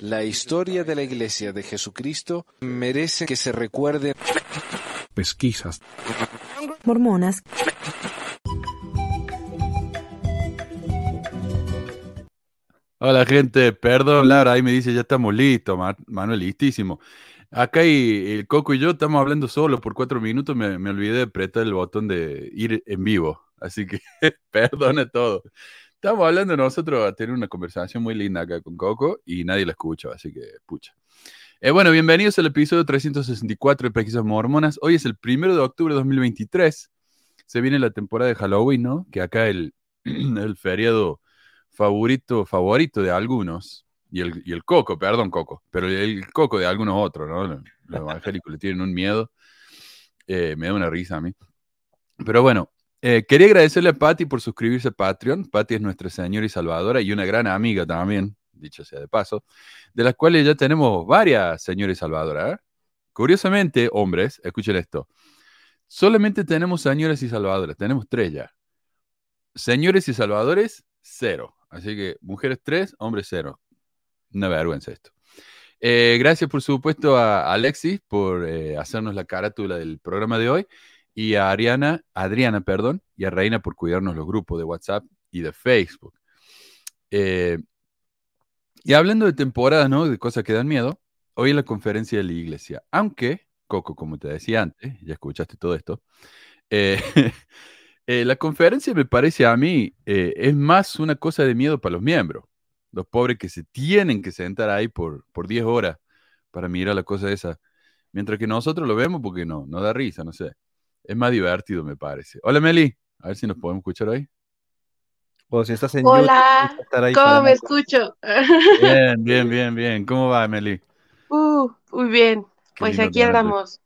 La historia de la Iglesia de Jesucristo merece que se recuerde. Pesquisas. Mormonas. Hola gente, perdón Laura, ahí me dice ya estamos listos, Manuel, listísimo. Acá y el Coco y yo estamos hablando solo por cuatro minutos, me, me olvidé de apretar el botón de ir en vivo, así que perdone todo. Estamos hablando nosotros a tener una conversación muy linda acá con Coco y nadie la escucha, así que pucha. Eh, bueno, bienvenidos al episodio 364 de Pesquisas Mormonas. Hoy es el primero de octubre de 2023. Se viene la temporada de Halloween, ¿no? Que acá el, el feriado favorito, favorito de algunos, y el, y el coco, perdón, coco, pero el coco de algunos otros, ¿no? Los evangélicos le tienen un miedo, eh, me da una risa a mí. Pero bueno, eh, quería agradecerle a Patti por suscribirse a Patreon. Patti es nuestra señora y salvadora y una gran amiga también, dicho sea de paso, de las cuales ya tenemos varias señores salvadoras. ¿eh? Curiosamente, hombres, escuchen esto, solamente tenemos señores y salvadoras, tenemos tres ya. Señores y salvadores, cero. Así que mujeres 3, hombres 0. Una vergüenza esto. Eh, gracias, por supuesto, a Alexis por eh, hacernos la carátula del programa de hoy y a Ariana, Adriana, perdón, y a Reina por cuidarnos los grupos de WhatsApp y de Facebook. Eh, y hablando de temporada, ¿no? De cosas que dan miedo, hoy en la conferencia de la iglesia, aunque, Coco, como te decía antes, ya escuchaste todo esto, Eh, la conferencia me parece a mí eh, es más una cosa de miedo para los miembros, los pobres que se tienen que sentar ahí por, por 10 horas para mirar la cosa esa, mientras que nosotros lo vemos porque no, no da risa, no sé. Es más divertido, me parece. Hola, Meli, a ver si nos podemos escuchar hoy. O si estás en Hola, ¿cómo me escucho? Bien, bien, bien, bien. ¿Cómo va, Meli? Uh, muy bien. pues aquí andamos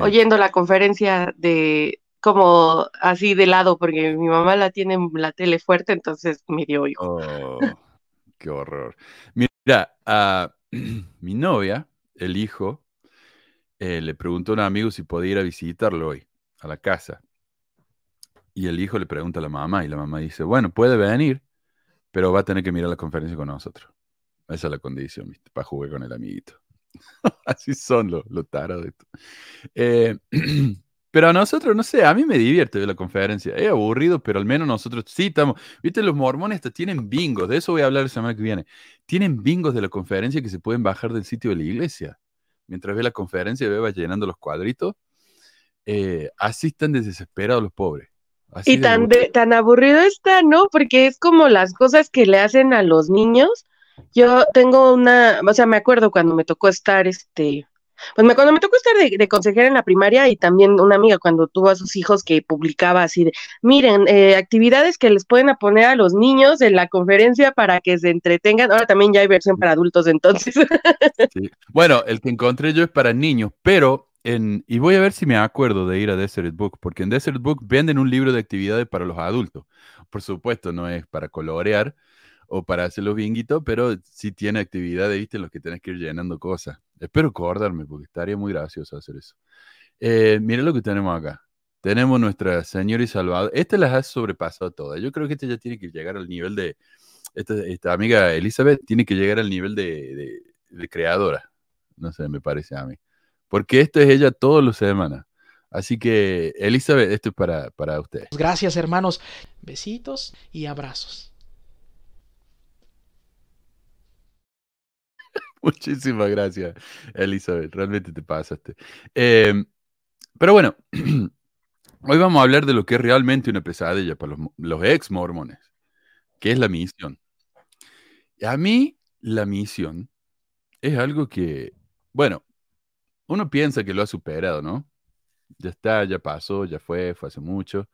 oyendo la conferencia de como así de lado, porque mi mamá la tiene en la tele fuerte, entonces me dio yo. Oh, qué horror. Mira, a mi novia, el hijo, eh, le preguntó a un amigo si podía ir a visitarlo hoy, a la casa. Y el hijo le pregunta a la mamá, y la mamá dice, bueno, puede venir, pero va a tener que mirar la conferencia con nosotros. Esa es la condición, ¿viste? Para jugar con el amiguito. Así son los, los de esto. Eh, Pero a nosotros, no sé, a mí me divierte ver la conferencia. Es aburrido, pero al menos nosotros sí estamos. Viste, los mormones tienen bingos, de eso voy a hablar la semana que viene. Tienen bingos de la conferencia que se pueden bajar del sitio de la iglesia. Mientras ve la conferencia, ve va llenando los cuadritos. Eh, así están desesperados los pobres. y tan, tan aburrido está, ¿no? Porque es como las cosas que le hacen a los niños. Yo tengo una, o sea, me acuerdo cuando me tocó estar, este, pues cuando me tocó estar de, consejera en la primaria y también una amiga cuando tuvo a sus hijos que publicaba así de, miren, eh, actividades que les pueden poner a los niños en la conferencia para que se entretengan. Ahora también ya hay versión para adultos entonces. Bueno, el que encontré yo es para niños, pero en, y voy a ver si me acuerdo de ir a Desert Book, porque en Desert Book venden un libro de actividades para los adultos. Por supuesto, no es para colorear, o para hacer los binguitos, pero sí tiene actividades, ¿viste? En los que tenés que ir llenando cosas. Espero acordarme, porque estaría muy gracioso hacer eso. Eh, mira lo que tenemos acá. Tenemos nuestra señora y Salvador. Esta las ha sobrepasado todas. Yo creo que esta ya tiene que llegar al nivel de. Esta, amiga Elizabeth tiene que llegar al nivel de, creadora. No sé, me parece a mí. Porque esto es ella todos los semanas. Así que, Elizabeth, esto es para, para ustedes. Gracias, hermanos. Besitos y abrazos. Muchísimas gracias, Elizabeth. Realmente te pasaste. Em, pero bueno, hoy vamos a hablar de lo que es realmente una pesadilla para los, ex mormones, que es la misión. a mí, la misión es algo que, bueno, uno piensa que lo ha superado, ¿no? Ya está, ya pasó, ya fue, fue hace mucho.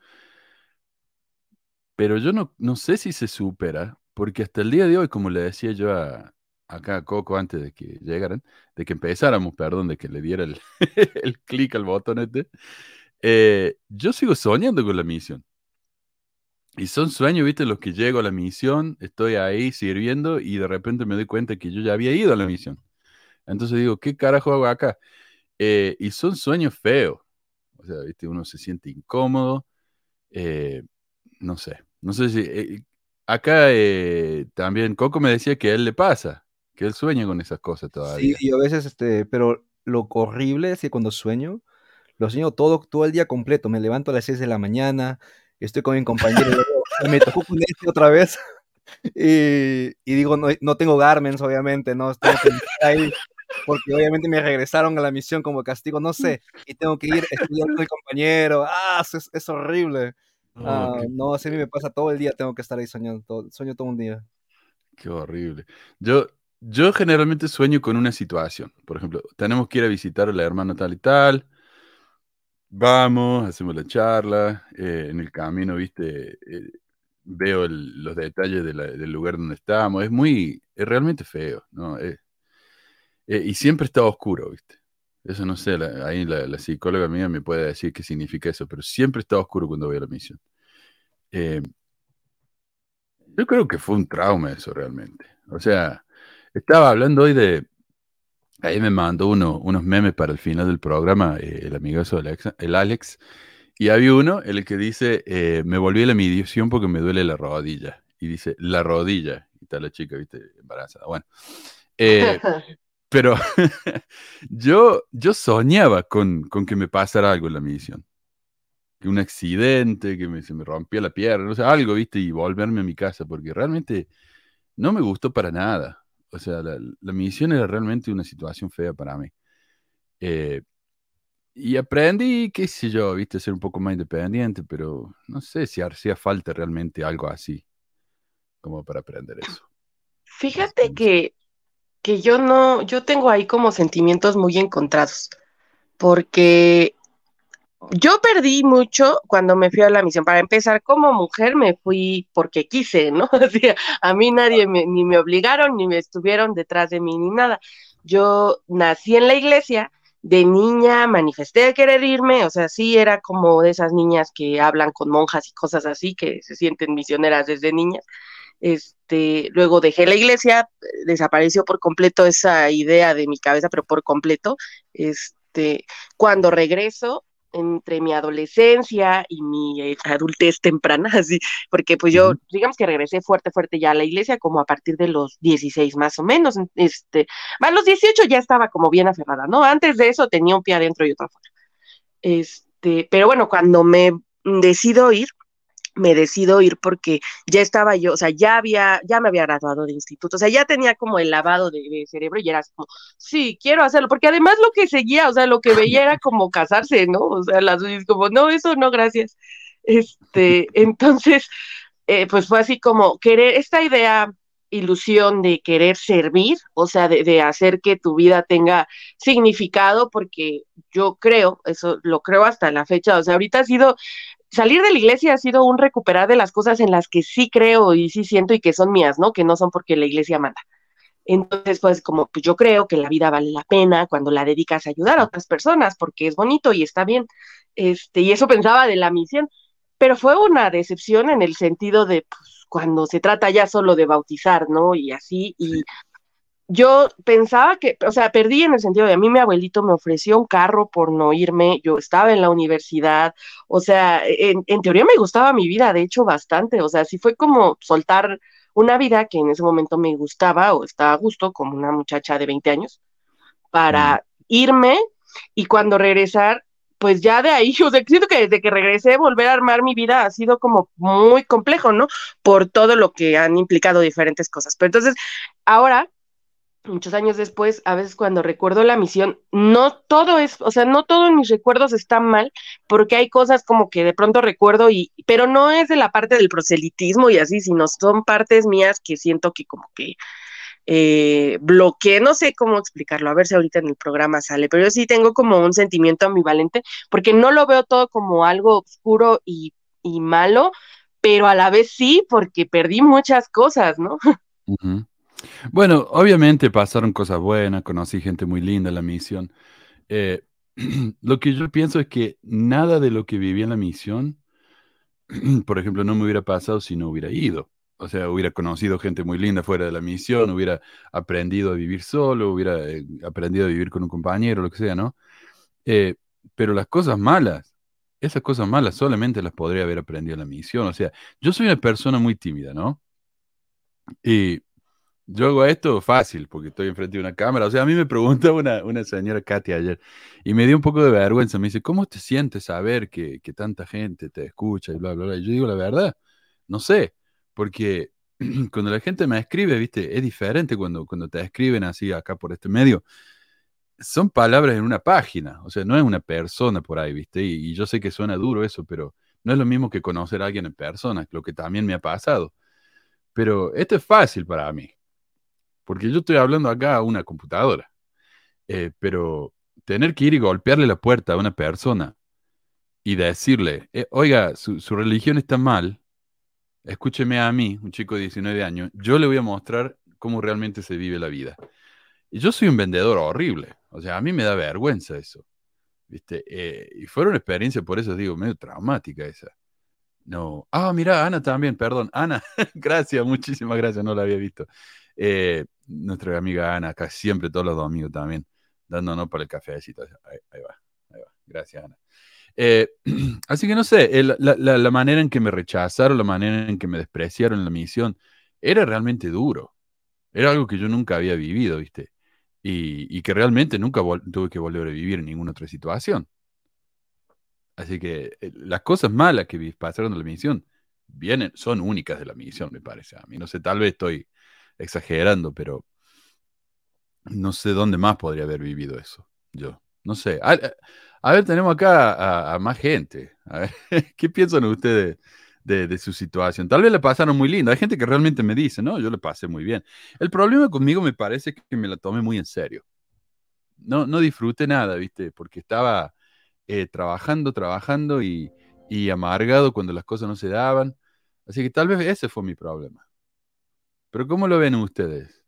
Pero yo no, no sé si se supera, porque hasta el día de hoy, como le decía yo a, acá Coco antes de que llegaran, de que empezáramos, perdón, de que le diera el, el clic al botón este, eh, yo sigo soñando con la misión. Y son sueños, viste, los que llego a la misión, estoy ahí sirviendo y de repente me doy cuenta que yo ya había ido a la misión. Entonces digo, ¿qué carajo hago acá? Eh, y son sueños feos. O sea, viste, uno se siente incómodo. Eh, no sé, no sé si... acá también Coco me decía que a él le pasa, que él sueña con esas cosas Sí, todavía. y a veces, este, pero lo horrible es que cuando sueño, lo sueño todo, todo el día completo. Me levanto a las 6 de la mañana, estoy con mi compañero, y luego, "Y me tocó con este otra vez. Y, y digo, no, no tengo Garments, obviamente, no estar ahí, porque obviamente me regresaron a la misión como castigo, no sé, y tengo que ir a estudiar con mi compañero. Ah, es, es horrible. Oh, Ah, no, así a mí me pasa todo el día, tengo que estar ahí soñando, todo- sueño todo un día. qué horrible. Yo, yo generalmente sueño con una situación. Por ejemplo, tenemos que ir a visitar a la hermana tal y tal. Vamos, hacemos la charla. eh, en el camino, viste, eh, veo el- los detalles de la- del lugar donde estamos. Es muy, es realmente feo, ¿no? Eh, eh, y siempre está oscuro, viste. Eso no sé, la- ahí la, la psicóloga mía me puede decir qué significa eso, pero siempre está oscuro cuando voy a la misión. Eh, yo creo que fue un trauma eso realmente. O sea, estaba hablando hoy de, ahí me mandó uno, unos memes para el final del programa, eh, el amigoso Alexa- el Alex, y había uno, el que dice, eh, me volví a la medición porque me duele la rodilla. Y dice, la rodilla. Y está la chica, viste, embarazada. Bueno. Eh, pero yo, yo soñaba con, con que me pasara algo en la misión. Que un accidente, que me- se me rompía la pierna, no sé, algo, viste, y volverme a mi casa, porque realmente no me gustó para nada. O sea, la, la misión era realmente una situación fea para mí. Eh, y aprendí, qué sé yo, viste, a ser un poco más independiente, pero no sé si hacía falta realmente algo así, como para aprender eso. Fíjate que, que yo no, yo tengo ahí como sentimientos muy encontrados, porque yo perdí mucho cuando me fui a la misión. Para empezar, como mujer me fui porque quise, ¿no? O sea, a mí nadie me, ni me obligaron, ni me estuvieron detrás de mí, ni nada. Yo nací en la iglesia, de niña manifesté querer irme, o sea, sí era como de esas niñas que hablan con monjas y cosas así, que se sienten misioneras desde niñas. Este, luego dejé la iglesia, desapareció por completo esa idea de mi cabeza, pero por completo. Este, cuando regreso, entre mi adolescencia y mi eh, adultez temprana, así, porque pues yo, digamos que regresé fuerte, fuerte ya a la iglesia, como a partir de los 16 más o menos, este, a los 18 ya estaba como bien aferrada, ¿no? Antes de eso tenía un pie adentro y otro afuera. Este, pero bueno, cuando me decido ir, me decido ir porque ya estaba yo, o sea, ya había, ya me había graduado de instituto, o sea, ya tenía como el lavado de, cerebro y era como, sí, quiero hacerlo, porque además lo que seguía, o sea, lo que veía era como casarse, ¿no? O sea, las es como, no, eso no, gracias. Este, entonces, eh, pues fue así como querer, esta idea, ilusión de querer servir, o sea, de, de hacer que tu vida tenga significado, porque yo creo, eso lo creo hasta la fecha, o sea, ahorita ha sido salir de la iglesia ha sido un recuperar de las cosas en las que sí creo y sí siento y que son mías, ¿no? Que no son porque la iglesia manda. Entonces, pues como pues yo creo que la vida vale la pena cuando la dedicas a ayudar a otras personas, porque es bonito y está bien. Este, y eso pensaba de la misión, pero fue una decepción en el sentido de pues, cuando se trata ya solo de bautizar, ¿no? Y así, y yo pensaba que, o sea, perdí en el sentido de a mí mi abuelito me ofreció un carro por no irme, yo estaba en la universidad, o sea, en, en teoría me gustaba mi vida, de hecho, bastante, o sea, sí fue como soltar una vida que en ese momento me gustaba o estaba a gusto, como una muchacha de 20 años, para irme y cuando regresar, pues ya de ahí, o sea, siento que desde que regresé, volver a armar mi vida ha sido como muy complejo, ¿no? Por todo lo que han implicado diferentes cosas. Pero entonces, ahora muchos años después, a veces cuando recuerdo la misión, no todo es, o sea, no todos mis recuerdos están mal, porque hay cosas como que de pronto recuerdo y, pero no es de la parte del proselitismo y así, sino son partes mías que siento que como que eh, bloqueé, no sé cómo explicarlo, a ver si ahorita en el programa sale, pero yo sí tengo como un sentimiento ambivalente, porque no lo veo todo como algo oscuro y, y malo, pero a la vez sí, porque perdí muchas cosas, ¿no? Uh. Bueno, obviamente pasaron cosas buenas, conocí gente muy linda en la misión. Eh, lo que yo pienso es que nada de lo que viví en la misión, por ejemplo, no me hubiera pasado si no hubiera ido. O sea, hubiera conocido gente muy linda fuera de la misión, hubiera aprendido a vivir solo, hubiera eh, aprendido a vivir con un compañero, lo que sea, ¿no? Eh, pero las cosas malas, esas cosas malas solamente las podría haber aprendido en la misión. O sea, yo soy una persona muy tímida, ¿no? Y Yo hago esto fácil porque estoy enfrente de una cámara. O sea, a mí me preguntó una, una señora Katy ayer y me dio un poco de vergüenza. Me dice, ¿cómo te sientes saber que, que tanta gente te escucha y bla, bla, bla? Y yo digo la verdad, no sé, porque cuando la gente me escribe, viste, es diferente cuando, cuando te escriben así acá por este medio. Son palabras en una página, o sea, no es una persona por ahí, viste, y, y yo sé que suena duro eso, pero no es lo mismo que conocer a alguien en persona, lo que también me ha pasado. Pero esto es fácil para mí, porque yo estoy hablando acá a una computadora, eh, pero tener que ir y golpearle la puerta a una persona y decirle, eh, oiga, su, religión está mal, escúcheme a mí, un chico de 19 años, yo le voy a mostrar cómo realmente se vive la vida. Y yo soy un vendedor horrible, o sea, a mí me da vergüenza eso, ¿viste? Eh, y fueron experiencias, por eso digo, medio traumática esa. No. Ah, mira, Ana también, perdón. Ana, gracias, muchísimas gracias, no la había visto. Nuestra amiga Ana, acá siempre todos los domingos también, dándonos para el cafecito. Ahí, ahí va, ahí va. Gracias, Ana. Eh, así que no sé, la, manera en que me rechazaron, la manera en que me despreciaron en la misión, era realmente duro. Era algo que yo nunca había vivido, ¿viste? Y, que realmente nunca tuve que volver a vivir en ninguna otra situación. Así que eh, las cosas malas que pasaron en la misión vienen, son únicas de la misión, me parece a mí. No sé, tal vez estoy exagerando, pero no sé dónde más podría haber vivido eso. Yo, no sé. A, ver, tenemos acá a, más gente. ¿qué piensan ustedes de, su situación? Tal vez le pasaron muy lindo. Hay gente que realmente me dice, no, yo le pasé muy bien. El problema conmigo me parece que me la tomé muy en serio. No, no disfruté nada, ¿viste? Porque estaba eh, trabajando, trabajando y amargado cuando las cosas no se daban. Así que tal vez ese fue mi problema. Pero ¿cómo lo ven ustedes?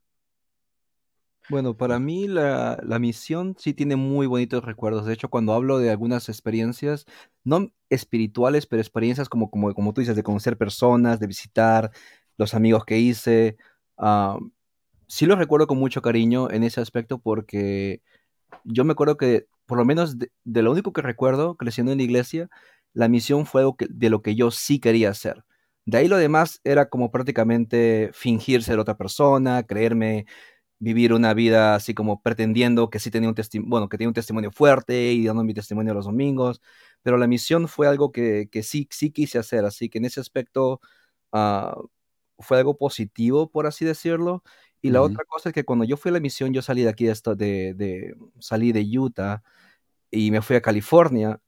Bueno, para mí la, la misión sí tiene muy bonitos recuerdos. De hecho, cuando hablo de algunas experiencias, no espirituales, pero experiencias como, como, como tú dices, de conocer personas, de visitar los amigos que hice, ah, sí los recuerdo con mucho cariño en ese aspecto porque yo me acuerdo que, por lo menos de, de lo único que recuerdo creciendo en la iglesia, la misión fue de lo que yo sí quería hacer. De ahí lo demás era como prácticamente fingir ser otra persona, creerme vivir una vida así como pretendiendo que sí tenía un testimonio, bueno, que tenía un testimonio fuerte y dando mi testimonio los domingos, pero la misión fue algo que, que sí, sí quise hacer, así que en ese aspecto ah, fue algo positivo, por así decirlo. Y la otra cosa es que cuando yo fui a la misión, yo salí de aquí, de, de, de- salí de Utah y me fui a California.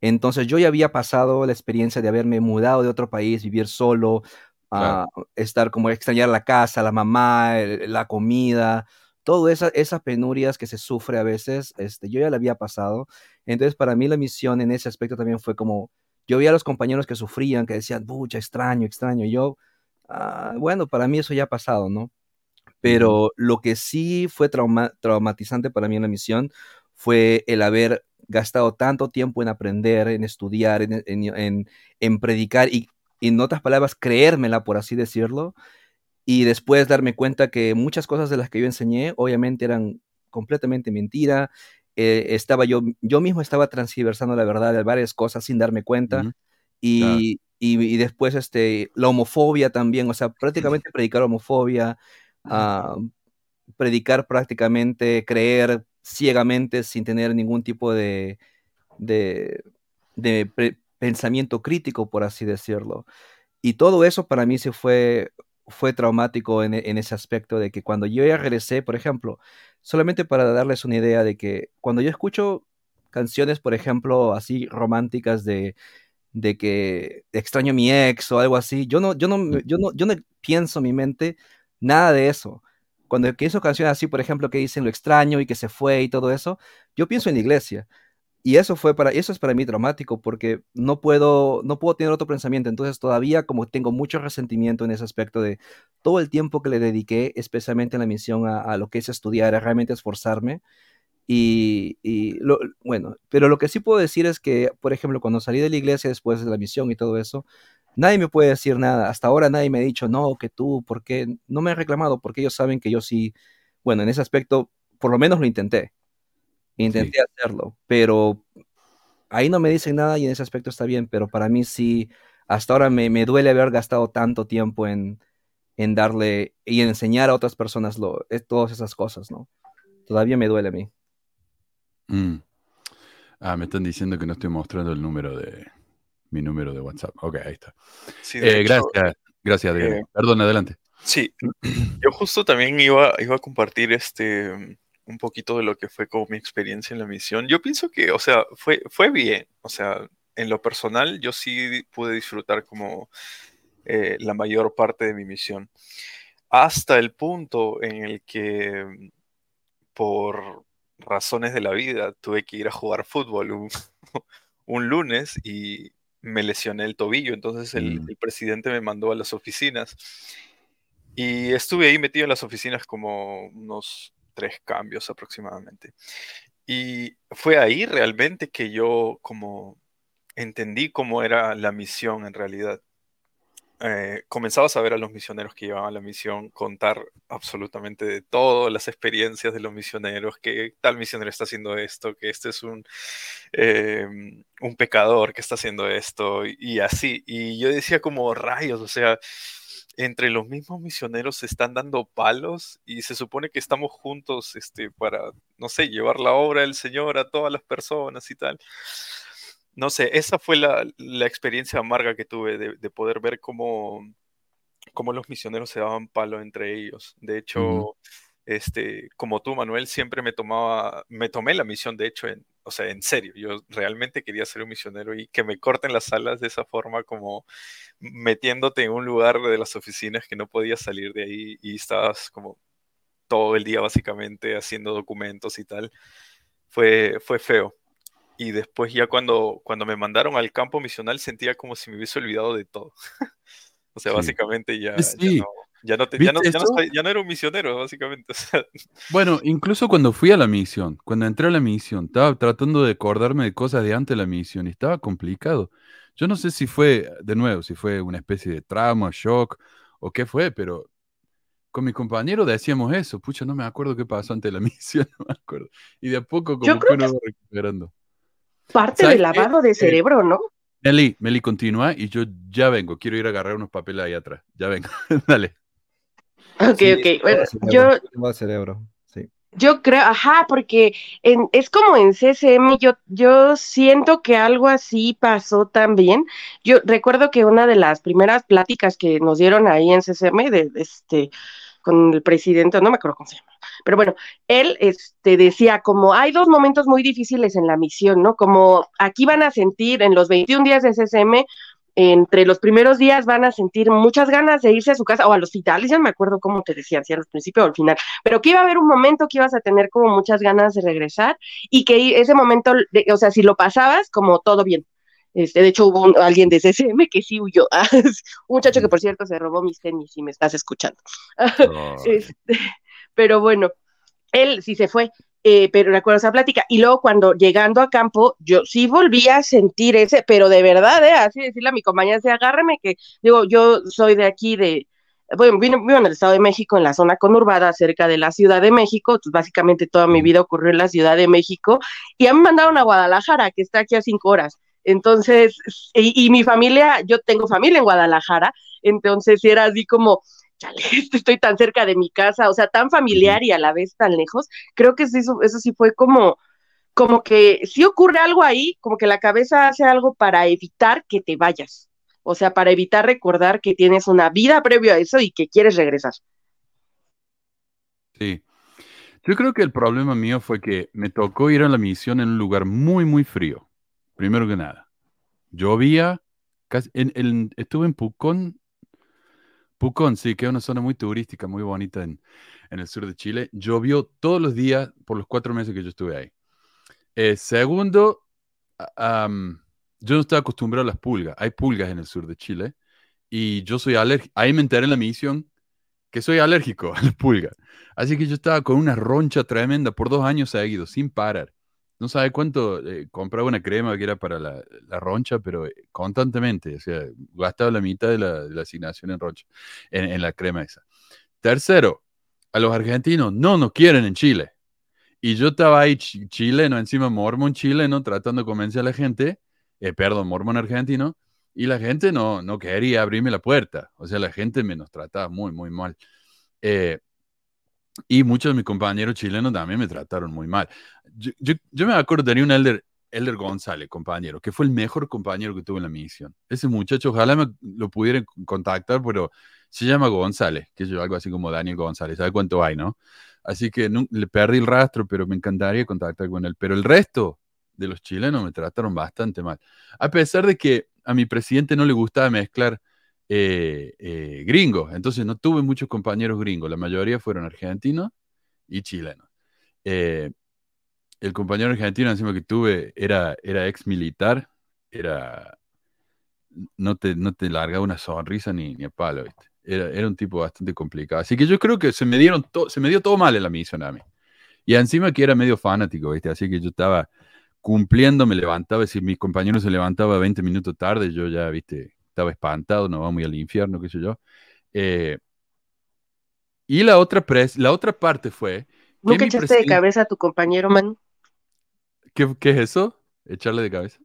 Entonces yo ya había pasado la experiencia de haberme mudado de otro país, vivir solo, Claro. a estar como extrañar la casa, la mamá, el- la comida, todas esa, esas penurias que se sufre a veces, este, yo ya la había pasado. Entonces para mí la misión en ese aspecto también fue como, yo veía a los compañeros que sufrían, que decían, pucha, extraño, extraño. Y yo, "Ah, bueno, para mí eso ya ha pasado, ¿no? Pero lo que sí fue trauma- traumatizante para mí en la misión fue el haber gastado tanto tiempo en aprender, en estudiar, en, en- en- en predicar y, en otras palabras, creérmela, por así decirlo, y después darme cuenta que muchas cosas de las que yo enseñé obviamente eran completamente mentira. eh, estaba yo, yo mismo estaba transversando la verdad de varias cosas sin darme cuenta. Y- y después este, la homofobia también, o sea, prácticamente predicar homofobia, ah, predicar prácticamente, creer ciegamente sin tener ningún tipo de, de, pensamiento crítico, por así decirlo. Y todo eso para mí sí fue, fue traumático en, ese aspecto de que cuando yo ya regresé, por ejemplo, solamente para darles una idea de que cuando yo escucho canciones, por ejemplo, así románticas de, de que extraño a mi ex o algo así, yo no, yo no, yo no, yo no pienso en mi mente nada de eso. Cuando hizo canciones así, por ejemplo, que dicen lo extraño y que se fue y todo eso, yo pienso en la iglesia. Y eso fue para, eso es para mí traumático porque no puedo, no puedo tener otro pensamiento. Entonces todavía como tengo mucho resentimiento en ese aspecto de todo el tiempo que le dediqué, especialmente en la misión a, a lo que es estudiar, a realmente esforzarme. Y, y lo, bueno, pero lo que sí puedo decir es que, por ejemplo, cuando salí de la iglesia después de la misión y todo eso, nadie me puede decir nada. Hasta ahora nadie me ha dicho, no, que tú, ¿por qué? No me han reclamado porque ellos saben que yo sí, bueno, en ese aspecto, por lo menos lo intenté. Intenté Sí. hacerlo, pero ahí no me dicen nada y en ese aspecto está bien, pero para mí sí, hasta ahora me, me duele haber gastado tanto tiempo en, en darle y enseñar a otras personas lo, es- todas esas cosas, ¿no? Todavía me duele a mí. Mm. Ah, me están diciendo que no estoy mostrando el número de mi número de WhatsApp. Ok, ahí está. Sí, Eh, hecho, gracias, gracias, Adrián. eh, Perdón, adelante. Sí, yo justo también iba, iba a compartir este un poquito de lo que fue como mi experiencia en la misión. Yo pienso que, o sea, fue, fue bien. O sea, en lo personal, yo sí pude disfrutar como eh, la mayor parte de mi misión. Hasta el punto en el que, por razones de la vida, tuve que ir a jugar fútbol un, un lunes y me lesioné el tobillo. Entonces el, Mm. el presidente me mandó a las oficinas. Y estuve ahí metido en las oficinas como unos tres cambios aproximadamente. Y fue ahí realmente que yo como entendí cómo era la misión en realidad. Eh, a ver a los misioneros que llevaban la misión contar absolutamente de todo, las experiencias de los misioneros, que tal misionero está haciendo esto, que este es un, eh, un pecador que está haciendo esto, y, y así. Y yo decía como rayos, o sea, entre los mismos misioneros se están dando palos y se supone que estamos juntos este, para, no sé, llevar la obra del Señor a todas las personas y tal. No sé, esa fue la, la experiencia amarga que tuve de, de poder ver cómo, cómo los misioneros se daban palo entre ellos. De hecho, este, como tú, Manuel, siempre me tomaba, me tomé la misión, de hecho, en, o sea, en serio. Yo realmente quería ser un misionero y que me corten las alas de esa forma como metiéndote en un lugar de las oficinas que no podías salir de ahí y estabas como todo el día básicamente haciendo documentos y tal. Fue, fue feo. Y después ya cuando, cuando me mandaron al campo misional sentía como si me hubiese olvidado de todo. o sea, Sí. básicamente ya, Eh, ya no, ya no, te- ya no- ¿Viste ya no eso? soy- ya no era un misionero, básicamente. O sea, Bueno, incluso cuando fui a la misión, cuando entré a la misión, estaba tratando de acordarme de cosas de antes de la misión y estaba complicado. Yo no sé si fue, de nuevo, si fue una especie de trauma, shock o qué fue, pero con mi compañero decíamos eso. Pucha, no me acuerdo qué pasó antes de la misión, no me acuerdo. Y de a poco como Yo que creo uno va recuperando. Parte ¿Sabes del lavado de Eh, cerebro, ¿no? Meli, Meli, continúa y yo ya vengo. Quiero ir a agarrar unos papeles ahí atrás. Ya vengo. Dale. Ok, Sí, ok. Bueno, yo, cerebro, sí. Yo creo, ajá, porque en- es como en CCM, yo, yo siento que algo así pasó también. Yo recuerdo que una de las primeras pláticas que nos dieron ahí en CCM, de, de este, con el presidente, no me acuerdo cómo se llama, pero bueno, él este, decía como hay dos momentos muy difíciles en la misión, ¿no? Como aquí van a sentir en los 21 días de CCM, entre los primeros días van a sentir muchas ganas de irse a su casa o al hospital, ya no me acuerdo cómo te decían, si al principio o al final pero que iba a haber un momento que ibas a tener como muchas ganas de regresar y que ese momento, de- o sea, si lo pasabas, como todo bien. Este, de hecho, hubo un- alguien de CCM que sí huyó. un muchacho que, por cierto, se robó mis tenis, si me estás escuchando. Este, pero bueno, él sí se fue, eh, pero recuerdo esa plática. Y luego cuando llegando a campo, yo sí volví a sentir ese, pero de verdad, ¿eh? así decirle a mi compañera, así, agárreme que, digo, yo soy de aquí, de, bueno, vivo, vivo en el Estado de México, en la zona conurbada, cerca de la Ciudad de México, pues básicamente toda mi vida ocurrió en la Ciudad de México, y a mí me mandaron a Guadalajara, que está aquí a cinco horas. Entonces, y, y mi familia, yo tengo familia en Guadalajara, entonces era así como, chale, estoy tan cerca de mi casa, o sea, tan familiar y a la vez tan lejos. Creo que eso, eso sí fue como, como que si ocurre algo ahí, como que la cabeza hace algo para evitar que te vayas. O sea, para evitar recordar que tienes una vida previo a eso y que quieres regresar. Sí. Yo creo que el problema mío fue que me tocó ir a la misión en un lugar muy, muy frío. Primero que nada. Llovía. Casi, en, en, estuve en Pucón. Pucón, sí, que es una zona muy turística, muy bonita en, en el sur de Chile. Llovió todos los días por los cuatro meses que yo estuve ahí. Eh, segundo, yo no estaba acostumbrado a las pulgas. Hay pulgas en el sur de Chile y yo soy alérgico. Ahí me enteré en la misión que soy alérgico a las pulgas. Así que yo estaba con una roncha tremenda por dos años seguidos, sin parar. No sabe cuánto eh, compraba una crema que era para la, la roncha, pero eh, constantemente. O sea, gastaba la mitad de la, asignación en roncha, en, en la crema esa. Tercero, a los argentinos no nos quieren en Chile. Y yo estaba ahí ch chileno, encima mormón chileno, tratando de convencer a la gente, eh, perdón, mormón argentino, y la gente no, no quería abrirme la puerta. O sea, la gente me nos trataba muy, muy mal. Eh, y muchos de mis compañeros chilenos también me trataron muy mal. Yo, yo, yo me acuerdo, tenía un elder, elder González, compañero, que fue el mejor compañero que tuve en la misión. Ese muchacho, ojalá me lo pudieran contactar, pero se llama González, que es algo así como Daniel González. ¿Sabe cuánto hay, no? Así que no, le perdí el rastro, pero me encantaría contactar con él. Pero el resto de los chilenos me trataron bastante mal. A pesar de que a mi presidente no le gustaba mezclar eh, eh, gringos, entonces no tuve muchos compañeros gringos, la mayoría fueron argentinos y chilenos. Eh, el compañero argentino encima que tuve era, era ex militar, era, no te, no te largaba una sonrisa ni, ni palo, ¿viste? Era, era, un tipo bastante complicado. Así que yo creo que se me, dieron se me dio todo mal en la misión a mí. Y encima que era medio fanático, ¿viste? Así que yo estaba cumpliendo, me levantaba, si mi compañero se levantaba 20 minutos tarde, yo ya, ¿viste? Estaba espantado, no vamos al infierno, qué sé yo. Eh, y la otra, pres la otra parte fue... ¿Nunca echaste de cabeza a tu compañero, man? ¿Qué, ¿Qué es eso? ¿Echarle de cabeza?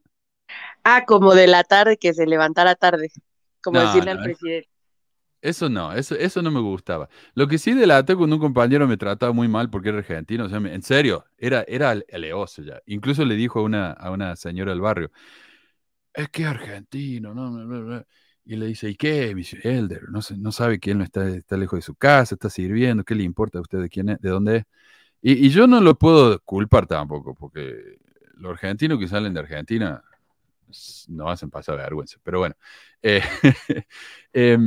Ah, como de la tarde, que se levantara tarde. Como no, decirle no, al presidente. Eso no, eso, eso no me gustaba. Lo que sí delaté cuando un compañero me trataba muy mal porque era argentino, o sea, en serio, era, era aleoso ya. Incluso le dijo a una, a una señora del barrio, es que argentino, ¿no? Y le dice, ¿y qué? Dice, Elder, no, sabe que él no está, está lejos de su casa, está sirviendo, ¿qué le importa a usted de quién es, de dónde es? Y, yo no lo puedo culpar tampoco, porque los argentinos que salen de Argentina no hacen pasar vergüenza, pero bueno. Eh, eh,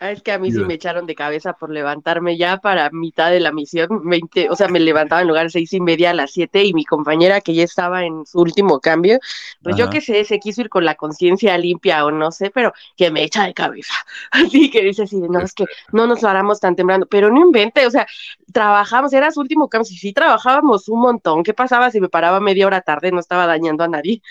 Ah, es que a mí sí me echaron de cabeza por levantarme ya para mitad de la misión, 20, o sea, me levantaba en lugar de seis y media a las siete y mi compañera que ya estaba en su último cambio, pues Ajá. yo qué sé, se quiso ir con la conciencia limpia o no sé, pero que me echa de cabeza. Así que dice así, no, es que no nos lo haramos tan temprano, pero no invente, o sea, trabajamos, era su último cambio, sí, sí trabajábamos un montón, ¿qué pasaba si me paraba media hora tarde? No estaba dañando a nadie.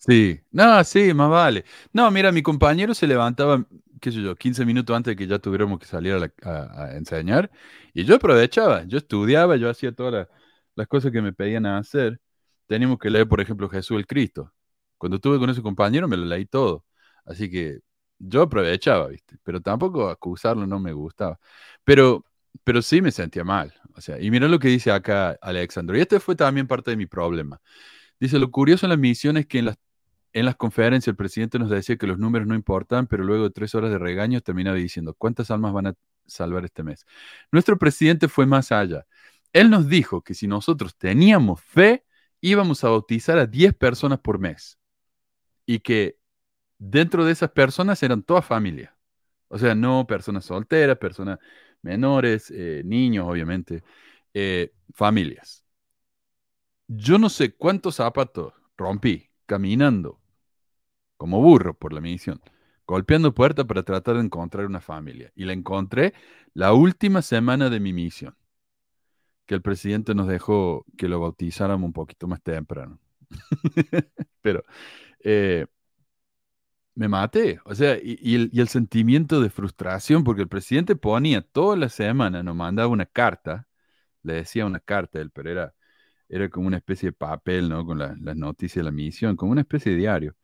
Sí, no, sí, más vale. No, mira, mi compañero se levantaba qué sé yo, 15 minutos antes de que ya tuviéramos que salir a, enseñar. Y yo aprovechaba, yo estudiaba, yo hacía todas la, las cosas que me pedían a hacer. Teníamos que leer, por ejemplo, Jesús el Cristo. Cuando estuve con ese compañero me lo leí todo. Así que yo aprovechaba, ¿viste? Pero tampoco acusarlo no me gustaba. Pero, pero sí me sentía mal. O sea, y mira lo que dice acá Alexandro. Y este fue también parte de mi problema. Dice, lo curioso en la misión es que en las en las conferencias el presidente nos decía que los números no importan, pero luego de tres horas de regaños terminaba diciendo, ¿cuántas almas van a salvar este mes? Nuestro presidente fue más allá. Él nos dijo que si nosotros teníamos fe, íbamos a bautizar a 10 personas por mes. Y que dentro de esas personas eran toda familia. O sea, no personas solteras, personas menores, eh, niños, obviamente, eh, familias. Yo no sé cuántos zapatos rompí caminando como burro por la misión, golpeando puertas para tratar de encontrar una familia. Y la encontré la última semana de mi misión, que el presidente nos dejó que lo bautizáramos un poquito más temprano. Pero eh, me maté, o sea, y, el, sentimiento de frustración, porque el presidente ponía toda la semana, nos mandaba una carta, le decía una carta, él, pero era, era como una especie de papel, ¿no? Con la, las noticias de la misión, como una especie de diario.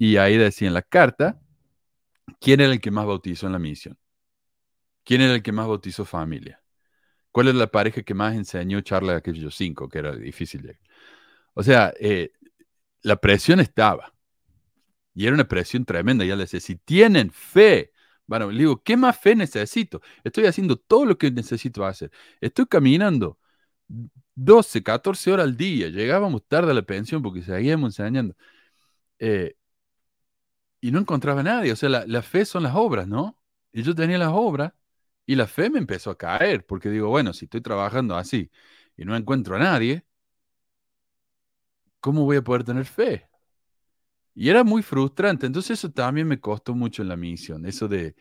Y ahí decía en la carta quién era el que más bautizó en la misión. ¿Quién era el que más bautizó familia? ¿Cuál es la pareja que más enseñó charla de aquellos cinco, que era difícil llegar? O sea, eh, la presión estaba. Y era una presión tremenda. Ya le decía, si tienen fe, bueno, le digo, ¿qué más fe necesito? Estoy haciendo todo lo que necesito hacer. Estoy caminando 12, 14 horas al día. Llegábamos tarde a la pensión porque seguíamos enseñando. Eh, y no encontraba a nadie. O sea, la, la, fe son las obras, ¿no? Y yo tenía las obras y la fe me empezó a caer, porque digo, bueno, si estoy trabajando así y no encuentro a nadie, ¿cómo voy a poder tener fe? Y era muy frustrante. Entonces eso también me costó mucho en la misión, eso de,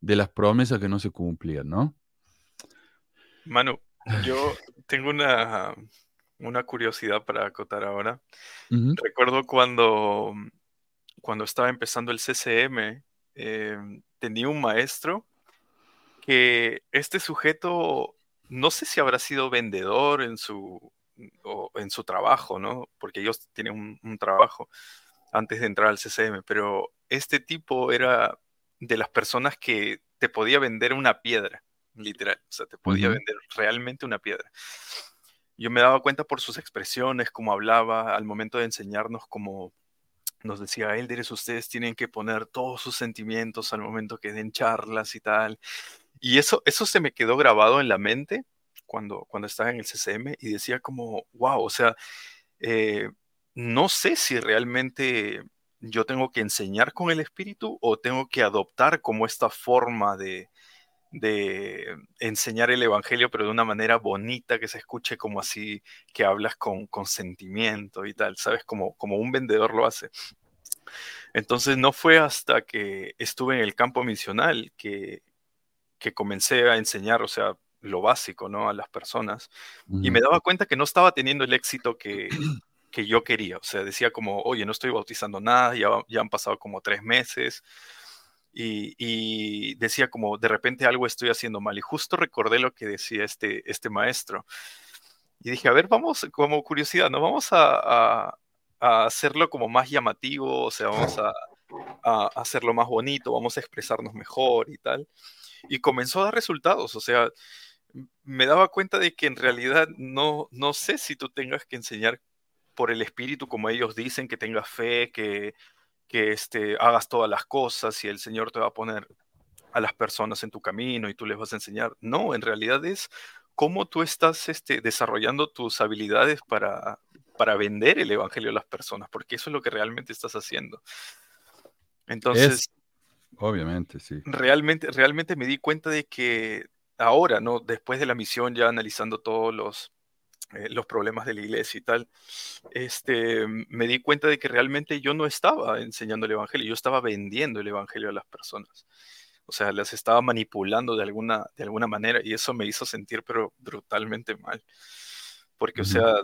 de las promesas que no se cumplían, ¿no? Manu, yo tengo una, una curiosidad para acotar ahora. Uh -huh. Recuerdo cuando cuando estaba empezando el CCM, eh, tenía un maestro que este sujeto, no sé si habrá sido vendedor en su, o en su trabajo, ¿no? Porque ellos tienen un, un trabajo. antes de entrar al CCM, pero este tipo era de las personas que te podía vender una piedra, literal, o sea, te podía vender realmente una piedra. Yo me daba cuenta por sus expresiones, cómo hablaba al momento de enseñarnos, como nos decía, Elderes, ustedes tienen que poner todos sus sentimientos al momento que den charlas y tal. Y eso, eso se me quedó grabado en la mente cuando, cuando estaba en el CCM y decía como, wow, o sea, eh, no sé si realmente yo tengo que enseñar con el espíritu o tengo que adoptar como esta forma de, de enseñar el evangelio, pero de una manera bonita, que se escuche como así, que hablas con, con sentimiento y tal, ¿sabes? Como, como un vendedor lo hace. Entonces no fue hasta que estuve en el campo misional que, que comencé a enseñar, o sea, lo básico, ¿no? A las personas. Y me Ujú. daba cuenta que no estaba teniendo el éxito que, que yo quería. O sea, decía como, oye, no estoy bautizando nada, ya, ya han pasado como tres meses. Y, y decía como, de repente algo estoy haciendo mal. Y justo recordé lo que decía este, este maestro. Y dije, a ver, vamos, como curiosidad, ¿no? Vamos a, a- a hacerlo como más llamativo, o sea, vamos a, a hacerlo más bonito, vamos a expresarnos mejor y tal. Y comenzó a dar resultados, o sea, me daba cuenta de que en realidad no, no sé si tú tengas que enseñar por el espíritu, como ellos dicen, que tengas fe, que, que este, hagas todas las cosas y el Señor te va a poner a las personas en tu camino y tú les vas a enseñar. No, en realidad es cómo tú estás este, desarrollando tus habilidades para, para vender el Evangelio a las personas, porque eso es lo que realmente estás haciendo. Entonces, Es, obviamente, sí. realmente, realmente me di cuenta de que ahora, ¿no? Después de la misión, ya analizando todos los, eh, los problemas de la iglesia y tal, este, me di cuenta de que realmente yo no estaba enseñando el Evangelio, yo estaba vendiendo el Evangelio a las personas. O sea, las estaba manipulando de alguna, de alguna manera y eso me hizo sentir pero brutalmente mal. Porque, o sea,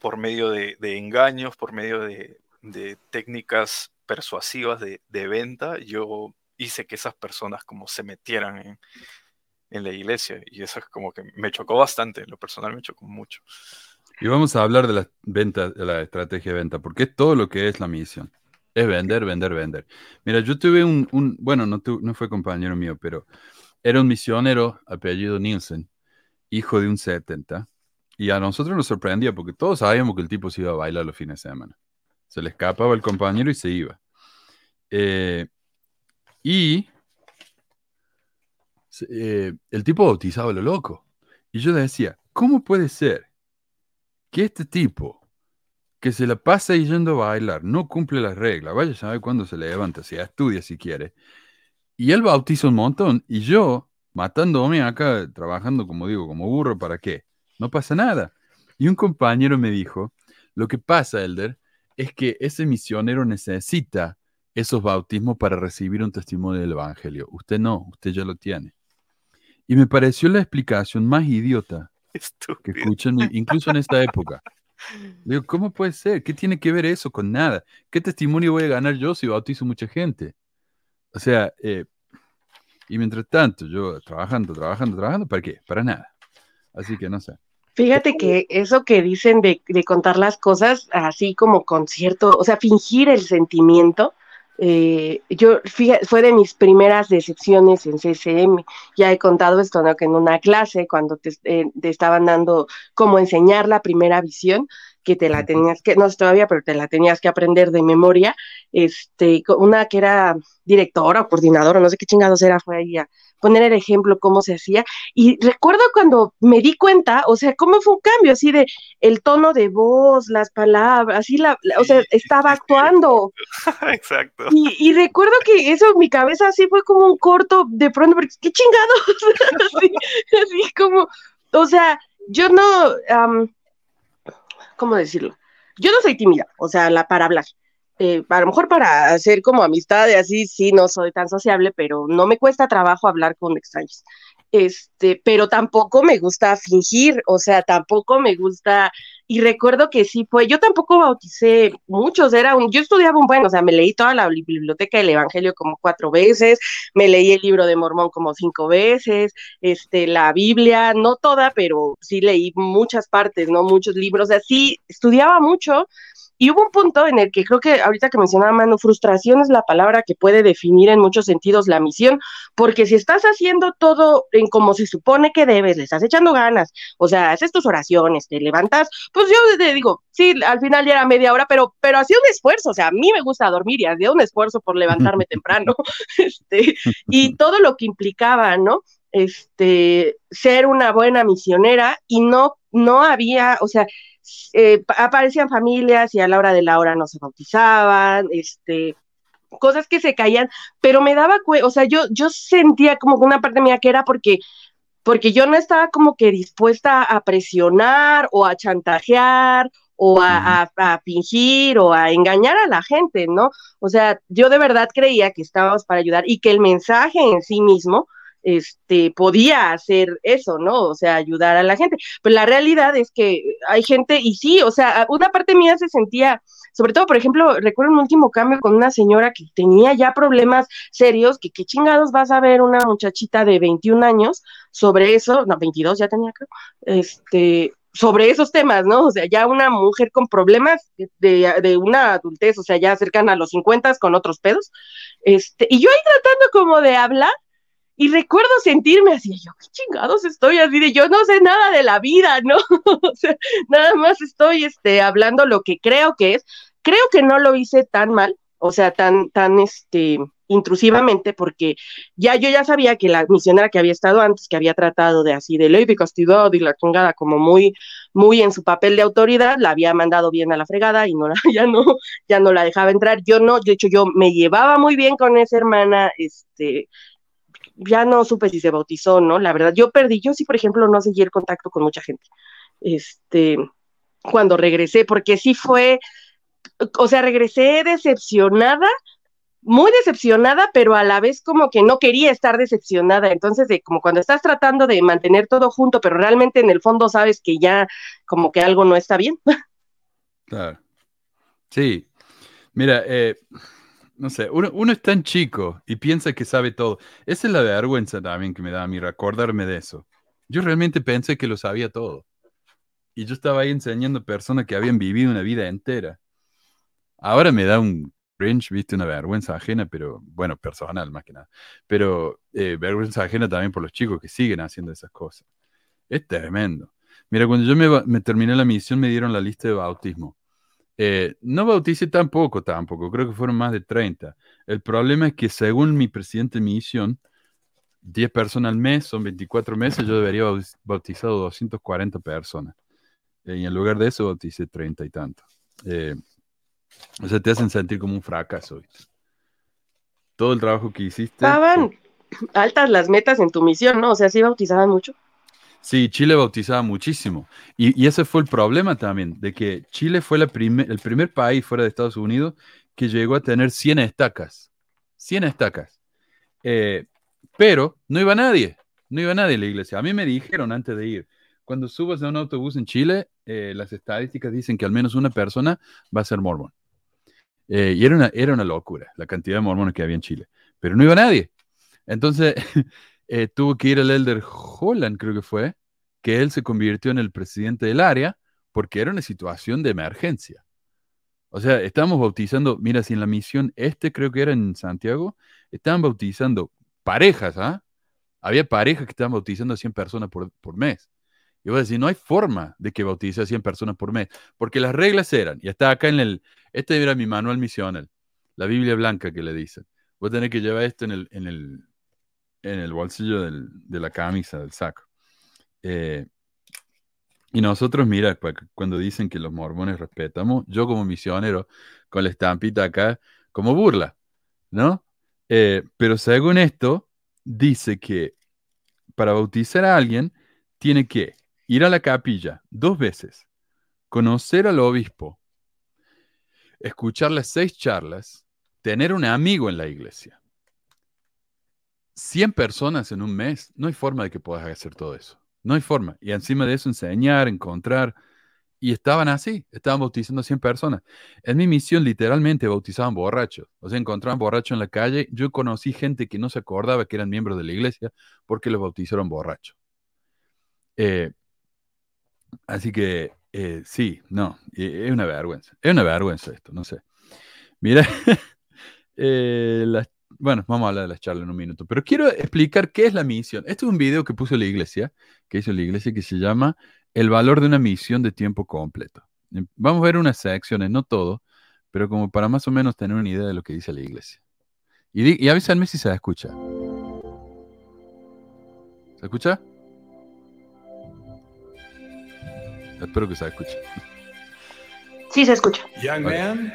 por medio de, de engaños, por medio de, de técnicas persuasivas de, de venta, yo hice que esas personas como se metieran en, en la iglesia y eso es como que me chocó bastante, lo personal me chocó mucho. Y vamos a hablar de la venta, de la estrategia de venta, porque es todo lo que es la misión. Es vender, vender, vender. Mira, yo tuve un, un- bueno, no, tu- no fue compañero mío, pero era un misionero, apellido Nielsen, hijo de un 70, y a nosotros nos sorprendía porque todos sabíamos que el tipo se iba a bailar los fines de semana. Se le escapaba el compañero y se iba. Eh, y eh, el tipo bautizaba a lo loco. Y yo decía, ¿cómo puede ser que este tipo que se la pasa yendo a bailar, no cumple las reglas, vaya a saber cuándo se levanta, si estudia si quiere, y él bautiza un montón, y yo, matándome acá, trabajando como digo, como burro, ¿para qué? No pasa nada. Y un compañero me dijo, lo que pasa, Elder, es que ese misionero necesita esos bautismos para recibir un testimonio del Evangelio. Usted no, usted ya lo tiene. Y me pareció la explicación más idiota que Estúpido. en mi- incluso en esta época. Digo, ¿cómo puede ser? ¿Qué tiene que ver eso con nada? ¿Qué testimonio voy a ganar yo si bautizo mucha gente? O sea, eh, y mientras tanto, yo trabajando, trabajando, trabajando, ¿para qué? Para nada. Así que no sé. Fíjate que eso que dicen de, de contar las cosas así como con cierto, o sea, fingir el sentimiento, eh, yo fíjate, fue de mis primeras decepciones en CCM. Ya he contado esto, en una clase, cuando te, eh, te estaban dando cómo enseñar la primera visión, que te la tenías que, no sé todavía, pero te la tenías que aprender de memoria, este, una que era directora o coordinadora, no sé qué chingados era, fue ahí a poner el ejemplo cómo se hacía. Y recuerdo cuando me di cuenta, o sea, cómo fue un cambio, así de el tono de voz, las palabras, así la, la- o sea, estaba actuando. Exacto. Y, y recuerdo que eso en mi cabeza así fue como un corto de pronto, porque qué chingados, así, así como, o sea, yo no, am, ¿cómo decirlo? Yo no soy tímida, o sea, la, para hablar. Eh, a lo mejor para hacer como amistad y así, sí, no soy tan sociable, pero no me cuesta trabajo hablar con extraños. Este, pero tampoco me gusta fingir, o sea, tampoco me gusta, y recuerdo que sí fue, yo tampoco bauticé muchos, era un, yo estudiaba un buen, o sea, me leí toda la biblioteca del Evangelio como cuatro veces, me leí el libro de Mormón como cinco veces, este, la Biblia, no toda, pero sí leí muchas partes, ¿no? Muchos libros, así, estudiaba mucho, y hubo un punto en el que creo que ahorita que mencionaba Manu, frustración es la palabra que puede definir en muchos sentidos la misión, porque si estás haciendo todo en como se supone que debes, le estás echando ganas, o sea, haces tus oraciones, te levantas, pues yo te digo, sí, al final ya era media hora, pero, pero hacía un esfuerzo, o sea, a mí me gusta dormir y hacía un esfuerzo por levantarme temprano, este, y todo lo que implicaba, ¿no? Este, ser una buena misionera y no, no había, o sea, eh, aparecían familias y a la hora de la hora no se bautizaban, este, cosas que se caían, pero me daba, o sea, yo, yo sentía como una parte mía que era porque, porque yo no estaba como que dispuesta a presionar o a chantajear o a, a, fingir o a engañar a la gente, ¿no? O sea, yo de verdad creía que estábamos para ayudar y que el mensaje en sí mismo este, podía hacer eso, ¿no? O sea, ayudar a la gente. Pero la realidad es que hay gente, y sí, o sea, una parte mía se sentía, sobre todo, por ejemplo, recuerdo un último cambio con una señora que tenía ya problemas serios, que qué chingados vas a ver una muchachita de 21 años sobre eso, no, 22 ya tenía, creo, este, sobre esos temas, ¿no? O sea, ya una mujer con problemas de, de, una adultez, o sea, ya cercana a los 50 con otros pedos, este, y yo ahí tratando como de hablar, y recuerdo sentirme así, yo, qué chingados estoy así de, yo no sé nada de la vida, ¿no? o sea, nada más estoy este, hablando lo que creo que es. Creo que no lo hice tan mal, o sea, tan, tan, este, intrusivamente, porque ya yo ya sabía que la misionera que había estado antes, que había tratado de así de ley de castidad y la chingada como muy, muy en su papel de autoridad, la había mandado bien a la fregada y no la, ya no, ya no la dejaba entrar. Yo no, de hecho yo me llevaba muy bien con esa hermana, este, ya no supe si se bautizó, ¿no? La verdad, yo perdí, yo sí, por ejemplo, no seguí el contacto con mucha gente, este, cuando regresé, porque sí fue, o sea, regresé decepcionada, muy decepcionada, pero a la vez como que no quería estar decepcionada. Entonces, de, como cuando estás tratando de mantener todo junto, pero realmente en el fondo sabes que ya como que algo no está bien. Claro. Sí. Mira, eh, no sé, uno, uno, es tan chico y piensa que sabe todo. Esa es la vergüenza también que me da a mí recordarme de eso. Yo realmente pensé que lo sabía todo. Y yo estaba ahí enseñando a personas que habían vivido una vida entera. Ahora me da un cringe, viste, una vergüenza ajena, pero bueno, personal más que nada. Pero eh, vergüenza ajena también por los chicos que siguen haciendo esas cosas. Es tremendo. Mira, cuando yo me, me terminé la misión me dieron la lista de bautismo. Eh, no bauticé tampoco, tampoco, creo que fueron más de 30. El problema es que según mi presidente de misión, 10 personas al mes, son 24 meses, yo debería haber bautizado 240 personas. Eh, y en lugar de eso bauticé 30 y tanto. Eh, o sea, te hacen sentir como un fracaso. Todo el trabajo que hiciste. Estaban altas las metas en tu misión, ¿no? O sea, sí bautizaban mucho. Sí, Chile bautizaba muchísimo. Y, ese fue el problema también, de que Chile fue el primer país fuera de Estados Unidos que llegó a tener 100 estacas. 100 estacas. Eh, pero no iba nadie, no iba nadie a la iglesia. A mí me dijeron antes de ir, cuando subas a un autobús en Chile, eh, las estadísticas dicen que al menos una persona va a ser mormón. Eh, y era una, era una locura la cantidad de mormones que había en Chile. Pero no iba nadie. Entonces, eh, tuvo que ir el Elder Holland, creo que fue, que él se convirtió en el presidente del área porque era una situación de emergencia. O sea, estábamos bautizando, mira, si en la misión este creo que era en Santiago, estaban bautizando parejas, ¿ah? Había parejas que estaban bautizando a 100 personas por, mes. Y voy a decir, no hay forma de que bautice a 100 personas por mes, porque las reglas eran, y está acá en el, este era mi manual misional, la Biblia blanca que le dicen. Voy a tener que llevar esto en el, en el bolsillo de la camisa, del saco. Eh, y nosotros, mira, pues, cuando dicen que los mormones respetamos, yo como misionero, con la estampita acá, como burla, ¿no? Eh, pero según esto, dice que para bautizar a alguien, tiene que ir a la capilla dos veces, conocer al obispo, escuchar las seis charlas, tener un amigo en la iglesia. 100 personas en un mes, no hay forma de que puedas hacer todo eso. No hay forma. Y encima de eso, enseñar, encontrar. Y estaban así, estaban bautizando a 100 personas. En mi misión, literalmente, bautizaban borrachos. O sea, encontraban borrachos en la calle. Yo conocí gente que no se acordaba que eran miembros de la iglesia porque los bautizaron borrachos. Eh, así que Eh, sí, no, eh, es una vergüenza. Es una vergüenza esto, no sé. Mira, eh, la- bueno, vamos a hablar de las charlas en un minuto, pero quiero explicar qué es la misión. Este es un video que puso la iglesia, que hizo la iglesia, que se llama El valor de una misión de tiempo completo. Em, Vamos a ver unas secciones, no todo, pero como para más o menos tener una idea de lo que dice la iglesia. Y, y avísame si se escucha. ¿Se escucha? Espero que se escuche. Sí, se escucha. Young man,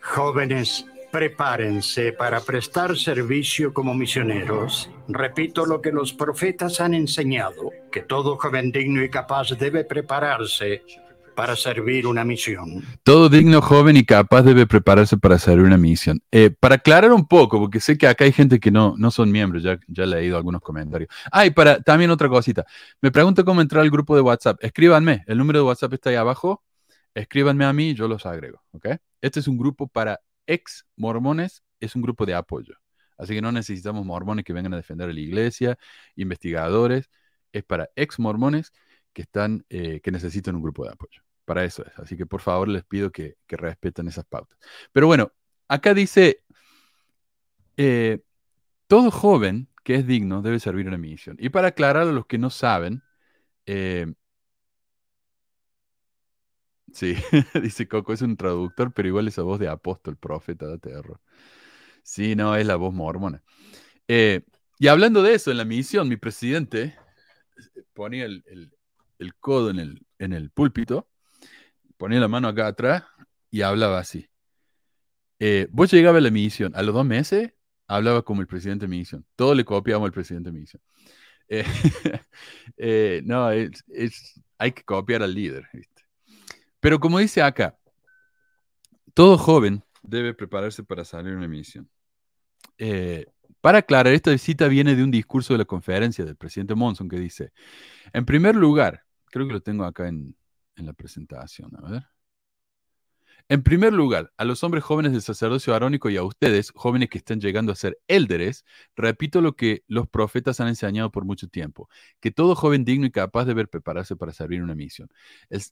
jóvenes, prepárense para prestar servicio como misioneros. Repito lo que los profetas han enseñado, que todo joven digno y capaz debe prepararse para servir una misión. Todo digno, joven y capaz debe prepararse para hacer una misión. Eh, para aclarar un poco, porque sé que acá hay gente que no, no son miembros, ya, ya he leído algunos comentarios. Ah, y para también otra cosita. Me pregunto cómo entrar al grupo de WhatsApp. Escríbanme, el número de WhatsApp está ahí abajo. Escríbanme a mí, yo los agrego. Este es un grupo para ex mormones, es un grupo de apoyo. Así que no necesitamos mormones que vengan a defender a la iglesia, investigadores. Es para ex mormones que están, eh, que necesitan un grupo de apoyo. Para eso es. Así que por favor les pido que, que respeten esas pautas. Pero bueno, acá dice, eh, todo joven que es digno debe servir una misión. Y para aclarar a los que no saben, eh, sí, dice Coco, es un traductor, pero igual esa voz de apóstol, profeta, da terror. Sí, no, es la voz mormona. Eh, y hablando de eso, en la misión, mi presidente ponía el, codo en el, púlpito, ponía la mano acá atrás y hablaba así. Eh, vos llegabas a la misión, a los dos meses hablaba como el presidente de misión. Todo le copiamos al presidente de misión. Eh, no, hay que copiar al líder. ¿viste? Pero como dice acá, todo joven debe prepararse para salir a una misión. Eh, para aclarar, esta cita viene de un discurso de la conferencia del presidente Monson que dice, en primer lugar, creo que lo tengo acá en, en la presentación, a ver. En primer lugar, a los hombres jóvenes del sacerdocio arónico y a ustedes, jóvenes que están llegando a ser élderes, repito lo que los profetas han enseñado por mucho tiempo, que todo joven digno y capaz debe prepararse para servir una misión.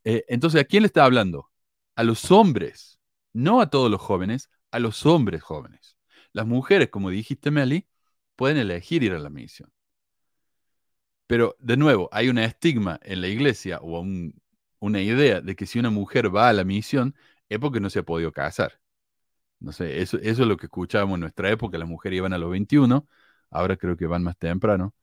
Eh, entonces, ¿a quién le está hablando? A los hombres, no a todos los jóvenes, a los hombres jóvenes. Las mujeres, como dijiste, Meli, pueden elegir ir a la misión. Pero, de nuevo, hay un estigma en la iglesia o un- una idea de que si una mujer va a la misión es porque no se ha podido casar. No sé, eso, eso es lo que escuchábamos en nuestra época, las mujeres iban a los 21, ahora creo que van más temprano,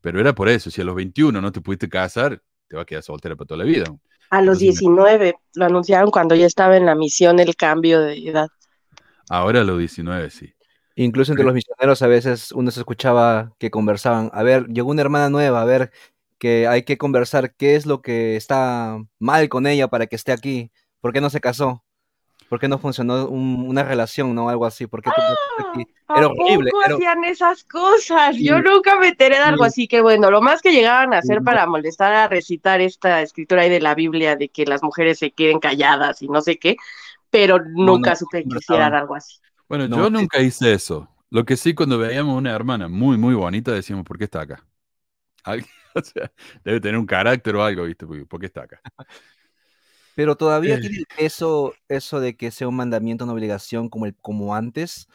pero era por eso, si a los 21 no te pudiste casar, te vas a quedar soltera para toda la vida. A los Entonces, 19 lo anunciaron cuando ya estaba en la misión el cambio de edad. Ahora a los 19 sí. Incluso entre los misioneros a veces uno se escuchaba que conversaban, a ver, llegó una hermana nueva, a ver, que hay que conversar qué es lo que está mal con ella para que esté aquí, por qué no se casó, por qué no funcionó un- una relación, ¿no? Algo así, por qué tú no estás aquí. ¿A Era horrible, poco era- hacían esas cosas? Yo nunca me enteré de algo Sí. así que bueno, lo más que llegaban a hacer Sí. para molestar a recitar esta escritura ahí de la Biblia de que las mujeres se queden calladas y no sé qué, pero nunca no, supe que hicieran algo así. Bueno, No, yo sí. nunca hice eso. Lo que sí, cuando veíamos una hermana muy, muy bonita, decíamos, ¿por qué está acá? Alguien- o sea, debe tener un carácter o algo, ¿viste? ¿Por por qué está acá? Pero todavía tiene el peso eso de que sea un mandamiento, una obligación como, el, como antes,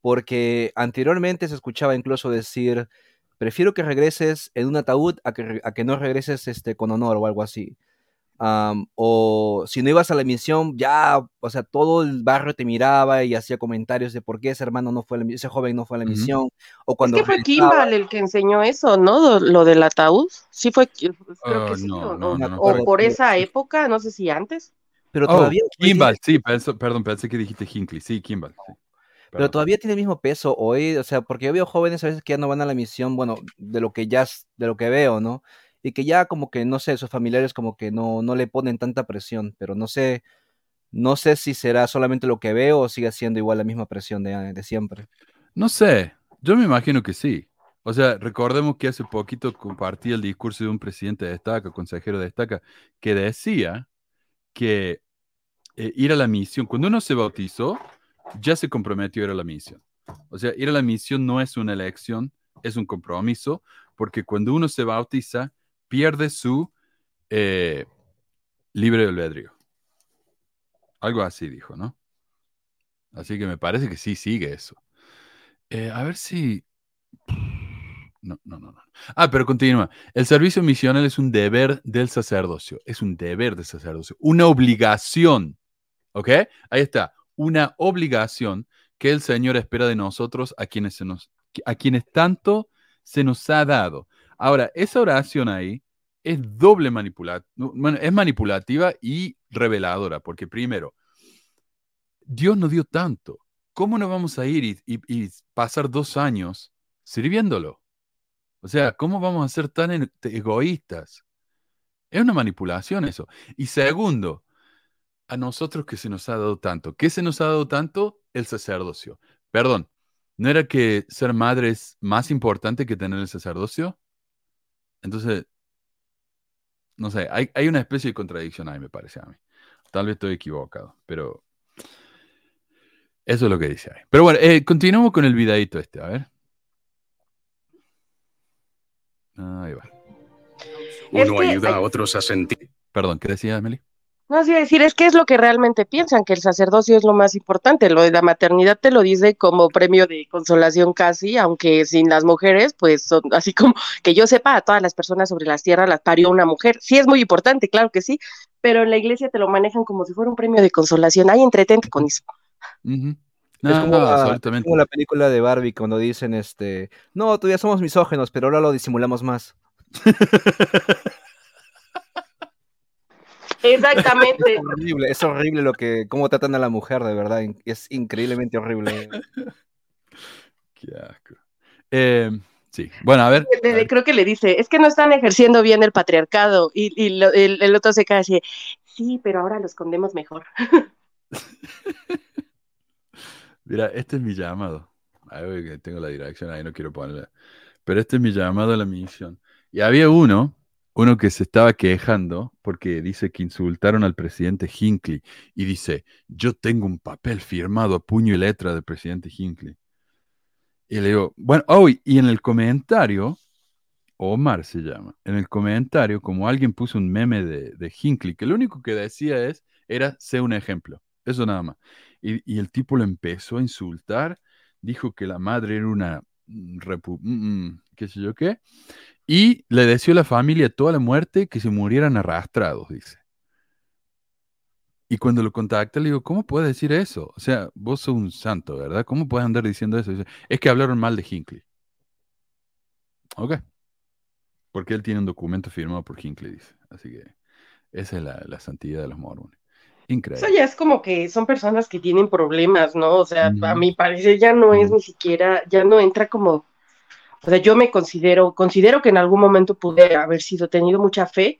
porque anteriormente se escuchaba incluso decir, prefiero que regreses en un ataúd a que, a que no regreses este, con honor o algo así. Am, o si no ibas a la misión, ya, o sea, todo el barrio te miraba y hacía comentarios de por qué ese hermano no fue a la ese joven no fue a la misión. O Es cuando que fue Kimball el que enseñó eso, ¿no? Lo del ataúd. Sí fue, creo Ah, que sí, no, o, no, o- no, no o por esa época, no sé si antes. pero Oh, todavía, Kimball, sí, perdón, pensé que dijiste Hinckley. Sí, Kimball. sí. Pero todavía tiene el mismo peso hoy, o sea, porque yo veo jóvenes a veces que ya no van a la misión, bueno, de lo que ya, de lo que veo, ¿no? Y que ya como que, no sé, sus familiares como que no, no le ponen tanta presión, pero no sé, no sé si será solamente lo que veo o sigue siendo igual la misma presión de, de siempre. No sé, yo me imagino que sí. O sea, recordemos que hace poquito compartí el discurso de un presidente de destaca, consejero de destaca, que decía que eh, ir a la misión, cuando uno se bautizó, ya se comprometió a ir a la misión. O sea, ir a la misión no es una elección, es un compromiso, porque cuando uno se bautiza, pierde su, eh, libre albedrío. Algo así dijo, ¿no? Así que me parece que sí sigue eso. Eh, a ver si... No, no, no, no. Ah, pero continúa. El servicio misional es un deber del sacerdocio. Es un deber del sacerdocio. Una obligación. ¿Ok? Ahí está. Una obligación que el Señor espera de nosotros a quienes, se nos, a quienes tanto se nos ha dado. Ahora, esa oración ahí es doble manipulativa, es manipulativa y reveladora, porque primero, Dios nos dio tanto. ¿Cómo no vamos a ir y, pasar dos años sirviéndolo? O sea, ¿cómo vamos a ser tan egoístas? Es una manipulación eso. Y segundo, a nosotros que se nos ha dado tanto. ¿Qué se nos ha dado tanto? El sacerdocio. Perdón, ¿no era que ser madre es más importante que tener el sacerdocio? Entonces, no sé, hay, hay una especie de contradicción ahí, me parece a mí. Tal vez estoy equivocado, pero eso es lo que dice ahí. Pero bueno, eh, continuamos con el videito este, a ver. Ahí va. Uno ayuda a otros a sentir. Perdón, ¿qué decía, Emily? No, sí, decir, es que es lo que realmente piensan, que el sacerdocio es lo más importante. Lo de la maternidad te lo dice como premio de consolación casi, aunque sin las mujeres, pues son así como que yo sepa, a todas las personas sobre la tierra las parió una mujer. Sí es muy importante, claro que sí, pero en la iglesia te lo manejan como si fuera un premio de consolación. Ay, entretente con eso. es como, la, como, la, película de Barbie cuando dicen, este, no, todavía somos misógenos, pero ahora lo disimulamos más. Exactamente. Es horrible, es horrible lo que, cómo tratan a la mujer, de verdad. Es increíblemente horrible. Qué asco. Eh, sí, bueno, a ver, Creo que le dice, es que no están ejerciendo bien el patriarcado. Y, y el, el, otro se cae así, sí, pero ahora lo escondemos mejor. Mira, este es mi llamado. Ay, tengo la dirección ahí, no quiero ponerla. Pero este es mi llamado a la misión. Y había uno uno que se estaba quejando porque dice que insultaron al presidente Hinckley y dice, yo tengo un papel firmado a puño y letra del presidente Hinckley. Y le digo, bueno, oh, y en el comentario, Omar se llama, en el comentario, como alguien puso un meme de, Hinckley, que lo único que decía es, era, sé un ejemplo, eso nada más. Y, el tipo lo empezó a insultar, dijo que la madre era una, mm, mm, mm, qué sé yo qué, y le deseó a la familia toda la muerte que se murieran arrastrados, dice. Y cuando lo contacta, le digo, ¿cómo puedes decir eso? O sea, vos sos un santo, ¿verdad? ¿Cómo puedes andar diciendo eso? Dice, es que hablaron mal de Hinckley. Ok. Porque él tiene un documento firmado por Hinckley, dice. Así que esa es la, santidad de los mormones. Increíble. Eso ya es como que son personas que tienen problemas, ¿no? O sea, a mi parecer ya no es ni siquiera, ya no entra como o sea, yo me considero, considero que en algún momento pude haber sido tenido mucha fe,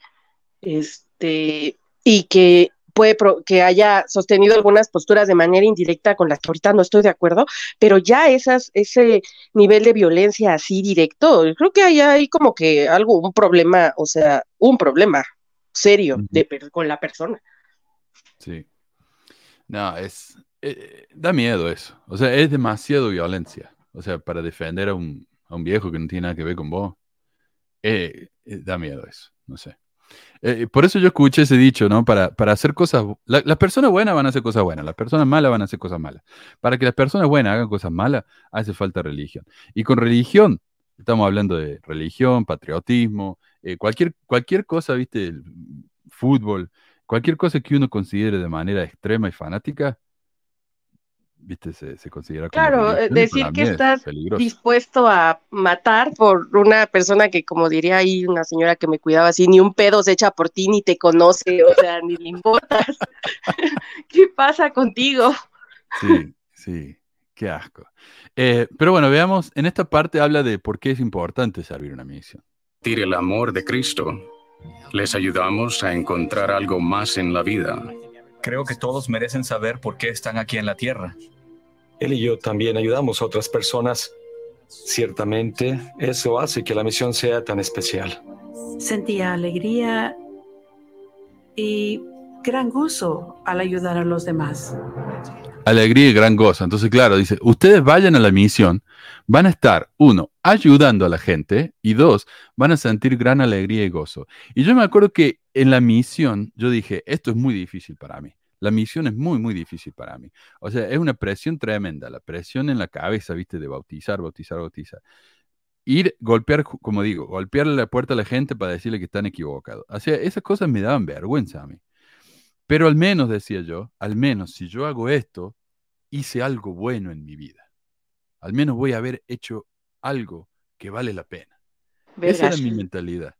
este, y que puede que haya sostenido algunas posturas de manera indirecta con las que ahorita no estoy de acuerdo, pero ya esas, ese nivel de violencia así directo, yo creo que hay, hay como que algo, un problema, o sea, un problema serio de, con la persona. Sí. No, es, eh, da miedo eso. O sea, es demasiado violencia. O sea, para defender a un, un viejo que no tiene nada que ver con vos. Eh, eh, da miedo eso, no sé. Eh, por eso yo escuché ese dicho, ¿no? Para, para hacer cosas... las personas buenas van a hacer cosas buenas, las personas malas van a hacer cosas malas. Para que las personas buenas hagan cosas malas, hace falta religión. Y con religión, estamos hablando de religión, patriotismo, cualquier, cualquier cosa, viste, fútbol, cualquier cosa que uno considere de manera extrema y fanática, viste, se, considera como Claro, eh, decir que estás dispuesto a matar por una persona que, como diría ahí una señora que me cuidaba así, ni un pedo se echa por ti, ni te conoce, o sea, ni le importas. ¿Qué pasa contigo? Sí, sí, qué asco. Eh, pero bueno, veamos, en esta parte habla de por qué es importante servir una misión. Tire el amor de Cristo. Les ayudamos a encontrar algo más en la vida. Creo que todos merecen saber por qué están aquí en la Tierra. Él y yo también ayudamos a otras personas. Ciertamente, eso hace que la misión sea tan especial. Sentía alegría y gran gozo al ayudar a los demás. alegría y gran gozo. Entonces, claro, dice, ustedes vayan a la misión, van a estar, uno, ayudando a la gente y dos, van a sentir gran alegría y gozo. Y yo me acuerdo que en la misión yo dije, esto es muy difícil para mí. La misión es muy, muy difícil para mí. O sea, es una presión tremenda, la presión en la cabeza, viste, de bautizar, bautizar, bautizar. Ir, golpear, como digo, golpearle la puerta a la gente para decirle que están equivocados. O sea, esas cosas me daban vergüenza a mí. Pero al menos, decía yo, al menos si yo hago esto, hice algo bueno en mi vida. Al menos voy a haber hecho algo que vale la pena. Esa era mi mentalidad.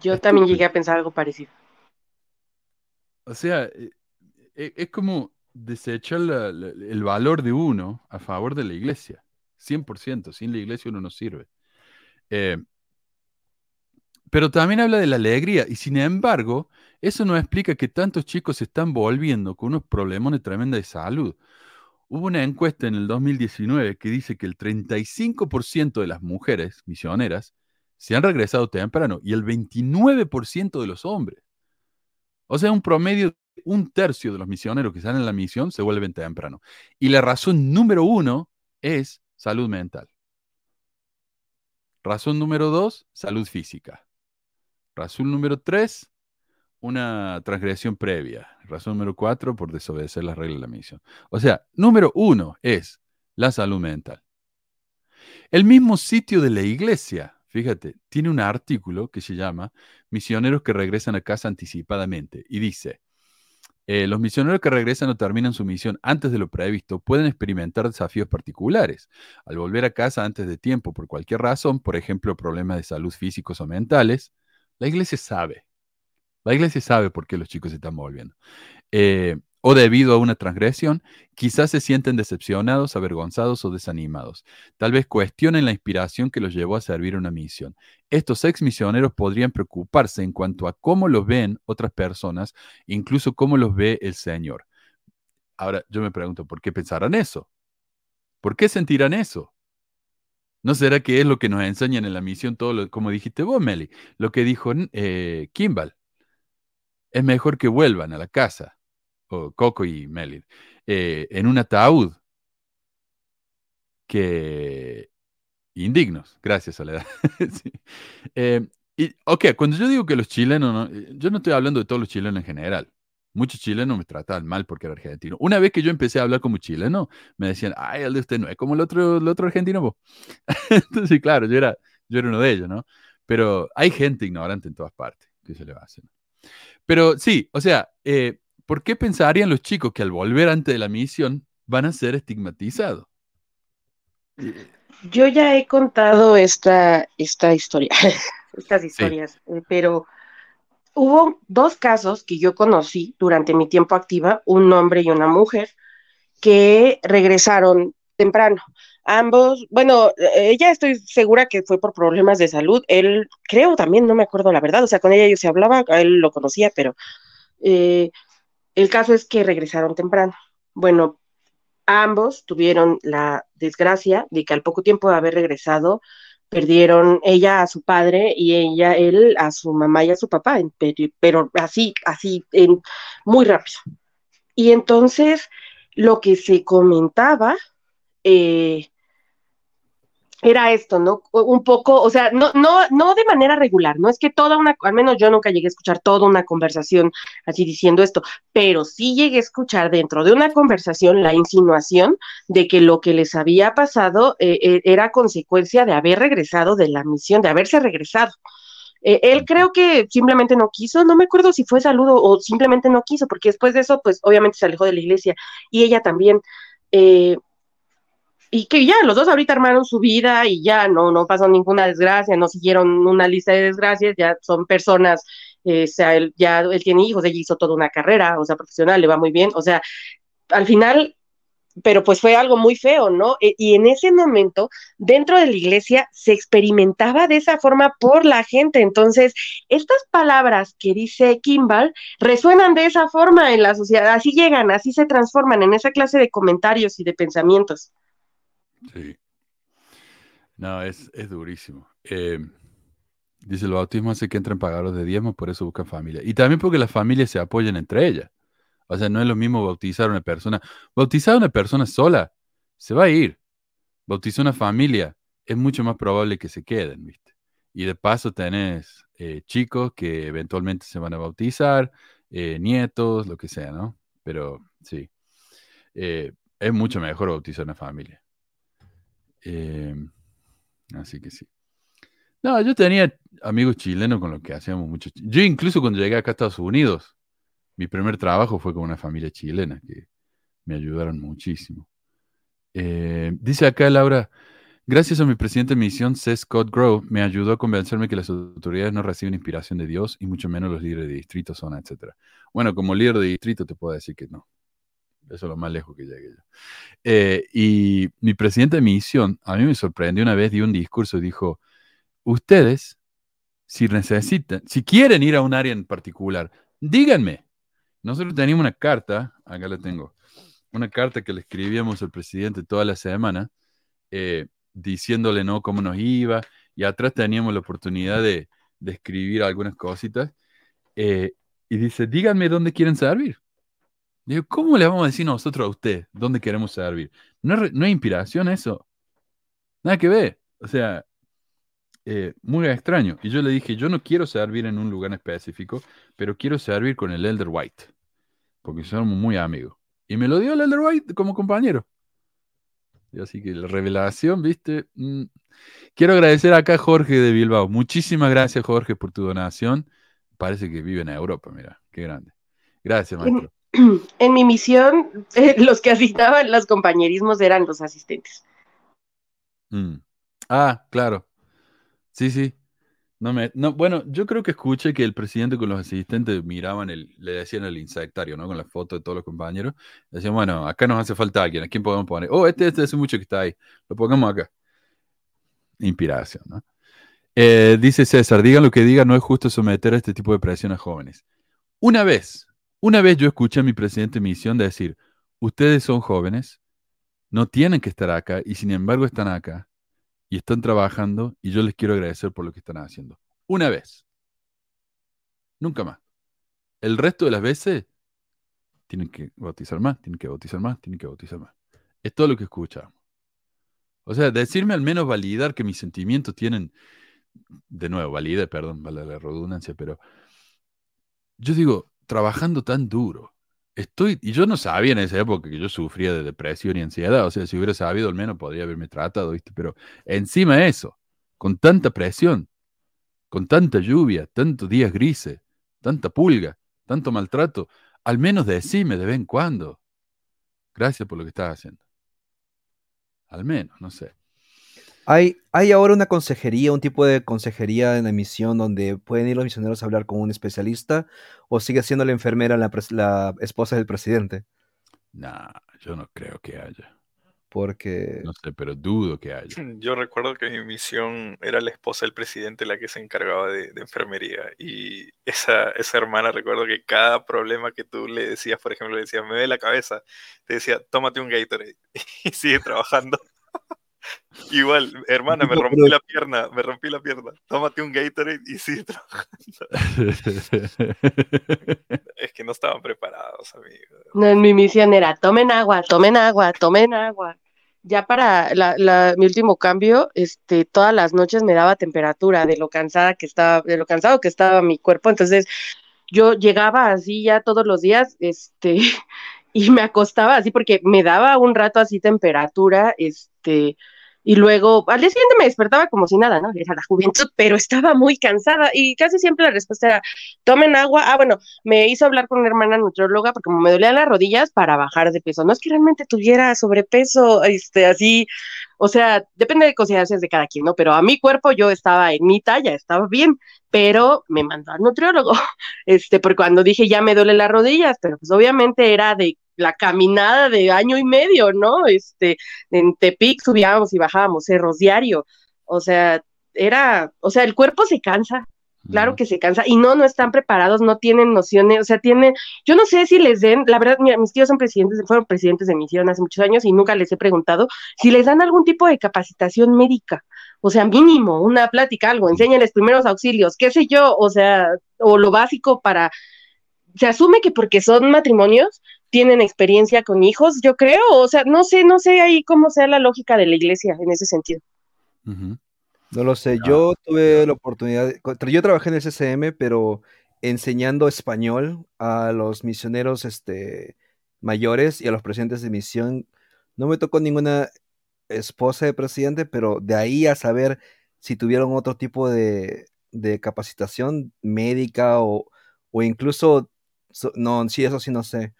Yo también llegué a pensar algo parecido. O sea, eh, es como desechar el valor de uno a favor de la iglesia. 100%. Sin la iglesia uno no sirve. Eh, pero también habla de la alegría y sin embargo, eso no explica que tantos chicos se están volviendo con unos problemas de tremenda de salud. Hubo una encuesta en el 2019 que dice que el 35% de las mujeres misioneras se han regresado temprano y el 29% de los hombres. O sea, un promedio, un tercio de los misioneros que salen en la misión se vuelven temprano. Y la razón número uno es salud mental. Razón número dos, salud física. Razón número tres, una transgresión previa. Razón número cuatro, por desobedecer las reglas de la misión. O sea, número uno es la salud mental. El mismo sitio de la iglesia, fíjate, tiene un artículo que se llama Misioneros que regresan a casa anticipadamente y dice, eh, los misioneros que regresan o terminan su misión antes de lo previsto pueden experimentar desafíos particulares. Al volver a casa antes de tiempo por cualquier razón, por ejemplo, problemas de salud físicos o mentales, la iglesia sabe la iglesia sabe por qué los chicos se están volviendo. Eh, o debido a una transgresión, quizás se sienten decepcionados, avergonzados o desanimados. Tal vez cuestionen la inspiración que los llevó a servir una misión. Estos ex misioneros podrían preocuparse en cuanto a cómo los ven otras personas, incluso cómo los ve el Señor. Ahora, yo me pregunto, ¿por qué pensarán eso? ¿Por qué sentirán eso? ¿No será que es lo que nos enseñan en la misión, todo lo, como dijiste vos, Meli, lo que dijo eh, Kimball? es mejor que vuelvan a la casa, o Coco y Melid, eh, en un ataúd que indignos. Gracias, Soledad. Eh, y, ok, cuando yo digo que los chilenos, eh, yo no estoy hablando de todos los chilenos en general. Muchos chilenos me trataban mal porque era argentino. Una vez que yo empecé a hablar como chileno, me decían, ay, el de usted no es como el otro, el otro argentino. Entonces, claro, yo era, yo era uno de ellos, ¿no? Pero hay gente ignorante en todas partes. ¿Qué se le va a hacer? Pero sí, o sea, eh, ¿por qué pensarían los chicos que al volver antes de la misión van a ser estigmatizados? Yo ya he contado esta, esta historia, estas historias, eh, pero hubo dos casos que yo conocí durante mi tiempo activa, un hombre y una mujer, que regresaron temprano. Ambos, bueno, ella estoy segura que fue por problemas de salud. Él, creo también, no me acuerdo la verdad, o sea, con ella yo se hablaba, él lo conocía, pero eh, el caso es que regresaron temprano. Bueno, ambos tuvieron la desgracia de que al poco tiempo de haber regresado, perdieron ella a su padre y ella, él a su mamá y a su papá, pero, así, así, muy rápido. Y entonces, lo que se comentaba eh, era esto, ¿no? Un poco, o sea, no, no, no de manera regular, no es que toda una, al menos yo nunca llegué a escuchar toda una conversación así diciendo esto, pero sí llegué a escuchar dentro de una conversación la insinuación de que lo que les había pasado eh, eh, era consecuencia de haber regresado de la misión, de haberse regresado. Eh, él creo que simplemente no quiso, no me acuerdo si fue saludo o simplemente no quiso, porque después de eso, pues obviamente se alejó de la iglesia y ella también. Eh, y que ya los dos ahorita armaron su vida y ya no, no pasó ninguna desgracia, no siguieron una lista de desgracias, ya son personas, eh, sea, él, ya él tiene hijos, ella hizo toda una carrera, o sea, profesional, le va muy bien, o sea, al final, pero pues fue algo muy feo, ¿no? E, y en ese momento, dentro de la iglesia, se experimentaba de esa forma por la gente, entonces, estas palabras que dice Kimball resuenan de esa forma en la sociedad, así llegan, así se transforman en esa clase de comentarios y de pensamientos. Sí. No, es, es durísimo. Eh, dice, el bautismo hace que entren pagados de diezmo, por eso buscan familia. Y también porque las familias se apoyan entre ellas. O sea, no es lo mismo bautizar a una persona. Bautizar a una persona sola, se va a ir. Bautizar una familia, es mucho más probable que se queden, ¿viste? Y de paso tenés eh, chicos que eventualmente se van a bautizar, eh, nietos, lo que sea, ¿no? Pero sí, es mucho mejor bautizar una familia. Así que sí. No, yo tenía amigos chilenos con los que hacíamos mucho. Yo incluso cuando llegué acá a Estados Unidos, mi primer trabajo fue con una familia chilena que me ayudaron muchísimo. dice acá Laura, Gracias a mi presidente de misión, C. Scott Grow, me ayudó a convencerme que las autoridades no reciben inspiración de Dios y mucho menos los líderes de distrito son, etc. Bueno, como líder de distrito te puedo decir que no. Eso es lo más lejos que llegué yo. Eh, y mi presidente de misión, a mí me sorprendió una vez, dio un discurso dijo, ustedes, si necesitan, si quieren ir a un área en particular, díganme. Nosotros teníamos una carta, acá la tengo, una carta que le escribíamos al presidente toda la semana. Eh, diciéndole no cómo nos iba, y atrás teníamos la oportunidad de, escribir algunas cositas, eh, y dice, díganme dónde quieren servir. Digo, ¿cómo le vamos a decir nosotros a usted dónde queremos servir? No, es, no inspiración eso. Nada que ver. O sea, eh, muy extraño. Y yo le dije, yo no quiero servir en un lugar específico, pero quiero servir con el Elder White, porque somos muy amigos. Y me lo dio el Elder White como compañero. Así que la revelación, ¿viste? Mm. Quiero agradecer acá a Jorge de Bilbao. Muchísimas gracias, Jorge, por tu donación. Parece que vive en Europa, mira, qué grande. Gracias, maestro. En, mi misión, los que asignaban los compañerismos eran los asistentes. Mm. Ah, claro. Sí, sí. No me, no, bueno, yo creo que escuché que el presidente con los asistentes miraban, el, le decían el insectario, ¿no? Con la foto de todos los compañeros. Decían, bueno, acá nos hace falta alguien, ¿a quién podemos poner? Oh, este, este hace mucho que está ahí, lo pongamos acá. Inspiración, ¿no? Eh, dice César, digan lo que digan, no es justo someter a este tipo de presión a jóvenes. Una vez, una vez yo escuché a mi presidente de misión decir, ustedes son jóvenes, no tienen que estar acá y sin embargo están acá y están trabajando y yo les quiero agradecer por lo que están haciendo. Una vez. Nunca más. El resto de las veces tienen que bautizar más, tienen que bautizar más, tienen que bautizar más. Es todo lo que escuchamos. O sea, decirme al menos validar que mis sentimientos tienen, de nuevo, valide, perdón, vale la redundancia, pero yo digo, trabajando tan duro, estoy, y yo no sabía en esa época que yo sufría de depresión y ansiedad, o sea, si hubiera sabido al menos podría haberme tratado, ¿viste? Pero encima de eso, con tanta presión, con tanta lluvia, tantos días grises, tanta pulga, tanto maltrato, al menos decime de vez en cuando, gracias por lo que estás haciendo. Al menos, no sé. ¿Hay, ¿Hay ahora una consejería, un tipo de consejería en la misión donde pueden ir los misioneros a hablar con un especialista o sigue siendo la enfermera la, la esposa del presidente? Nah, yo no creo que haya. Porque... No sé, pero dudo que haya. Yo recuerdo que mi misión era la esposa del presidente la que se encargaba de, enfermería. Y esa, esa hermana, recuerdo que cada problema que tú le decías, por ejemplo, le decías, me ve la cabeza, te decía, tómate un Gatorade y sigue trabajando. Igual, hermana, me rompí la pierna, me rompí la pierna. Tómate un Gatorade y sigue trabajando. es que no estaban preparados, amigos. No, mi misión era, tomen agua, tomen agua, tomen agua. Ya para la, mi último cambio, este, todas las noches me daba temperatura de lo cansada que estaba, de lo cansado que estaba mi cuerpo. Entonces, yo llegaba así ya todos los días, este, y me acostaba así porque me daba un rato así temperatura, este, y luego al día siguiente me despertaba como si nada, ¿no? Era la juventud, pero estaba muy cansada y casi siempre la respuesta era, tomen agua. Ah, bueno, me hizo hablar con una hermana nutrióloga porque me dolían las rodillas para bajar de peso. No es que realmente tuviera sobrepeso, este, así, o sea, depende de consideraciones de cada quien, ¿no? Pero a mi cuerpo yo estaba en mi talla, estaba bien, pero me mandó al nutriólogo, este, porque cuando dije ya me duele las rodillas, pero pues obviamente era de la caminada de año y medio, ¿no? Este, en Tepic subíamos y bajábamos cerros diario. O sea, era, o sea, el cuerpo se cansa, claro que se cansa, y no, no están preparados, no tienen nociones, o sea, tienen, yo no sé si les den, la verdad, mis tíos son presidentes, fueron presidentes de misión hace muchos años y nunca les he preguntado si les dan algún tipo de capacitación médica, o sea, mínimo, una plática, algo, enséñales primeros auxilios, qué sé yo, o sea, o lo básico para se asume que porque son matrimonios tienen experiencia con hijos, yo creo, o sea, no sé, no sé ahí cómo sea la lógica de la iglesia en ese sentido. No lo sé, yo tuve la oportunidad, yo trabajé en el CCM, pero enseñando español a los misioneros este, mayores y a los presidentes de misión. No me tocó ninguna esposa de presidente, pero de ahí a saber si tuvieron otro tipo de, de capacitación médica o, o incluso, no, sí, eso sí no sé.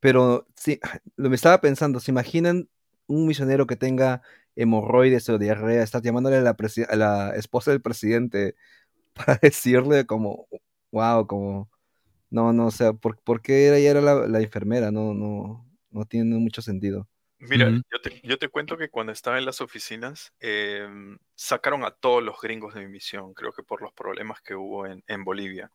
Pero sí, lo me estaba pensando, ¿se imaginan un misionero que tenga hemorroides o diarrea? Estás llamándole a la, a la esposa del presidente para decirle como, wow, como, no, no, o sea, ¿por, por qué ella era la, la, enfermera? No, no, no tiene mucho sentido. Mira, yo, te, yo, te, cuento que cuando estaba en las oficinas, eh, sacaron a todos los gringos de mi misión, creo que por los problemas que hubo en, en Bolivia.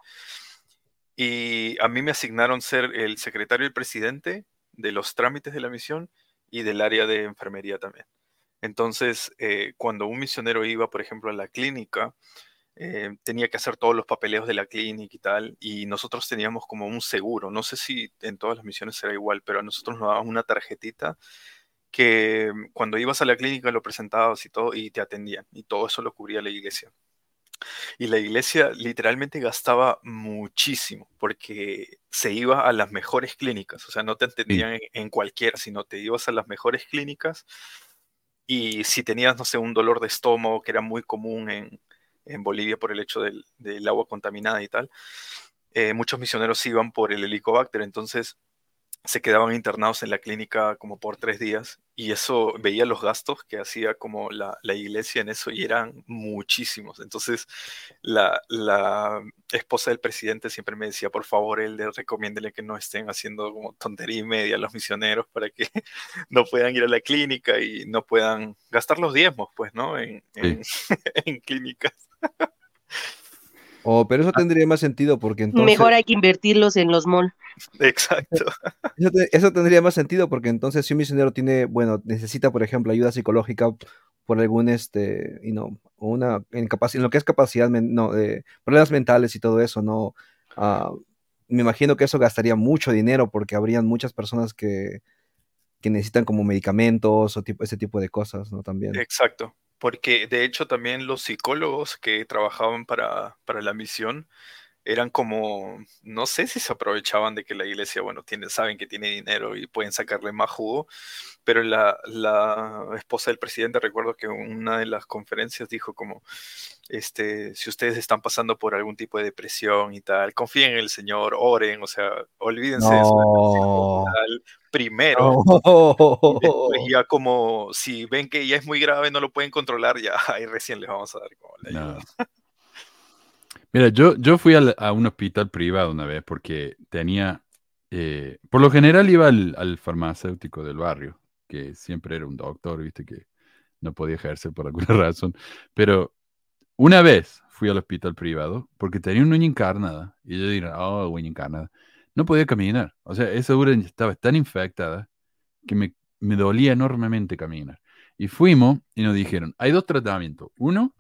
Y a mí me asignaron ser el secretario del presidente de los trámites de la misión y del área de enfermería también. Entonces, eh, cuando un misionero iba, por ejemplo, a la clínica, eh, tenía que hacer todos los papeleos de la clínica y tal, y nosotros teníamos como un seguro, no sé si en todas las misiones será igual, pero a nosotros nos daban una tarjetita que cuando ibas a la clínica lo presentabas y todo, y te atendían, y todo eso lo cubría la iglesia. Y la iglesia literalmente gastaba muchísimo porque se iba a las mejores clínicas, o sea, no te atendían en, en cualquiera, sino te ibas a las mejores clínicas y si tenías, no sé, un dolor de estómago que era muy común en, en Bolivia por el hecho del, del agua contaminada y tal, eh, muchos misioneros iban por el helicobacter, entonces se quedaban internados en la clínica como por tres días y eso veía los gastos que hacía como la, la iglesia en eso y eran muchísimos. Entonces la, la, esposa del presidente siempre me decía, por favor, él le recomiéndele que no estén haciendo como tontería y media los misioneros para que no puedan ir a la clínica y no puedan gastar los diezmos, pues, ¿no? En, en, sí. en clínicas. Oh, pero eso tendría más sentido porque entonces... Mejor hay que invertirlos en los malls. Exacto. Eso, te, eso, tendría más sentido porque entonces si un misionero tiene, bueno, necesita, por ejemplo, ayuda psicológica por algún, este, y no, una, en, en lo que es capacidad, no, eh, problemas mentales y todo eso, ¿no? Uh, me imagino que eso gastaría mucho dinero porque habrían muchas personas que, que necesitan como medicamentos o tipo, ese tipo de cosas, ¿no? También. Exacto porque de hecho también los psicólogos que trabajaban para, para, la misión eran como, no sé si se aprovechaban de que la iglesia, bueno, tiene, saben que tiene dinero y pueden sacarle más jugo, pero la, la esposa del presidente, recuerdo que en una de las conferencias dijo como, este, si ustedes están pasando por algún tipo de depresión y tal, confíen en el Señor, oren, o sea, olvídense no. de eso primero. Oh. después ya como si ven que ya es muy grave, no lo pueden controlar, ya ahí recién les vamos a dar como la ayuda. No. Mira, yo, yo fui a un hospital privado una vez porque tenía, eh, por lo general iba al, al, farmacéutico del barrio, que siempre era un doctor, viste, que no podía ejercer por alguna razón, pero una vez fui al hospital privado porque tenía una uña encarnada y yo diría, oh, uña encarnada no podía caminar. O sea, esa uña estaba tan infectada que me, me, dolía enormemente caminar. Y fuimos y nos dijeron, hay dos tratamientos. Uno,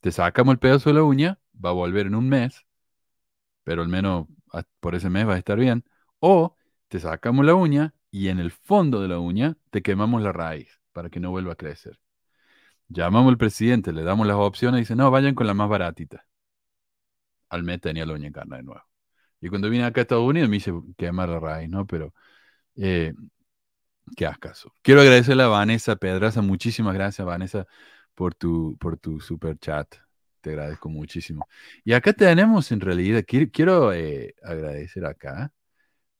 te sacamos el pedazo de la uña, va a volver en un mes, pero al menos por ese mes va a estar bien. O te sacamos la uña y en el fondo de la uña te quemamos la raíz para que no vuelva a crecer. Llamamos al presidente, le damos las opciones y dice, no, vayan con la más baratita. Al mes tenía la uña encarna de nuevo. Y cuando vine acá a Estados Unidos me hice quemar la raíz, ¿no? Pero, eh, qué ascaso. Quiero agradecerle a Vanessa Pedraza, muchísimas gracias, Vanessa, por tu, por tu super chat. Te agradezco muchísimo. Y acá tenemos, en realidad, quiero, eh, agradecer acá,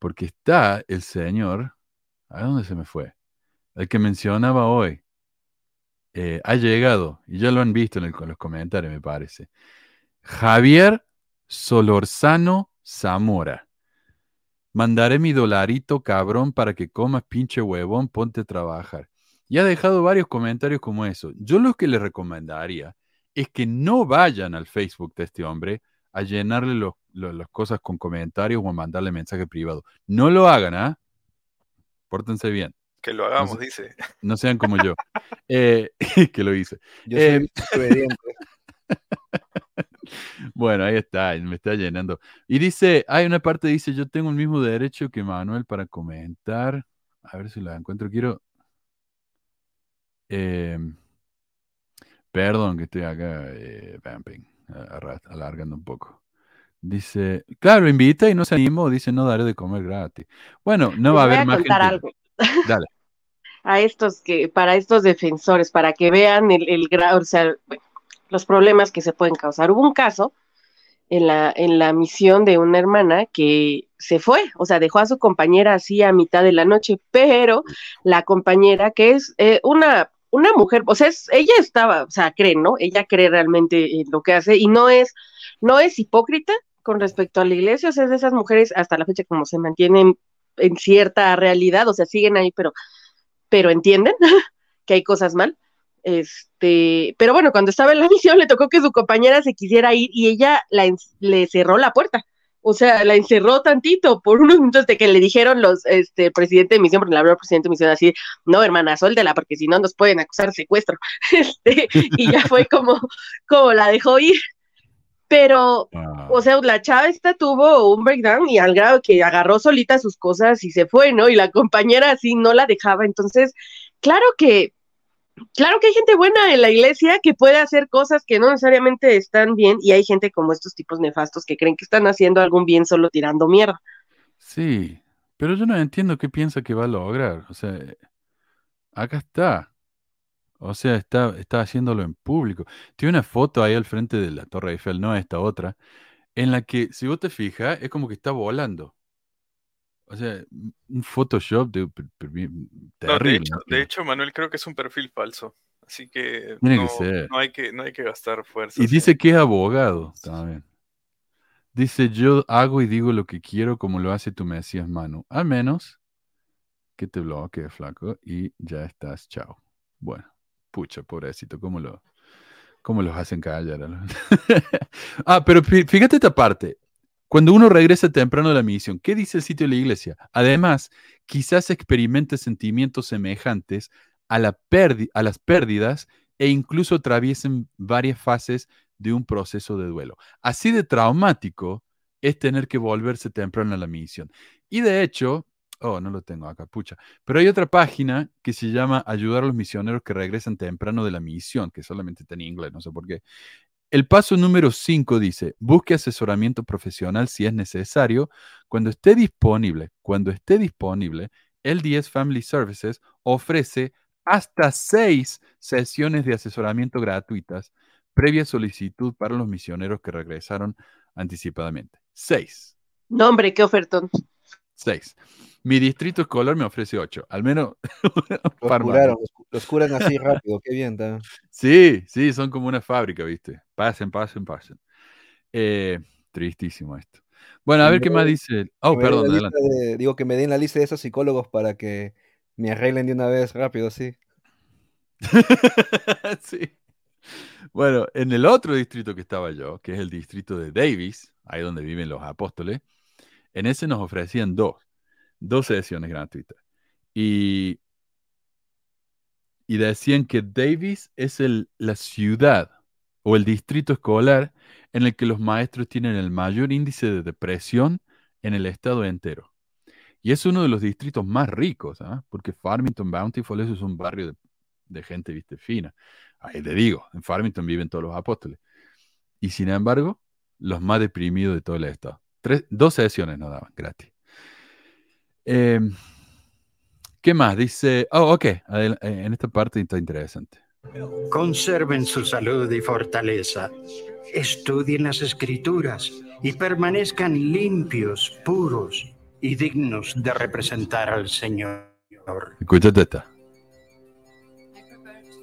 porque está el señor, ¿a dónde se me fue? El que mencionaba hoy. Eh, ha llegado, y ya lo han visto en los comentarios, me parece. Javier Solorzano Zamora. Mandaré mi dolarito cabrón para que comas pinche huevón, ponte a trabajar. Y ha dejado varios comentarios como eso. Yo lo que le recomendaría es que no vayan al Facebook de este hombre a llenarle lo, lo, las cosas con comentarios o a mandarle mensaje privado. No lo hagan, ¿ah? Pórtense bien. Que lo hagamos, no, dice. No sean como yo. eh, que lo hice. Yo soy eh, obediente. Bueno, ahí está, me está llenando. Y dice, hay una parte dice, yo tengo el mismo derecho que Manuel para comentar. A ver si la encuentro. Quiero... perdón que estoy acá eh, vamping, alargando un poco. Dice, claro, invita y no se animó. Dice, no daré de comer gratis. Bueno, no va a Les voy haber a más contar gente. algo. Dale. a estos que, para estos defensores, para que vean el, el grado, o sea, bueno, los problemas que se pueden causar. Hubo un caso en la, en la misión de una hermana que se fue, o sea, dejó a su compañera así a mitad de la noche, pero la compañera, que es eh, una, una mujer, o sea, es- ella estaba, o sea, cree, ¿no? Ella cree realmente en lo que hace y no es, no es hipócrita con respecto a la iglesia, o sea, es de esas mujeres hasta la fecha como se mantienen en cierta realidad, o sea, siguen ahí, pero pero entienden que hay cosas mal. Este, pero bueno, cuando estaba en la misión le tocó que su compañera se quisiera ir y ella la le cerró la puerta. O sea, la encerró tantito por unos minutos de que le dijeron los, este, presidente de misión, porque le habló el presidente de misión así, no, hermana, suéltela, porque si no nos pueden acusar de secuestro. Este, y ya fue como, como la dejó ir. Pero, o sea, la chava esta tuvo un breakdown y al grado que agarró solita sus cosas y se fue, ¿no? Y la compañera así no la dejaba. Entonces, claro que, claro que hay gente buena en la iglesia que puede hacer cosas que no necesariamente están bien y hay gente como estos tipos nefastos que creen que están haciendo algún bien solo tirando mierda. Sí, pero yo no entiendo qué piensa que va a lograr. O sea, acá está. O sea, está, está haciéndolo en público. Tiene una foto ahí al frente de la Torre Eiffel, no esta otra, en la que, si vos te fijas, es como que está volando. O sea, un Photoshop de, No, terrible. hecho, de hecho, Manuel, creo que es un perfil falso. Así que no, hay que, no hay que gastar fuerzas. Y dice que es abogado también. Dice, yo hago y digo lo que quiero como lo hace tu Mesías Manu. Al menos que te bloquee, flaco, y ya estás, chao. Bueno, pucha, pobrecito, ¿cómo lo, cómo los hacen callar? a ah, pero fí- fíjate esta parte. Cuando uno regresa temprano de la misión, ¿qué dice el sitio de la iglesia? Además, quizás experimente sentimientos semejantes a, a las pérdidas e incluso atraviesen varias fases de un proceso de duelo. Así de traumático es tener que volverse temprano a la misión. Y de hecho, oh, no lo tengo acá, pucha, pero hay otra página que se llama Ayudar a los misioneros que regresan temprano de la misión, que solamente está en inglés, no sé por qué. El paso número 5 dice, busque asesoramiento profesional si es necesario. Cuando esté disponible, cuando esté disponible, el 10 Family Services ofrece hasta seis sesiones de asesoramiento gratuitas previa solicitud para los misioneros que regresaron anticipadamente. Seis. No, hombre, qué ofertón. Seis. Mi distrito escolar me ofrece ocho. Al menos. Los curaron, los, los curan así rápido, qué bien. está. Sí, sí, son como una fábrica, ¿viste? Pasen, pasen, pasen. Eh, tristísimo esto. Bueno, a ver me qué más dice. Oh, perdón, la adelante. de- digo que me den la lista de esos psicólogos para que me arreglen de una vez rápido, sí. sí. Bueno, en el otro distrito que estaba yo, que es el distrito de Davis, ahí donde viven los apóstoles, en ese nos ofrecían dos, dos sesiones gratuitas. Y, y decían que Davis es el, la ciudad o el distrito escolar en el que los maestros tienen el mayor índice de depresión en el estado entero. Y es uno de los distritos más ricos, ¿ah? porque Farmington, Bountiful, es un barrio de, de gente, viste, fina. Ahí te digo, en Farmington viven todos los apóstoles. Y sin embargo, los más deprimidos de todo el estado. Tres, dos sesiones nos daban gratis. Eh, ¿Qué más? Dice, oh, ok, eh, en esta parte está interesante. Conserven su salud y fortaleza. Estudien las escrituras y permanezcan limpios, puros y dignos de representar al Señor. Escúchate esta.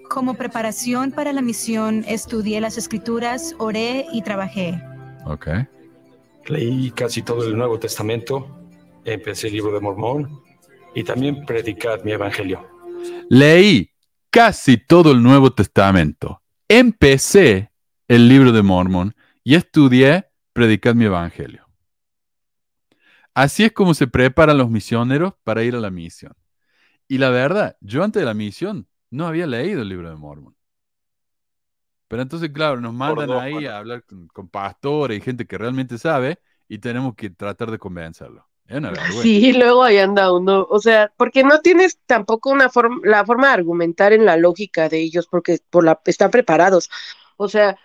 Como preparación para la misión, estudié las escrituras, oré y trabajé. Ok. Leí casi todo el Nuevo Testamento, empecé el libro de Mormón y también predicad mi evangelio. Leí casi todo el Nuevo Testamento. Empecé el libro de Mormón y estudié Predicad mi Evangelio. Así es como se preparan los misioneros para ir a la misión. Y la verdad, yo antes de la misión no había leído el libro de Mormón. Pero entonces, claro, nos mandan dos, ahí mano. a hablar con, con pastores y gente que realmente sabe y tenemos que tratar de convencerlo. Es una. Sí, luego ahí anda uno, o sea, porque no tienes tampoco una forma, la forma de argumentar en la lógica de ellos, porque por la, están preparados. O sea,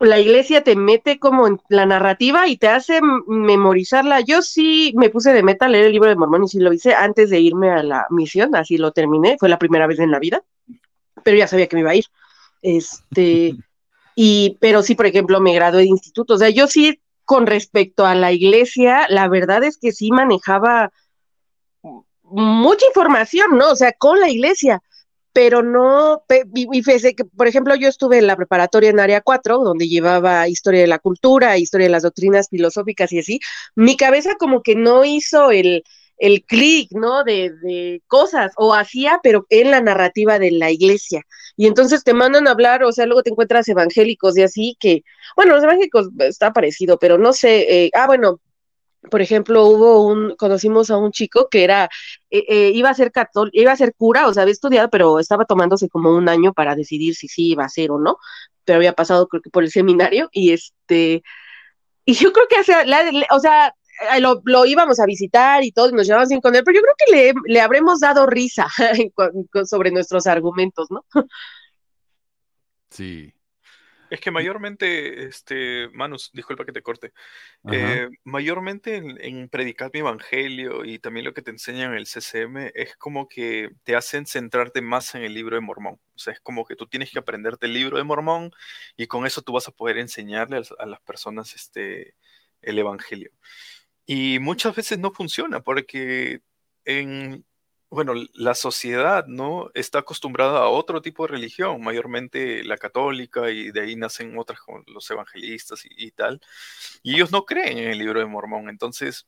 la iglesia te mete como en la narrativa y te hace memorizarla. Yo sí me puse de meta a leer el libro de Mormón y sí lo hice antes de irme a la misión, así lo terminé, fue la primera vez en la vida, pero ya sabía que me iba a ir. Este, y, pero sí, por ejemplo, me gradué de instituto. O sea, yo sí, con respecto a la iglesia, la verdad es que sí manejaba mucha información, ¿no? O sea, con la iglesia, pero no, y fíjese que, por ejemplo, yo estuve en la preparatoria en área 4, donde llevaba historia de la cultura, historia de las doctrinas filosóficas y así, mi cabeza como que no hizo el, el clic, ¿no? De, de cosas, o hacía, pero en la narrativa de la iglesia. Y entonces te mandan a hablar, o sea, luego te encuentras evangélicos y así que, bueno, los evangélicos está parecido, pero no sé, eh, ah, bueno, por ejemplo, hubo un, conocimos a un chico que era, eh, eh, iba a ser catól iba a ser cura, o sea, había estudiado, pero estaba tomándose como un año para decidir si sí iba a ser o no, pero había pasado creo que por el seminario y este, y yo creo que hace, la- o sea, eh, lo, lo íbamos a visitar y todo, y nos llevamos bien con él, pero yo creo que le, le habremos dado risa sobre nuestros argumentos, ¿no? Sí. Es que mayormente, este, Manus, disculpa que te corte. Eh, mayormente en, en predicar mi evangelio y también lo que te enseñan en el CCM es como que te hacen centrarte más en el libro de Mormón. O sea, es como que tú tienes que aprenderte el libro de Mormón y con eso tú vas a poder enseñarle a, las- a las personas este, el evangelio. Y muchas veces no funciona porque en, bueno, la sociedad, ¿no? Está acostumbrada a otro tipo de religión, mayormente la católica, y de ahí nacen otras como los evangelistas y, y tal. Y ellos no creen en el libro de Mormón, entonces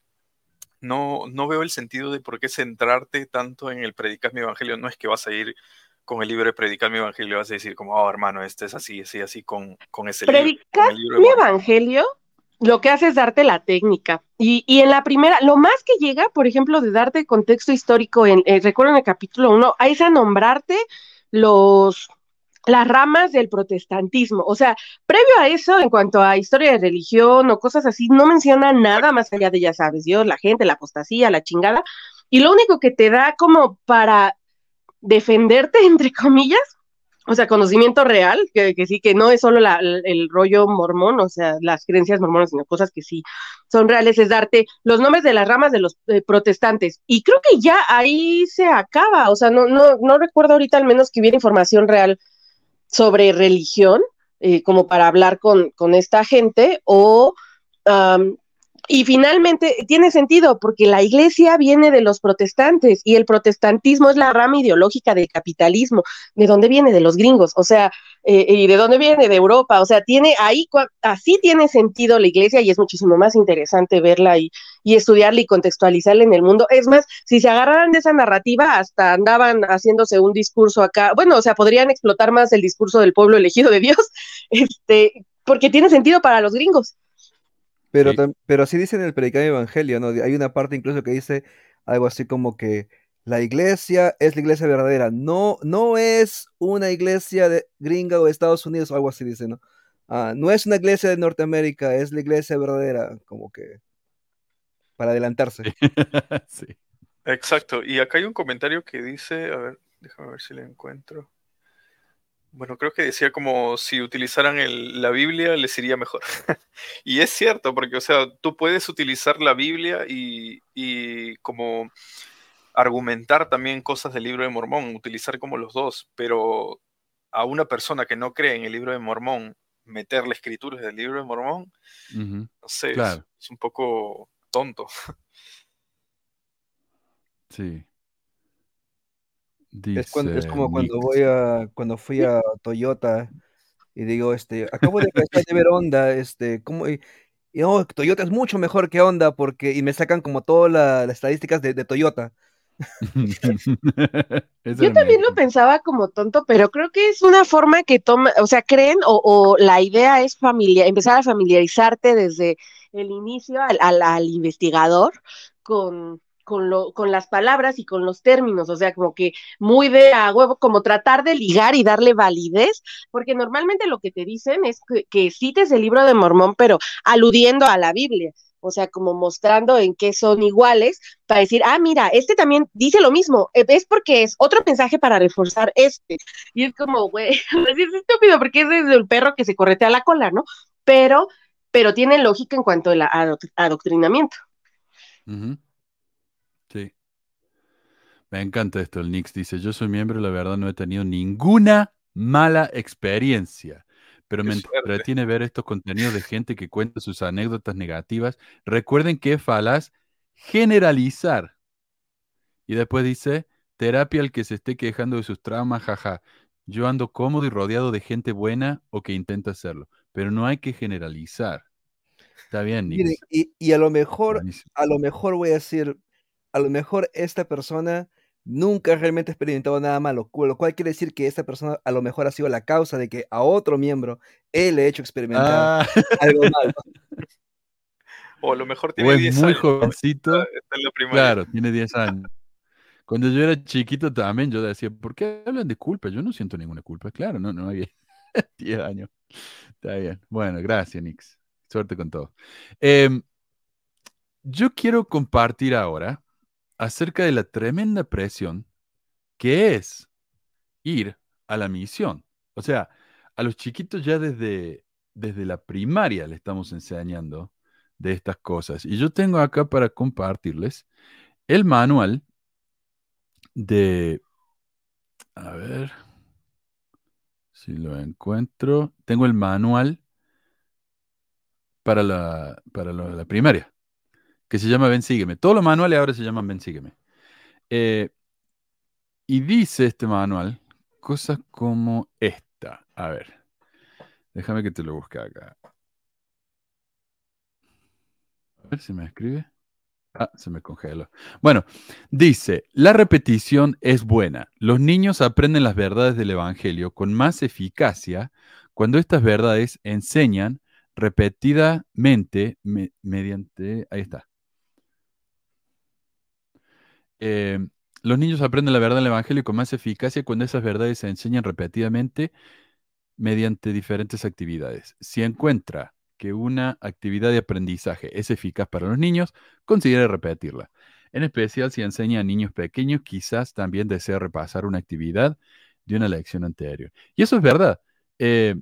no, no veo el sentido de por qué centrarte tanto en el predicar mi evangelio. No es que vas a ir con el libro de predicar mi evangelio, vas a decir como, oh, hermano, este es así, así, así, con, con ese libro, Predicar mi evangelio lo que hace es darte la técnica. Y, y en la primera, lo más que llega, por ejemplo, de darte contexto histórico, en, eh, recuerdo en el capítulo 1, es a nombrarte los las ramas del protestantismo. O sea, previo a eso, en cuanto a historia de religión o cosas así, no menciona nada más allá de, ya sabes, Dios, la gente, la apostasía, la chingada. Y lo único que te da como para defenderte, entre comillas, o sea, conocimiento real, que, que sí, que no es solo la- el, rollo mormón, o sea, las creencias mormonas, sino cosas que sí son reales, es darte los nombres de las ramas de los eh, protestantes. Y creo que ya ahí se acaba, o sea, no, no, no recuerdo ahorita al menos que hubiera información real sobre religión, eh, como para hablar con, con esta gente, o am, y finalmente tiene sentido porque la iglesia viene de los protestantes y el protestantismo es la rama ideológica del capitalismo. ¿De dónde viene? De los gringos, o sea, eh, ¿y de dónde viene? De Europa, o sea, tiene ahí, así tiene sentido la iglesia y es muchísimo más interesante verla y, y estudiarla y contextualizarla en el mundo. Es más, si se agarraran de esa narrativa, hasta andaban haciéndose un discurso acá, bueno, o sea, podrían explotar más el discurso del pueblo elegido de Dios, este, porque tiene sentido para los gringos. Pero, tam- pero así dice en el Predicado Evangelio, ¿no? Hay una parte incluso que dice algo así como que la iglesia es la iglesia verdadera, no, no es una iglesia de gringa o de Estados Unidos, algo así dice, ¿no? Ah, no es una iglesia de Norteamérica, es la iglesia verdadera, como que para adelantarse. sí. Exacto. Y acá hay un comentario que dice, a ver, déjame ver si lo encuentro. Bueno, creo que decía como si utilizaran el- la Biblia les iría mejor. y es cierto, porque, o sea, tú puedes utilizar la Biblia y, y como argumentar también cosas del libro de Mormón, utilizar como los dos, pero a una persona que no cree en el libro de Mormón, meterle escrituras del libro de Mormón, no sé, es un poco tonto. Sí. Es, cuando- es Dice como cuando voy a, cuando fui a Toyota y digo, este, acabo de empezar a ver Honda, este, ¿cómo? Y, y, oh, Toyota es mucho mejor que Honda porque, y me sacan como todas la- las estadísticas de, de Toyota. Yo también lo pensaba como tonto, pero creo que es una forma que toma, o sea, creen o, o la idea es familia, empezar a familiarizarte desde el inicio al, al- al investigador con, con, lo, con las palabras y con los términos, o sea, como que muy de a huevo, como tratar de ligar y darle validez, porque normalmente lo que te dicen es que, que cites el libro de Mormón, pero aludiendo a la Biblia o sea, como mostrando en qué son iguales, para decir, ah, mira, este también dice lo mismo, eh, es porque es otro mensaje para reforzar este. Y es como, güey, es estúpido porque es desde el perro que se corretea la cola, ¿no? Pero, pero tiene lógica en cuanto al adoctrinamiento. Sí. Me encanta esto, el Nix dice, yo soy miembro, la verdad no he tenido ninguna mala experiencia pero me entretiene ver estos contenidos de gente que cuenta sus anécdotas negativas. Recuerden que es falaz generalizar. Y después dice, terapia al que se esté quejando de sus traumas, jaja. Yo ando cómodo y rodeado de gente buena o que intenta hacerlo, pero no hay que generalizar. Está bien, Mire, y, y, a lo mejor, a lo mejor voy a decir, a lo mejor esta persona nunca realmente ha experimentado nada malo, lo cual quiere decir que esta persona a lo mejor ha sido la causa de que a otro miembro él le ha hecho experimentar Ah. algo malo. O a lo mejor O tiene es 10 muy años. jovencito. Está, en la primaria. Claro, tiene 10 años. Cuando yo era chiquito también, yo decía, ¿por qué hablan de culpa? Yo no siento ninguna culpa. Claro, no, no hay 10 años. Está bien. Bueno, gracias, Nix. Suerte con todo. Em, yo quiero compartir ahora acerca de la tremenda presión que es ir a la misión. O sea, a los chiquitos ya desde, desde la primaria le estamos enseñando de estas cosas. Y yo tengo acá para compartirles el manual de... A ver si lo encuentro. Tengo el manual para la, para la, la primaria, que se llama Ven Sígueme. Todos los manuales ahora se llaman Ven Sígueme. Eh, y dice este manual cosas como esta. A ver, déjame que te lo busque acá. A ver si me escribe. Ah, se me congeló. Bueno, dice, la repetición es buena. Los niños aprenden las verdades del Evangelio con más eficacia cuando estas verdades enseñan repetidamente me- mediante... Ahí está. Eh, los niños aprenden la verdad del Evangelio con más eficacia cuando esas verdades se enseñan repetidamente mediante diferentes actividades. Si encuentra que una actividad de aprendizaje es eficaz para los niños, considere repetirla. En especial si enseña a niños pequeños, quizás también desea repasar una actividad de una lección anterior. Y eso es verdad. Eh,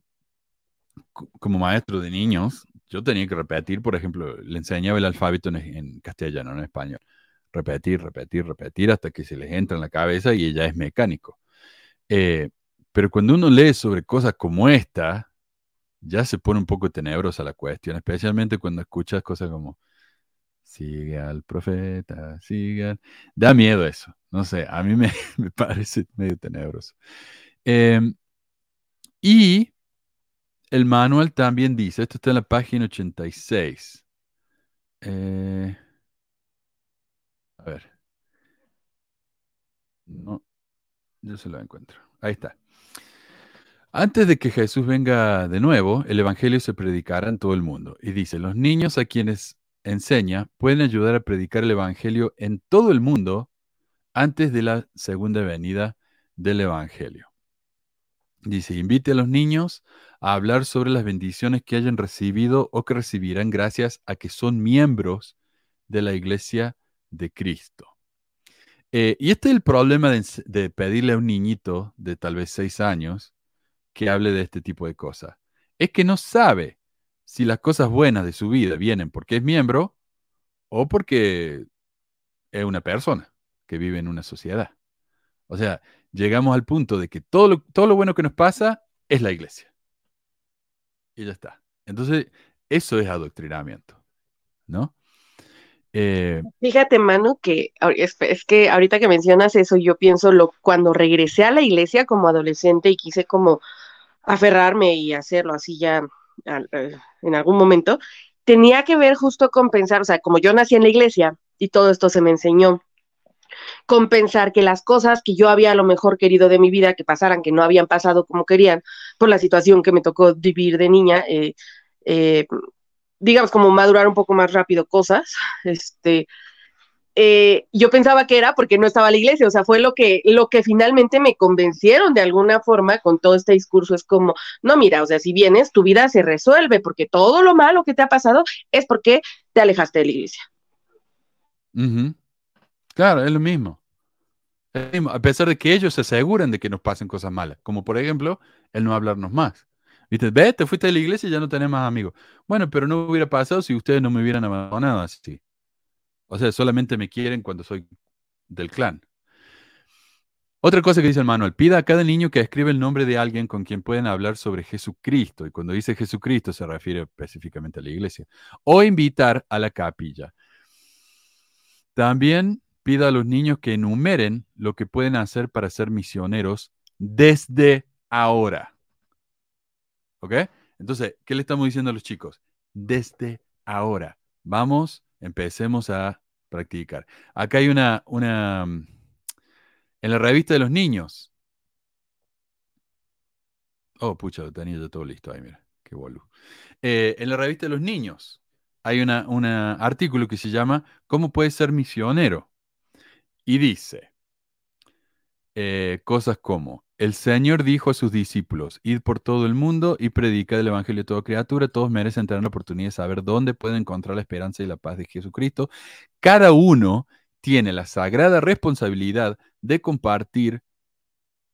co- como maestro de niños, yo tenía que repetir, por ejemplo, le enseñaba el alfabeto en, en castellano, no en español. Repetir, repetir, repetir hasta que se les entra en la cabeza y ya es mecánico. Eh, pero cuando uno lee sobre cosas como esta, ya se pone un poco tenebrosa la cuestión, especialmente cuando escuchas cosas como sigue al profeta, sigue al... Da miedo eso, no sé, a mí me, me parece medio tenebroso. Em, y el manual también dice, esto está en la página 86. Eh, a ver. No, yo se lo encuentro. Ahí está. Antes de que Jesús venga de nuevo, el Evangelio se predicará en todo el mundo. Y dice, los niños a quienes enseña pueden ayudar a predicar el Evangelio en todo el mundo antes de la segunda venida del Evangelio. Dice, invite a los niños a hablar sobre las bendiciones que hayan recibido o que recibirán gracias a que son miembros de la iglesia de Cristo. Eh, y este es el problema de, pedirle a un niñito de tal vez seis años que hable de este tipo de cosas. Es que no sabe si las cosas buenas de su vida vienen porque es miembro o porque es una persona que vive en una sociedad. O sea, llegamos al punto de que todo lo, todo lo bueno que nos pasa es la iglesia. Y ya está. Entonces, eso es adoctrinamiento, ¿no? Eh, Fíjate, Manu, que es, que ahorita que mencionas eso, yo pienso lo cuando regresé a la iglesia como adolescente y quise como aferrarme y hacerlo así ya eh, en algún momento, tenía que ver justo con pensar, o sea, como yo nací en la iglesia y todo esto se me enseñó, con pensar que las cosas que yo había a lo mejor querido de mi vida que pasaran, que no habían pasado como querían, por la situación que me tocó vivir de niña, eh, eh, digamos, como madurar un poco más rápido cosas, este, eh, yo pensaba que era porque no estaba la iglesia, o sea, fue lo que, lo que finalmente me convencieron de alguna forma con todo este discurso. Es como, no, mira, o sea, si vienes, tu vida se resuelve, porque todo lo malo que te ha pasado es porque te alejaste de la iglesia. Claro, es lo mismo. Es lo mismo, A pesar de que ellos se aseguran de que nos pasen cosas malas, como por ejemplo, el no hablarnos más. Viste, te fuiste de la iglesia y ya no tenés más amigos. Bueno, pero no hubiera pasado si ustedes no me hubieran abandonado así. O sea, solamente me quieren cuando soy del clan. Otra cosa que dice el manual, pida a cada niño que escriba el nombre de alguien con quien pueden hablar sobre Jesucristo. Y cuando dice Jesucristo se refiere específicamente a la iglesia. O invitar a la capilla. También pida a los niños que enumeren lo que pueden hacer para ser misioneros desde ahora. ¿Ok? Entonces, ¿qué le estamos diciendo a los chicos? Desde ahora. Vamos, empecemos a practicar. Acá hay una, una, en la revista de los niños. Oh, pucha, tenía ya todo listo ahí, mira, qué boludo. Eh, en la revista de los niños hay un artículo que se llama ¿Cómo puedes ser misionero? Y dice eh, cosas como, el Señor dijo a sus discípulos, id por todo el mundo y predica el Evangelio a toda criatura, todos merecen tener la oportunidad de saber dónde pueden encontrar la esperanza y la paz de Jesucristo. Cada uno tiene la sagrada responsabilidad de compartir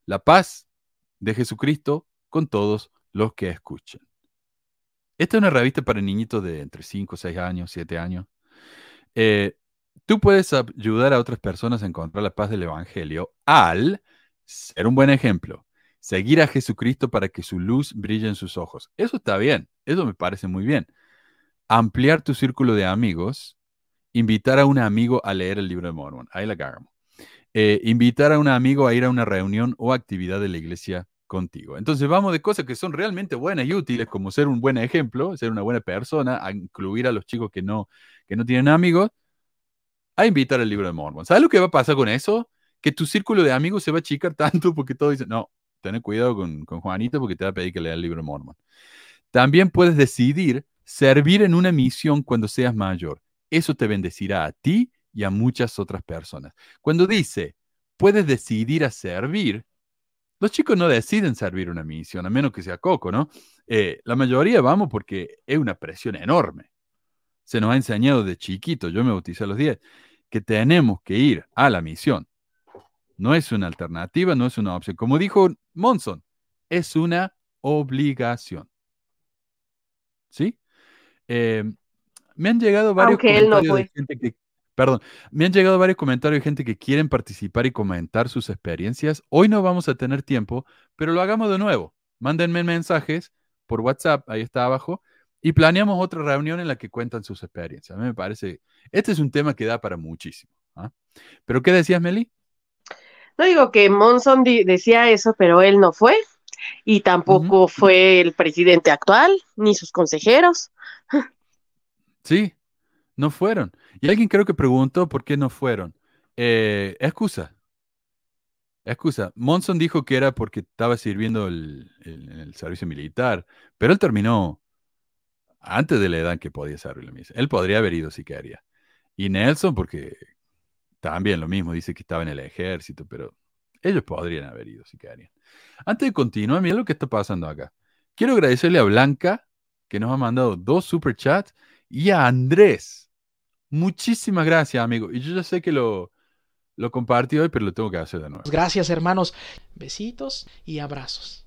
la paz de Jesucristo con todos los que escuchen. Esta es una revista para niñitos de entre 5, 6 años, 7 años. Eh, tú puedes ayudar a otras personas a encontrar la paz del Evangelio al ser un buen ejemplo, seguir a Jesucristo para que su luz brille en sus ojos. Eso está bien, eso me parece muy bien. Ampliar tu círculo de amigos, invitar a un amigo a leer el libro de Mormon, ahí la cagamos. Eh, invitar a un amigo a ir a una reunión o actividad de la iglesia contigo. Entonces vamos de cosas que son realmente buenas y útiles, como ser un buen ejemplo, ser una buena persona, a incluir a los chicos que no, que no tienen amigos, a invitar al libro de Mormon. ¿Sabes lo que va a pasar con eso? Que tu círculo de amigos se va a achicar tanto porque todos dicen, no, ten cuidado con, con Juanito porque te va a pedir que lea el libro Mormon. También puedes decidir servir en una misión cuando seas mayor. Eso te bendecirá a ti y a muchas otras personas. Cuando dice, puedes decidir a servir, los chicos no deciden servir una misión, a menos que sea Coco, ¿no? Eh, la mayoría vamos porque es una presión enorme. Se nos ha enseñado de chiquito, yo me bauticé a los 10, que tenemos que ir a la misión. No es una alternativa, no es una opción. Como dijo Monson, es una obligación. ¿Sí? Eh, me han llegado varios comentarios de gente que Perdón, me han llegado varios comentarios de gente que quieren participar y comentar sus experiencias. Hoy no vamos a tener tiempo, pero lo hagamos de nuevo. Mándenme mensajes por WhatsApp, ahí está abajo, y planeamos otra reunión en la que cuentan sus experiencias. A mí me parece, este es un tema que da para muchísimo. ¿ah? ¿Pero qué decías, Meli? No digo que Monson decía eso, pero él no fue, y tampoco fue el presidente actual, ni sus consejeros. Sí, no fueron. Y alguien creo que preguntó por qué no fueron. Eh, excusa. Excusa. Monson dijo que era porque estaba sirviendo el, el, servicio militar, pero él terminó antes de la edad en que podía servir la misa. Él podría haber ido si quería. Y Nelson, porque también lo mismo, dice que estaba en el ejército, pero ellos podrían haber ido si querían. Antes de continuar, mira lo que está pasando acá. Quiero agradecerle a Blanca, que nos ha mandado dos super chats, y a Andrés, Muchísimas gracias, amigo. Y yo ya sé que lo, lo compartí hoy, pero lo tengo que hacer de nuevo. Gracias, hermanos. Besitos y abrazos.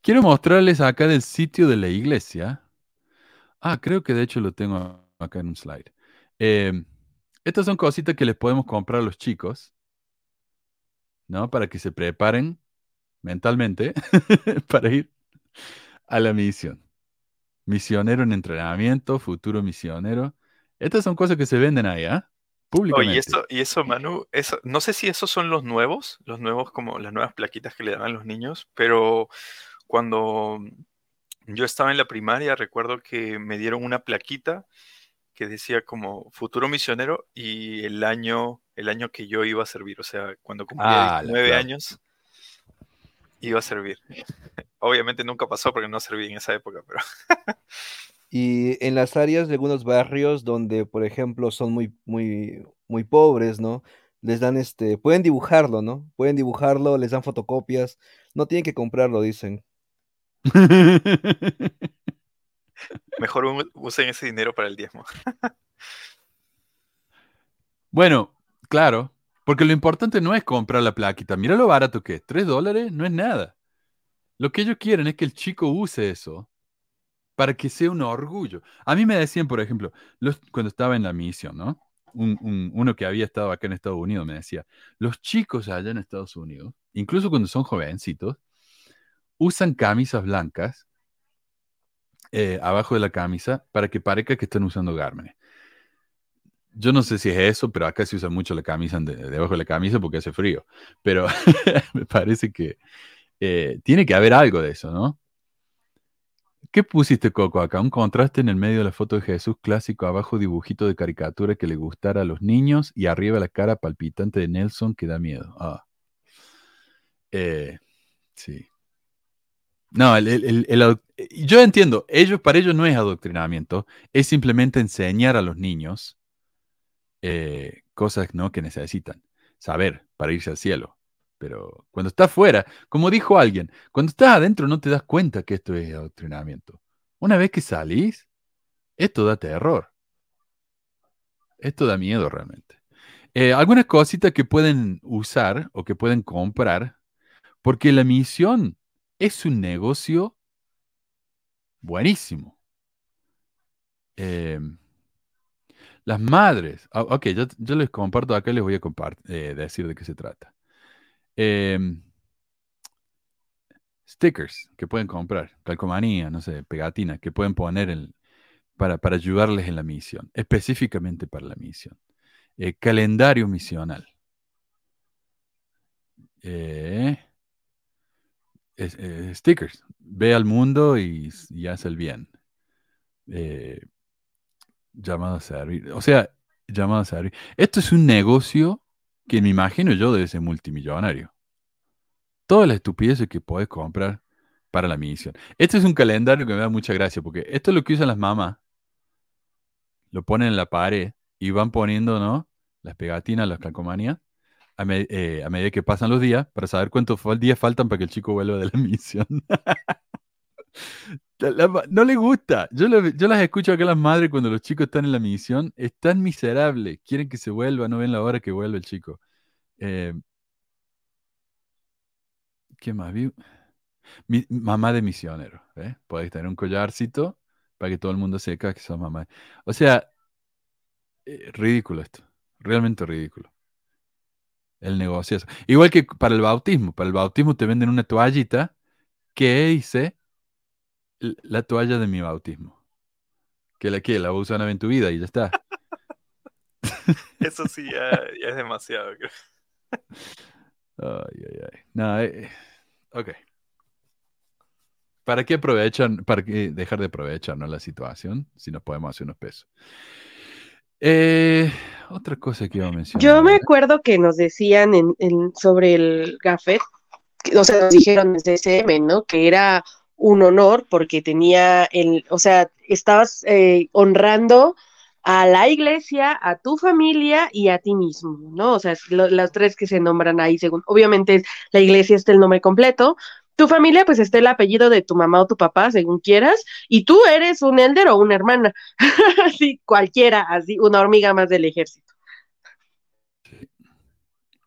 Quiero mostrarles acá del sitio de la iglesia. Ah, creo que de hecho lo tengo acá en un slide. Em, estas son cositas que les podemos comprar a los chicos, ¿no? Para que se preparen mentalmente para ir a la misión misionero en entrenamiento, futuro misionero. Estas son cosas que se venden ahí, ¿ah? Públicamente. Oye, y eso, y eso, Manu, eso, no sé si esos son los nuevos, los nuevos como las nuevas plaquitas que le daban los niños, pero cuando yo estaba en la primaria, recuerdo que me dieron una plaquita que decía como futuro misionero y el año, el año que yo iba a servir, o sea, cuando cumplía ah, nueve años, iba a servir. Obviamente nunca pasó porque no serví en esa época, pero... Y en las áreas de algunos barrios donde, por ejemplo, son muy, muy, muy pobres, ¿no? Les dan este, pueden dibujarlo, ¿no? Pueden dibujarlo, les dan fotocopias, no tienen que comprarlo, dicen. Mejor usen ese dinero para el diezmo. Bueno, claro, porque lo importante no es comprar la plaquita. Mira lo barato que es. Tres dólares no es nada. Lo que ellos quieren es que el chico use eso para que sea un orgullo. A mí me decían, por ejemplo, cuando estaba en la misión, ¿no? Un- uno que había estado acá en Estados Unidos me decía, los chicos allá en Estados Unidos, incluso cuando son jovencitos, usan camisas blancas eh, abajo de la camisa para que parezca que están usando gármenes. Yo no sé si es eso, pero acá se usa mucho la camisa de- debajo de la camisa porque hace frío. Pero me parece que eh, tiene que haber algo de eso, ¿no? ¿Qué pusiste, Coco, acá? Un contraste en el medio de la foto de Jesús clásico, abajo dibujito de caricatura que le gustara a los niños y arriba la cara palpitante de Nelson que da miedo. Ah. Eh, sí. No, yo entiendo, ellos, para ellos no es adoctrinamiento, es simplemente enseñar a los niños eh, cosas ¿no? que necesitan saber para irse al cielo. Pero cuando estás fuera, como dijo alguien, cuando estás adentro no te das cuenta que esto es adoctrinamiento. Una vez que salís, esto da terror. Esto da miedo realmente. Eh, algunas cositas que pueden usar o que pueden comprar, porque la misión es un negocio buenísimo. Eh, las madres, ah, ok, yo, les comparto acá les voy a eh, decir de qué se trata. Em, stickers que pueden comprar, calcomanía, no sé, pegatinas que pueden poner para, para ayudarles en la misión, específicamente para la misión. Eh, calendario misional. Eh, eh, stickers. Ve al mundo y, y haz el bien. Eh, llamado a servir. O sea, llamado a servir. Esto es un negocio que me imagino yo debe ser multimillonario. Todas las estupideces que puedes comprar para la misión. Este es un calendario que me da mucha gracia porque esto es lo que usan las mamás. Lo ponen en la pared y van poniendo, ¿no? Las pegatinas, las calcomanías, eh, a medida que pasan los días para saber cuántos días faltan para que el chico vuelva de la misión. No le gusta. Yo, las escucho acá las madres cuando los chicos están en la misión. Están miserables. Quieren que se vuelva, no ven la hora que vuelva el chico. Eh, ¿qué más? Vi- Mi, mamá de misionero. ¿eh? Podéis tener un collarcito para que todo el mundo sepa que sos mamá. O sea, eh, ridículo esto. Realmente ridículo. El negocio. Igual que para el bautismo. Para el bautismo te venden una toallita que dice "L- la toalla de mi bautismo. Que la que la vas a usar una vez en tu vida y ya está. Eso sí ya, ya es demasiado, creo. Ay, ay, ay. No, eh, ok. ¿Para qué aprovechan, para qué dejar de aprovecharnos la situación si nos podemos hacer unos pesos? Eh, otra cosa que iba a mencionar. Yo me acuerdo que nos decían en, en- sobre el gafet, que- o sea, nos dijeron desde SM, ¿no? Que era un honor porque tenía el, o sea, estabas eh, honrando a la iglesia, a tu familia y a ti mismo, ¿no? O sea, lo- las tres que se nombran ahí, según, obviamente la iglesia está el nombre completo, tu familia pues está el apellido de tu mamá o tu papá, según quieras, y tú eres un elder o una hermana, así cualquiera, así una hormiga más del ejército.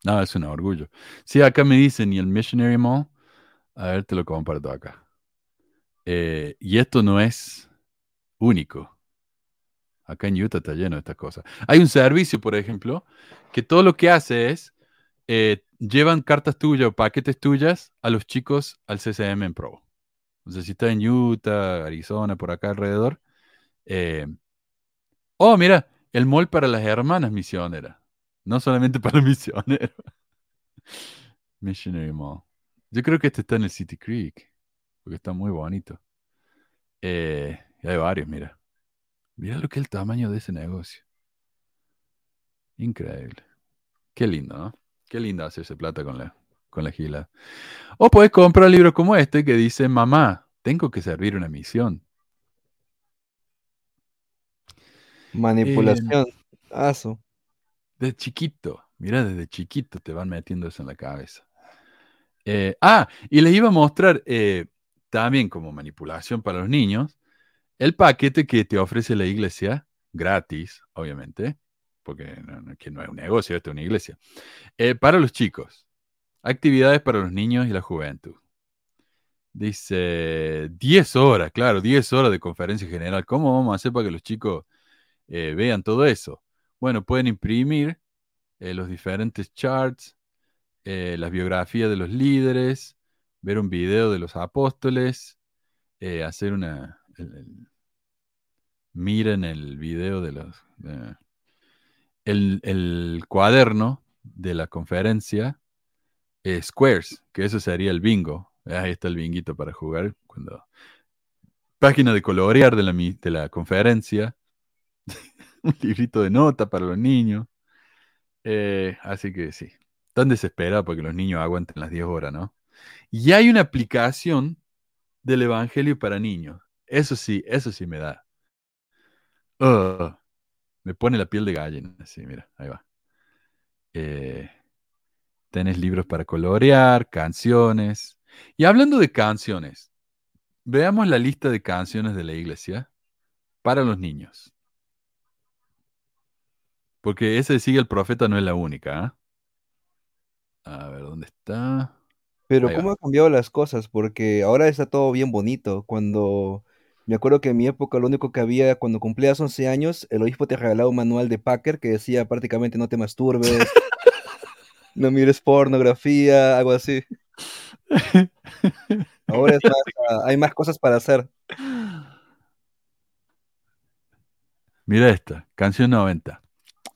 No, es un orgullo. Sí, acá me dicen, y el Missionary Mall, a ver, te lo comparto acá. Eh, y esto no es único. Acá en Utah está lleno de estas cosas. Hay un servicio, por ejemplo, que todo lo que hace es eh, llevan cartas tuyas o paquetes tuyas a los chicos al CCM en Provo. Sea, si está en Utah, Arizona, por acá alrededor. eh, oh, mira, el mall para las hermanas misioneras. No solamente para misioneros. Missionary Mall. Yo creo que este está en el City Creek, porque está muy bonito. Eh, hay varios, mira. Mira lo que es el tamaño de ese negocio. Increíble. Qué lindo, ¿no? Qué lindo hacerse plata con la, con la gila. O puedes comprar libros como este que dice, mamá, tengo que servir una misión. Manipulación. Aso. De chiquito, mira, desde chiquito te van metiendo eso en la cabeza. Eh, ah, y les iba a mostrar eh, también como manipulación para los niños el paquete que te ofrece la iglesia, gratis, obviamente, porque no, que no es un negocio, esto es una iglesia, eh, para los chicos. Actividades para los niños y la juventud. Dice 10 horas, claro, 10 horas de conferencia general. ¿Cómo vamos a hacer para que los chicos eh, vean todo eso? Bueno, pueden imprimir eh, los diferentes charts, las biografías de los líderes, ver un video de los apóstoles, hacer una... el- el- miren el video de los... el, el cuaderno de la conferencia, Squares, que eso sería el bingo. Ahí está el binguito para jugar. Cuando... Página de colorear de la, de la conferencia. un librito de nota para los niños. Eh, así que sí, tan desesperado porque los niños aguanten las 10 horas, ¿no? Y hay una aplicación del Evangelio para niños. Eso sí, eso sí me da. Ugh, me pone la piel de gallina. Sí, mira, ahí va. Eh, tenés libros para colorear, canciones. Y hablando de canciones, veamos la lista de canciones de la iglesia para los niños. Porque ese de sigue el profeta no es la única. ¿ah? A ver, ¿dónde está? Pero Ahí cómo va. han cambiado las cosas, porque ahora está todo bien bonito. Cuando me acuerdo que en mi época lo único que había cuando cumplías 11 años, el obispo te regalaba un manual de Packer que decía prácticamente no te masturbes, no mires pornografía, algo así. Ahora es más, ah, hay más cosas para hacer. Mira esta, canción 90.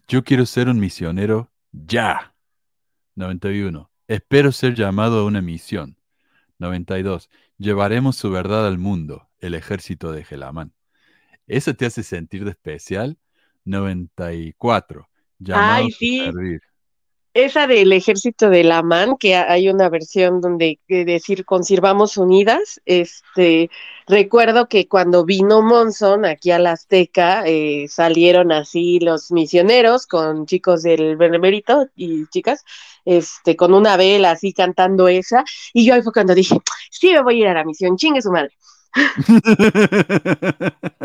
Yo quiero ser un misionero ya. 91. Espero ser llamado a una misión. 92. Llevaremos su verdad al mundo, el ejército de Gelamán. ¿Eso te hace sentir de especial? 94. Llamados Ay, sí. a servir. Esa del ejército de la MAN, que ha- hay una versión donde de decir conservamos unidas, este, recuerdo que cuando vino Monson aquí a la Azteca, eh, salieron así los misioneros con chicos del Benemérito y chicas, este, con una vela así cantando esa, y yo ahí fue cuando dije, sí me voy a ir a la misión, chingue su madre.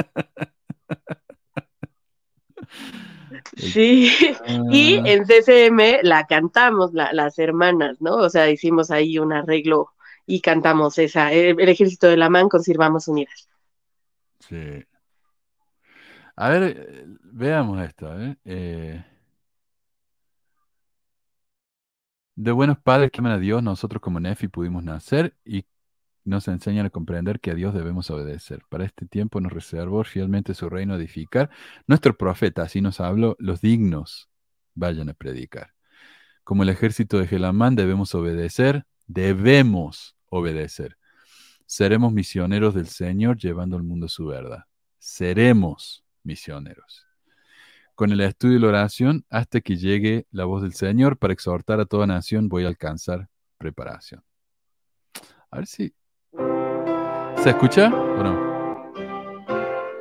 Sí, y Ah, en CCM la cantamos, la- las hermanas, ¿no? O sea, hicimos ahí un arreglo y cantamos esa, el, el ejército de la MAN con Sirvamos Unidas. sí. A ver, eh, veamos esto. ¿eh? Eh, de buenos padres que aman a Dios, nosotros como Nefi pudimos nacer y nos enseñan a comprender que a Dios debemos obedecer. Para este tiempo nos reservó fielmente su reino edificar. Nuestro profeta, así nos habló, los dignos vayan a predicar. Como el ejército de Gelamán debemos obedecer, debemos obedecer. Seremos misioneros del Señor llevando al mundo su verdad. Seremos misioneros. Con el estudio y la oración, hasta que llegue la voz del Señor para exhortar a toda nación, voy a alcanzar preparación. A ver si. ¿Se escucha o no?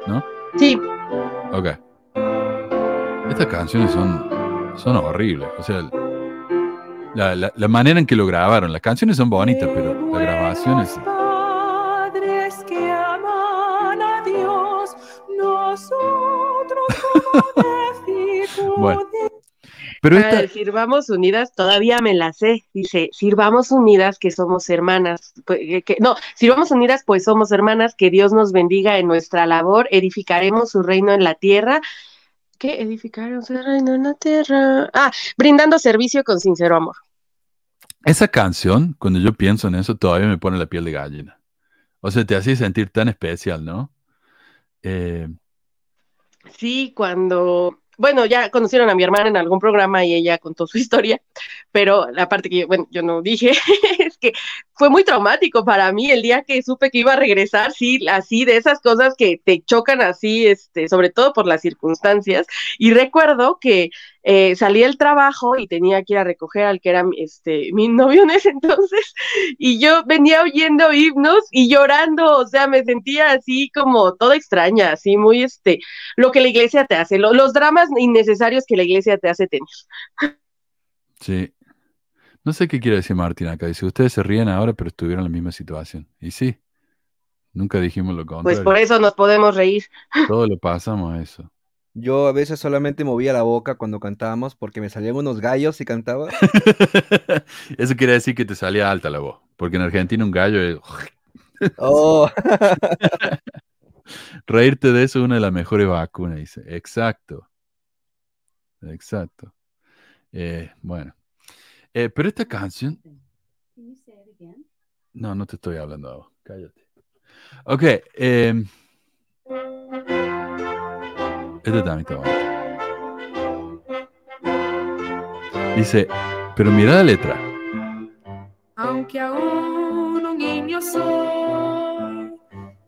¿No? Sí, Ok. Estas canciones son, son horribles. O sea, la, la- la manera en que lo grabaron, las canciones son bonitas, pero la grabación es. Padres que aman a Dios, nosotros como Bueno. Pero esta, de Sirvamos Unidas, todavía me la sé. Dice, Sirvamos Unidas, que somos hermanas. Pues, que- que- no, Sirvamos Unidas, pues somos hermanas, que Dios nos bendiga en nuestra labor, edificaremos su reino en la tierra. ¿Qué? Edificaremos su reino en la tierra. Ah, brindando servicio con sincero amor. esa canción, cuando yo pienso en eso, todavía me pone la piel de gallina. O sea, te hace sentir tan especial, ¿no? Eh, Sí, cuando, bueno, ya conocieron a mi hermana en algún programa y ella contó su historia, pero la parte que yo, bueno, yo no dije, que fue muy traumático para mí el día que supe que iba a regresar, sí, así de esas cosas que te chocan así, este, sobre todo por las circunstancias. Y recuerdo que eh, salí del trabajo y tenía que ir a recoger al que era este, mi novio en ese entonces, y yo venía oyendo himnos y llorando, o sea, me sentía así como toda extraña, así muy, este, lo que la iglesia te hace, lo- los dramas innecesarios que la iglesia te hace tener. Sí. No sé qué quiere decir Martín acá. Dice, ustedes se ríen ahora, pero estuvieron en la misma situación. Y sí, nunca dijimos lo Pues contrario. por eso nos podemos reír. Todo lo pasamos a eso. Yo a veces solamente movía la boca cuando cantábamos porque me salían unos gallos y cantaba. Eso quiere decir que te salía alta la voz. Porque en Argentina un gallo es... Oh. Reírte de eso es una de las mejores vacunas, dice. Exacto. Exacto. Eh, bueno. Eh, pero esta canción... No, no te estoy hablando a vos. Cállate. Ok. eh, este también está bonito. Dice, pero mira la letra. Aunque aún un niño soy,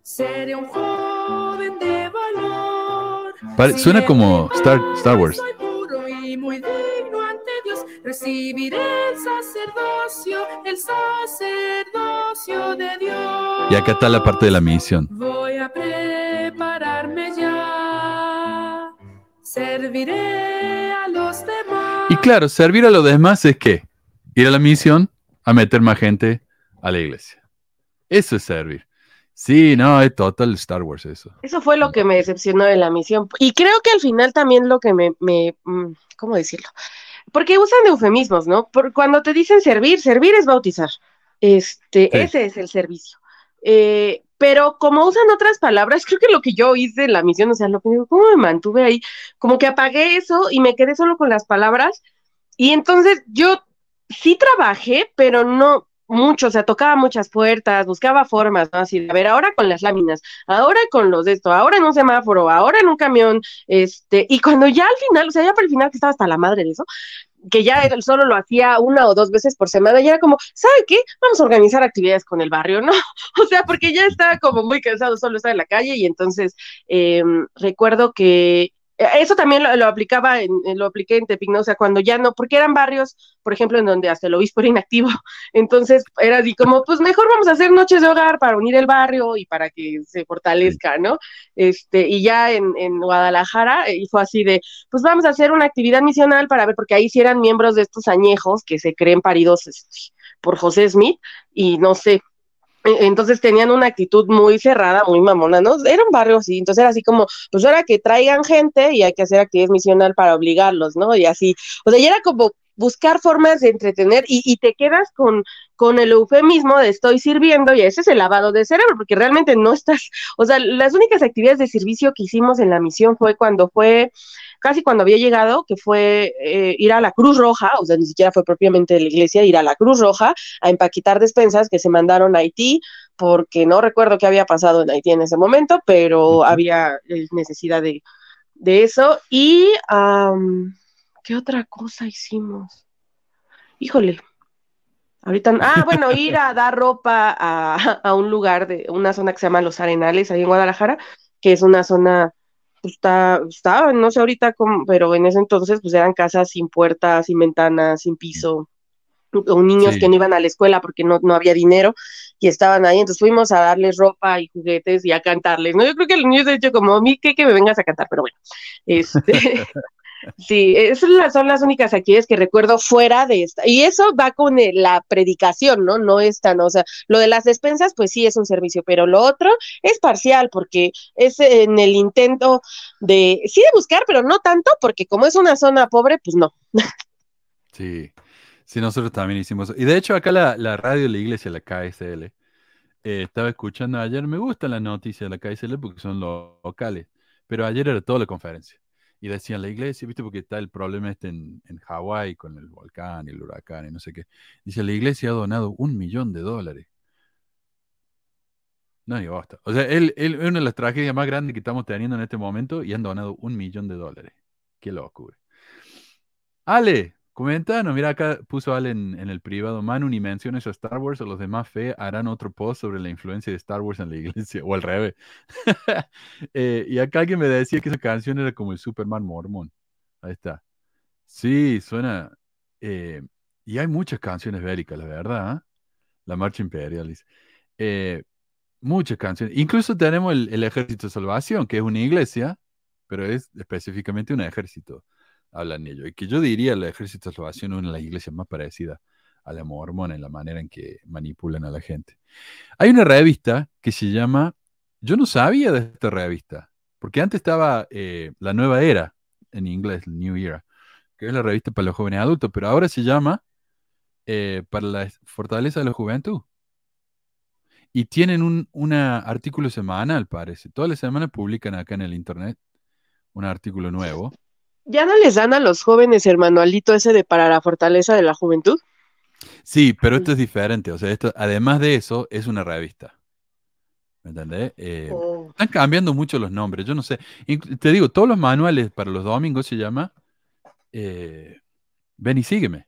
seré un joven de valor. Pare- suena como Star, Star Wars. Soy puro y muy digno. Recibiré el sacerdocio, el sacerdocio de Dios. Y acá está la parte de la misión. Voy a prepararme ya. Serviré a los demás. Y claro, servir a los demás es que ir a la misión a meter más gente a la iglesia. Eso es servir. Sí, no, es total Star Wars eso. Eso fue lo que me decepcionó de la misión. Y creo que al final también lo que me, me mm, ¿cómo decirlo? Porque usan eufemismos, ¿no? Por, cuando te dicen servir, servir es bautizar. Este, Sí. ese es el servicio. Eh, pero como usan otras palabras, creo que lo que yo hice en la misión, o sea, lo que digo, ¿cómo me mantuve ahí? Como que apagué eso y me quedé solo con las palabras. Y entonces yo sí trabajé, pero no mucho, o sea, tocaba muchas puertas, buscaba formas, ¿no? Así, a ver, ahora con las láminas, ahora con los de esto, ahora en un semáforo, ahora en un camión, este, y cuando ya al final, o sea, ya para el final que estaba hasta la madre de eso, que ya solo lo hacía una o dos veces por semana, ya era como, ¿sabe qué? Vamos a organizar actividades con el barrio, ¿no? O sea, porque ya estaba como muy cansado solo estar en la calle y entonces eh, recuerdo que eso también lo, lo aplicaba, en, lo apliqué en Tepic, ¿no? O sea, cuando ya no, porque eran barrios, por ejemplo, en donde hasta el obispo era inactivo, entonces era así como, pues mejor vamos a hacer noches de hogar para unir el barrio y para que se fortalezca, ¿no? Este, y ya en, en Guadalajara, eh, y fue así de, pues vamos a hacer una actividad misional para ver, porque ahí sí eran miembros de estos añejos que se creen paridos este, por José Smith, y no sé, entonces tenían una actitud muy cerrada, muy mamona, ¿no? Era un barrio así, entonces era así como, pues ahora que traigan gente y hay que hacer actividad misional para obligarlos, ¿no? Y así, o sea, ya era como buscar formas de entretener y, y te quedas con, con el eufemismo de estoy sirviendo y ese es el lavado de cerebro, porque realmente no estás, o sea, las únicas actividades de servicio que hicimos en la misión fue cuando fue, casi cuando había llegado, que fue eh, ir a la Cruz Roja, o sea, ni siquiera fue propiamente de la iglesia, ir a la Cruz Roja a empaquetar despensas que se mandaron a Haití, porque no recuerdo qué había pasado en Haití en ese momento, pero había eh, necesidad de, de eso. Y, ¿qué otra cosa hicimos? Híjole. Ahorita, ah, bueno, ir a dar ropa a, a un lugar de una zona que se llama Los Arenales, ahí en Guadalajara, que es una zona, pues, está, está, no sé ahorita cómo, pero en ese entonces, pues eran casas sin puertas, sin ventanas, sin piso, o niños Sí. que no iban a la escuela porque no, no había dinero y estaban ahí, entonces fuimos a darles ropa y juguetes y a cantarles, ¿no? Yo creo que los niños de hecho como a mí que, que me vengas a cantar, pero bueno, este, sí, esas son las- únicas actividades que recuerdo fuera de esta, y eso va con eh, la predicación, ¿no? No esta, ¿no? O sea, lo de las despensas, pues sí es un servicio, pero lo otro es parcial, porque es en el intento de, sí de buscar, pero no tanto, porque como es una zona pobre, pues no. Sí, sí, nosotros también hicimos. Y de hecho acá la, la radio de la iglesia, la KSL, eh, estaba escuchando ayer, me gustan las noticias de la KSL porque son lo- locales, pero ayer era toda la conferencia. Y decían la iglesia, ¿viste? Porque está el problema este en, en Hawái con el volcán y el huracán y no sé qué. Dice, la iglesia ha donado un millón de dólares. No, ni basta. O sea, él, él- es una de las tragedias más grandes que estamos teniendo en este momento y han donado un millón de dólares. Qué locura. Ale, Comentanos, mira acá puso Ale en, en el privado, Manu, ni menciones a Star Wars o los demás fe harán otro post sobre la influencia de Star Wars en la iglesia, o al revés. Eh, y acá alguien me decía que esa canción era como el Superman mormón. Ahí está. Sí, suena... eh, y hay muchas canciones bélicas, la verdad. ¿ah? La Marcha Imperial. Eh, muchas canciones. Incluso tenemos el, el Ejército de Salvación, que es una iglesia, pero es específicamente un ejército. Hablan ellos. Y que yo diría el Ejército de Salvación es una de las iglesias más parecidas a la mormona en la manera en que manipulan a la gente. Hay una revista que se llama. Yo no sabía de esta revista, porque antes estaba eh, La Nueva Era, en inglés, New Era, que es la revista para los jóvenes adultos, pero ahora se llama eh, Para la Fortaleza de la Juventud. Y tienen un una artículo semanal, parece. Todas las semanas publican acá en el internet un artículo nuevo. ¿Ya no les dan a los jóvenes el manualito ese de para la fortaleza de la juventud? Sí, pero esto es diferente. O sea, esto, además de eso, es una revista. ¿Me entendés? Eh, Oh. están cambiando mucho los nombres. Yo no sé. Te digo, todos los manuales para los domingos se llama eh, Ven y sígueme.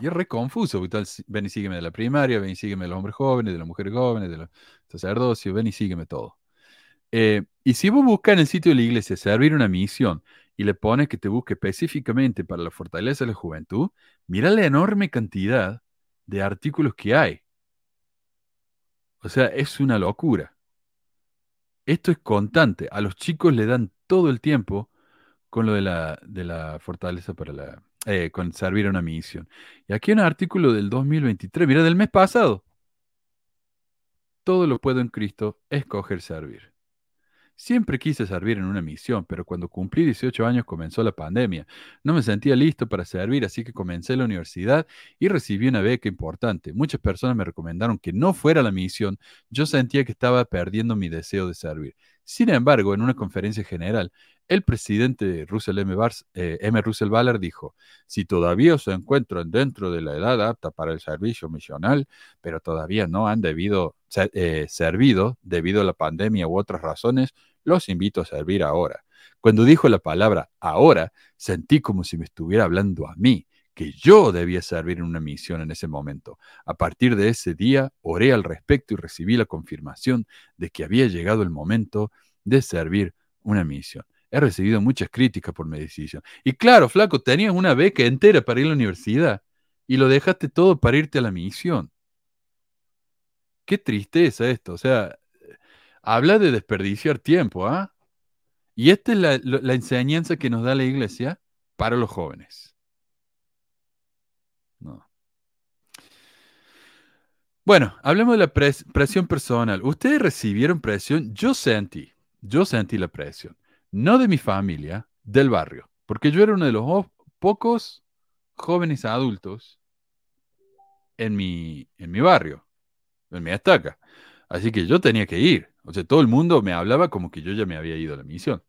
Y es re confuso. tal, Ven y sígueme de la primaria, ven y sígueme de los hombres jóvenes, de las mujeres jóvenes, de los sacerdocios, ven y sígueme todo. Eh, y si vos buscas en el sitio de la iglesia servir una misión y le pones que te busque específicamente para la fortaleza de la juventud, mira la enorme cantidad de artículos que hay. O sea, es una locura. Esto es constante. A los chicos le dan todo el tiempo con lo de la, fortaleza para la, eh, con servir a una misión. Y aquí un artículo del 2023, mira, del mes pasado. Todo lo puedo en Cristo, escoger servir. Siempre quise servir en una misión, pero cuando cumplí 18 años comenzó la pandemia. No me sentía listo para servir, así que comencé la universidad y recibí una beca importante. Muchas personas me recomendaron que no fuera la misión. Yo sentía que estaba perdiendo mi deseo de servir. Sin embargo, en una conferencia general, el presidente Russell M. Bars- eh, M. Russell Ballard dijo, si todavía se encuentran dentro de la edad apta para el servicio misional, pero todavía no han debido, ser- eh, servido debido a la pandemia u otras razones, los invito a servir ahora. Cuando dijo la palabra ahora, sentí como si me estuviera hablando a mí, que yo debía servir en una misión en ese momento. A partir de ese día, oré al respecto y recibí la confirmación de que había llegado el momento de servir una misión. He recibido muchas críticas por mi decisión. Y claro, flaco, tenías una beca entera para ir a la universidad y lo dejaste todo para irte a la misión. Qué tristeza esto. O sea, habla de desperdiciar tiempo, ¿ah? Y esta es la, enseñanza que nos da la iglesia para los jóvenes. No. Bueno, hablemos de la pres- presión personal. ¿Ustedes recibieron presión? Yo sentí, yo sentí la presión. No de mi familia, del barrio. Porque yo era uno de los pocos jóvenes adultos en mi, en mi barrio, en mi estaca. Así que yo tenía que ir. O sea, todo el mundo me hablaba como que yo ya me había ido a la misión.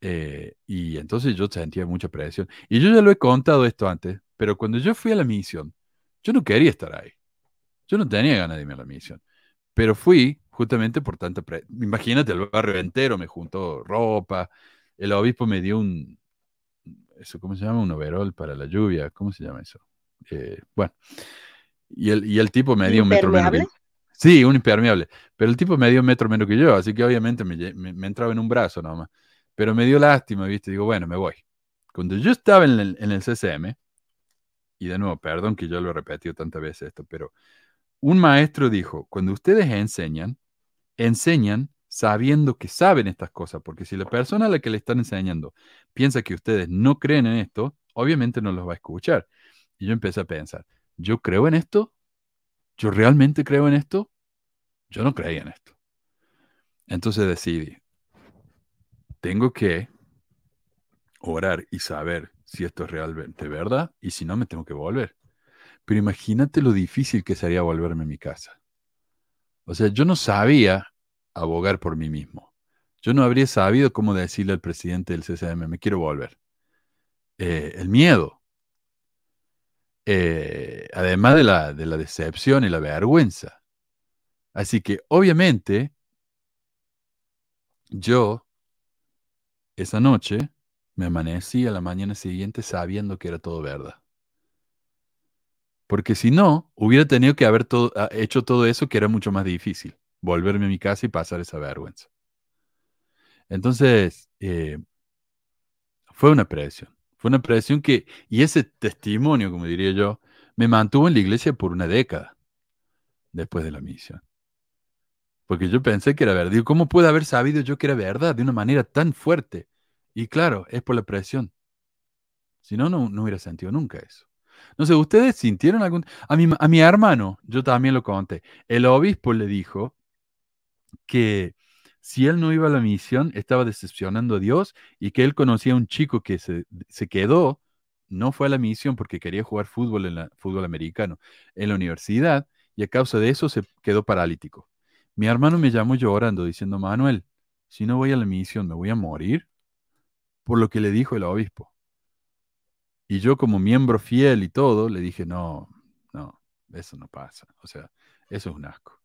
Eh, y entonces yo sentía mucha presión. Y yo ya lo he contado esto antes, pero cuando yo fui a la misión, yo no quería estar ahí. Yo no tenía ganas de irme a la misión. Pero fui justamente por tanta presión. Imagínate, el barrio entero me juntó ropa. El obispo me dio un, eso, ¿cómo se llama? Un overol para la lluvia. ¿Cómo se llama eso? Eh, bueno. Y el, y el tipo me dio un metro menos que ¿Impermeable? Sí, un impermeable. Pero el tipo me dio un metro menos que yo, así que obviamente me, me- me entraba en un brazo nomás. Pero me dio lástima, ¿viste? Digo, bueno, me voy. Cuando yo estaba en el, en el CCM, y de nuevo, perdón que yo lo he repetido tantas veces esto, pero un maestro dijo, cuando ustedes enseñan, enseñan sabiendo que saben estas cosas, porque si la persona a la que le están enseñando piensa que ustedes no creen en esto, obviamente no los va a escuchar. Y yo empecé a pensar, ¿yo creo en esto? ¿Yo realmente creo en esto? Yo no creía en esto. Entonces decidí, tengo que orar y saber si esto es realmente verdad y si no me tengo que volver. Pero imagínate lo difícil que sería volverme a mi casa. O sea, yo no sabía abogar por mí mismo. Yo no habría sabido cómo decirle al presidente del CCM, me quiero volver. Eh, el miedo. Eh, además de la, de la decepción y la vergüenza. Así que obviamente yo esa noche me amanecí a la mañana siguiente sabiendo que era todo verdad. Porque si no, hubiera tenido que haber ah, hecho todo eso que era mucho más difícil. Volverme a mi casa y pasar esa vergüenza. Entonces, eh, fue una presión. Fue una presión que, y ese testimonio, como diría yo, me mantuvo en la iglesia por una década después de la misión. Porque yo pensé que era verdad. ¿cómo pude haber sabido yo que era verdad de una manera tan fuerte? Y claro, es por la presión. Si no, no, no hubiera sentido nunca eso. No sé, ¿ustedes sintieron algún... A mi, a mi hermano, yo también lo conté, el obispo le dijo que si él no iba a la misión, estaba decepcionando a Dios y que él conocía a un chico que se, se quedó, no fue a la misión porque quería jugar fútbol en la, fútbol americano en la universidad y a causa de eso se quedó paralítico. Mi hermano me llamó llorando diciendo, Manuel, si no voy a la misión, ¿me voy a morir? Por lo que le dijo el obispo. Y yo como miembro fiel y todo, le dije, no, no, eso no pasa. O sea, eso es un asco.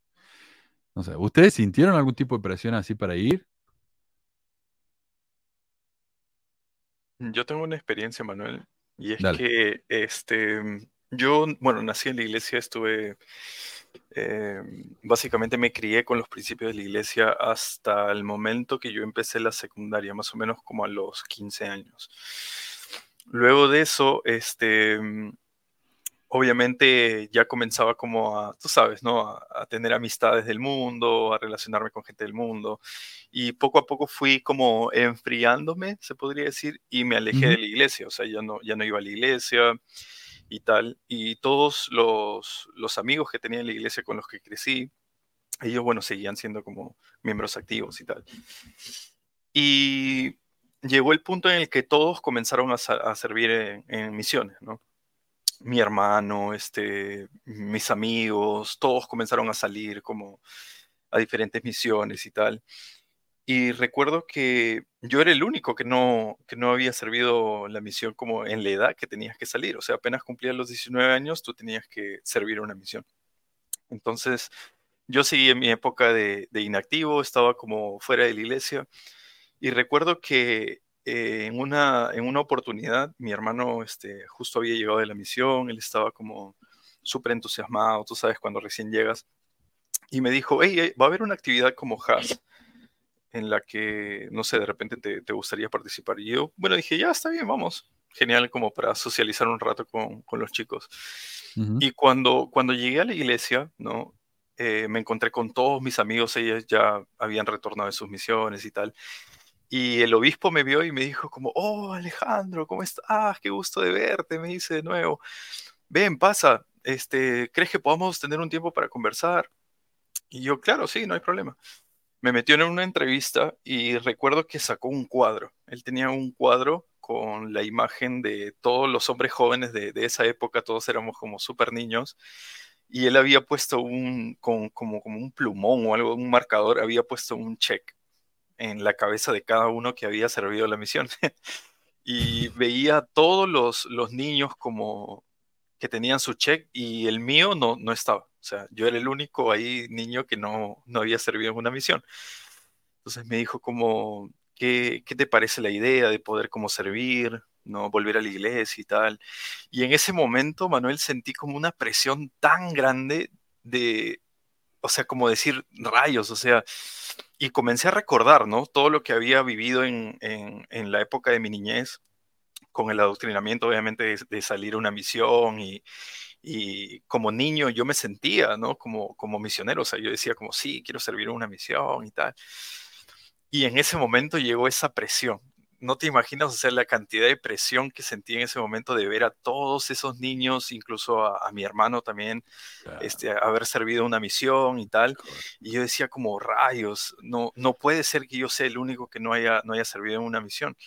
No sé, ¿ustedes sintieron algún tipo de presión así para ir? Yo tengo una experiencia, Manuel, y es que este, yo, bueno, nací en la iglesia, estuve, eh, básicamente me crié con los principios de la iglesia hasta el momento que yo empecé la secundaria, más o menos como a los 15 años. Luego de eso, este, obviamente ya comenzaba como a, tú sabes, ¿no? A, tener amistades del mundo, a relacionarme con gente del mundo. Y poco a poco fui como enfriándome, se podría decir, y me alejé de la iglesia. O sea, ya no, ya no iba a la iglesia y tal. Y todos los, los amigos que tenía en la iglesia con los que crecí, ellos, bueno, seguían siendo como miembros activos y tal. Y llegó el punto en el que todos comenzaron a, servir en, misiones, ¿no? Mi hermano, este, mis amigos, todos comenzaron a salir como a diferentes misiones y tal. Y recuerdo que yo era el único que no, que no había servido la misión como en la edad que tenías que salir. O sea, apenas cumplías los 19 años, tú tenías que servir una misión. Entonces, yo seguí en mi época de, de inactivo, estaba como fuera de la iglesia y recuerdo que eh, en, una, en una oportunidad, mi hermano este, justo había llegado de la misión, él estaba como súper entusiasmado, tú sabes, cuando recién llegas, y me dijo, hey, va a haber una actividad como HAS en la que, no sé, de repente te, te, gustaría participar. Y yo, bueno, dije, ya está bien, vamos. Genial como para socializar un rato con, con los chicos. Y cuando, cuando llegué a la iglesia, ¿no? Eh, me encontré con todos mis amigos, ellos ya habían retornado de sus misiones y tal. Y el obispo me vio y me dijo como, oh Alejandro, ¿cómo estás? Qué gusto de verte, me dice de nuevo. Ven, pasa, este, ¿crees que podamos tener un tiempo para conversar? Y yo, claro, sí, no hay problema. Me metió en una entrevista y recuerdo que sacó un cuadro. Él tenía un cuadro con la imagen de todos los hombres jóvenes de, esa época, todos éramos como súper niños, y él había puesto un, como, como un plumón o algo, un marcador, había puesto un check en la cabeza de cada uno que había servido la misión. y veía a todos los, los niños como que tenían su check y el mío no, no estaba. O sea, yo era el único ahí niño que no, no había servido en una misión. Entonces me dijo como, ¿qué, ¿qué te parece la idea de poder como servir, no volver a la iglesia y tal? Y en ese momento, Manuel, sentí como una presión tan grande de, o sea, como decir rayos, o sea, y comencé a recordar, ¿no? Todo lo que había vivido en, en, la época de mi niñez, con el adoctrinamiento, obviamente, de, salir a una misión y, y, como niño yo me sentía, ¿no? Como, como misionero, o sea, yo decía como, sí, quiero servir una misión y tal. Y en ese momento llegó esa presión, no te imaginas, hacer la cantidad de presión que sentí en ese momento de ver a todos esos niños, incluso a, mi hermano también, este, haber servido una misión y tal. Y yo decía como rayos, no, no puede ser que yo sea el único que no haya, no haya servido en una misión.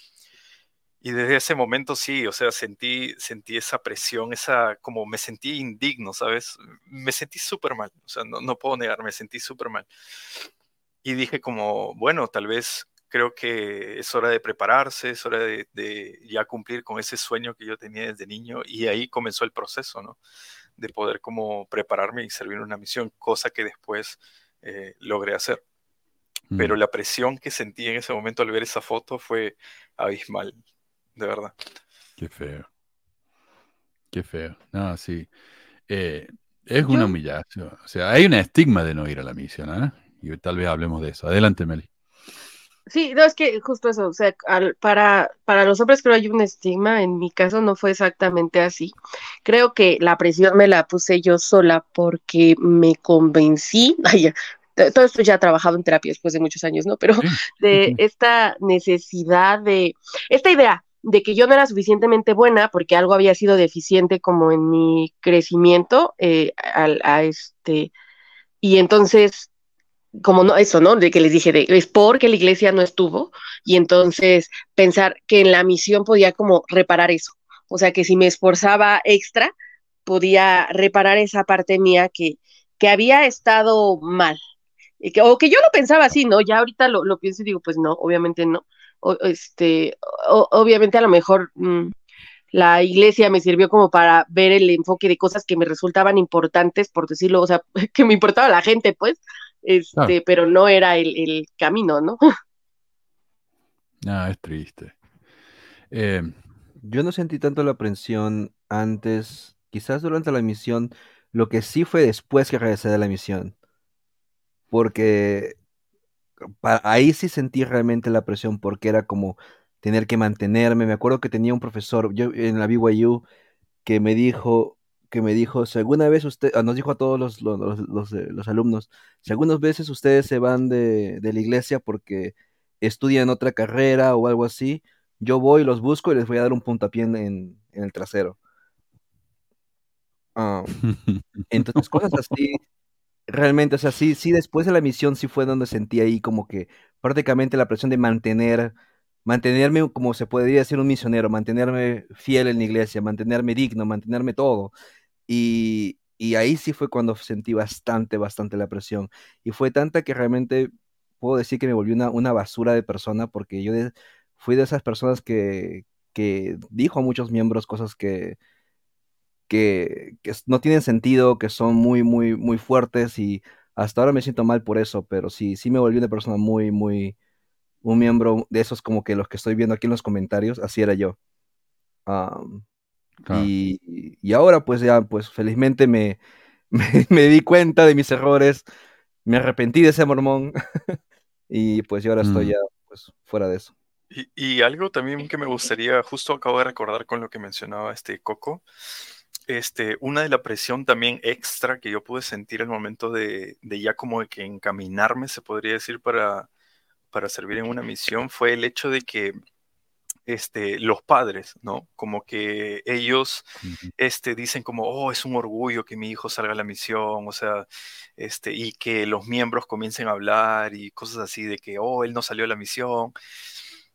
Y desde ese momento sí, o sea, sentí, sentí esa presión, esa, como me sentí indigno, ¿sabes? Me sentí súper mal, o sea, no, no puedo negar, me sentí súper mal. Y dije como, bueno, tal vez creo que es hora de prepararse, es hora de, ya cumplir con ese sueño que yo tenía desde niño y ahí comenzó el proceso, ¿no? De poder como prepararme y servir una misión, cosa que después eh, logré hacer. Pero mm. la presión que sentí en ese momento al ver esa foto fue abismal. de verdad. Qué feo. Qué feo. No, sí. Eh, es una humillación. O sea, hay un estigma de no ir a la misión, ¿eh? Y tal vez hablemos de eso. Adelante, Meli. Sí, no, es que justo eso, o sea, al- para, para los hombres creo hay un estigma, en mi caso no fue exactamente así. Creo que la presión me la puse yo sola porque me convencí, ay, todo esto ya trabajado en terapia después de muchos años, ¿no? Pero de esta necesidad de, esta idea de que yo no era suficientemente buena porque algo había sido deficiente como en mi crecimiento, eh, al- a este, y entonces como no, eso, ¿no? De que les dije, de, es porque la iglesia no estuvo, y entonces pensar que en la misión podía como reparar eso. O sea, que si me esforzaba extra, podía reparar esa parte mía que, que había estado mal. Y que- o que yo lo pensaba así, ¿no? Ya ahorita lo, lo pienso y digo, pues no, obviamente no. O- este, obviamente a lo mejor mm, la iglesia me sirvió como para ver el enfoque de cosas que me resultaban importantes, por decirlo, o sea, que me importaba la gente, pues, este, pero no era el, el camino, ¿no? Ah, es triste. Eh, Yo no sentí tanto la presión antes, quizás durante la misión, lo que sí fue después que regresé de la misión. Porque ahí sí sentí realmente la presión porque era como tener que mantenerme. Me acuerdo que tenía un profesor yo, en la BYU que me dijo, que me dijo, si alguna vez usted, ah, nos dijo a todos los, los, los- los, eh, los alumnos, si algunas veces ustedes se van de, de la iglesia porque estudian otra carrera o algo así, yo voy, los busco y les voy a dar un puntapié en, en- en el trasero. Ah, entonces, cosas así, realmente, o sea, sí, sí, después de la misión sí fue donde sentí ahí como que prácticamente la presión de mantener, mantenerme, como se podría decir un misionero, mantenerme fiel en la iglesia, mantenerme digno, mantenerme todo. Y, y ahí sí fue cuando sentí bastante, bastante la presión. Y fue tanta que realmente puedo decir que me volví una, una basura de persona porque yo fui de esas personas que, que dijo a muchos miembros cosas que que, que no tienen sentido, que son muy, muy, muy fuertes y hasta ahora me siento mal por eso, pero sí, sí me volví una persona muy, muy, un miembro de esos como que los que estoy viendo aquí en los comentarios, así era yo. Am, Claro. y, y ahora pues ya, pues felizmente me, me, me di cuenta de mis errores, me arrepentí de ese mormón y pues yo ahora estoy Mm. ya pues fuera de eso. Y, y algo también que me gustaría, justo acabo de recordar con lo que mencionaba este Coco, este, una de la presión también extra que yo pude sentir al momento de, de ya como de que encaminarme, se podría decir, para, para servir en una misión, fue el hecho de que este, los padres, ¿no? Como que ellos este, dicen como, oh, es un orgullo que mi hijo salga a la misión, o sea, este, y que los miembros comiencen a hablar y cosas así de que, oh, él no salió a la misión.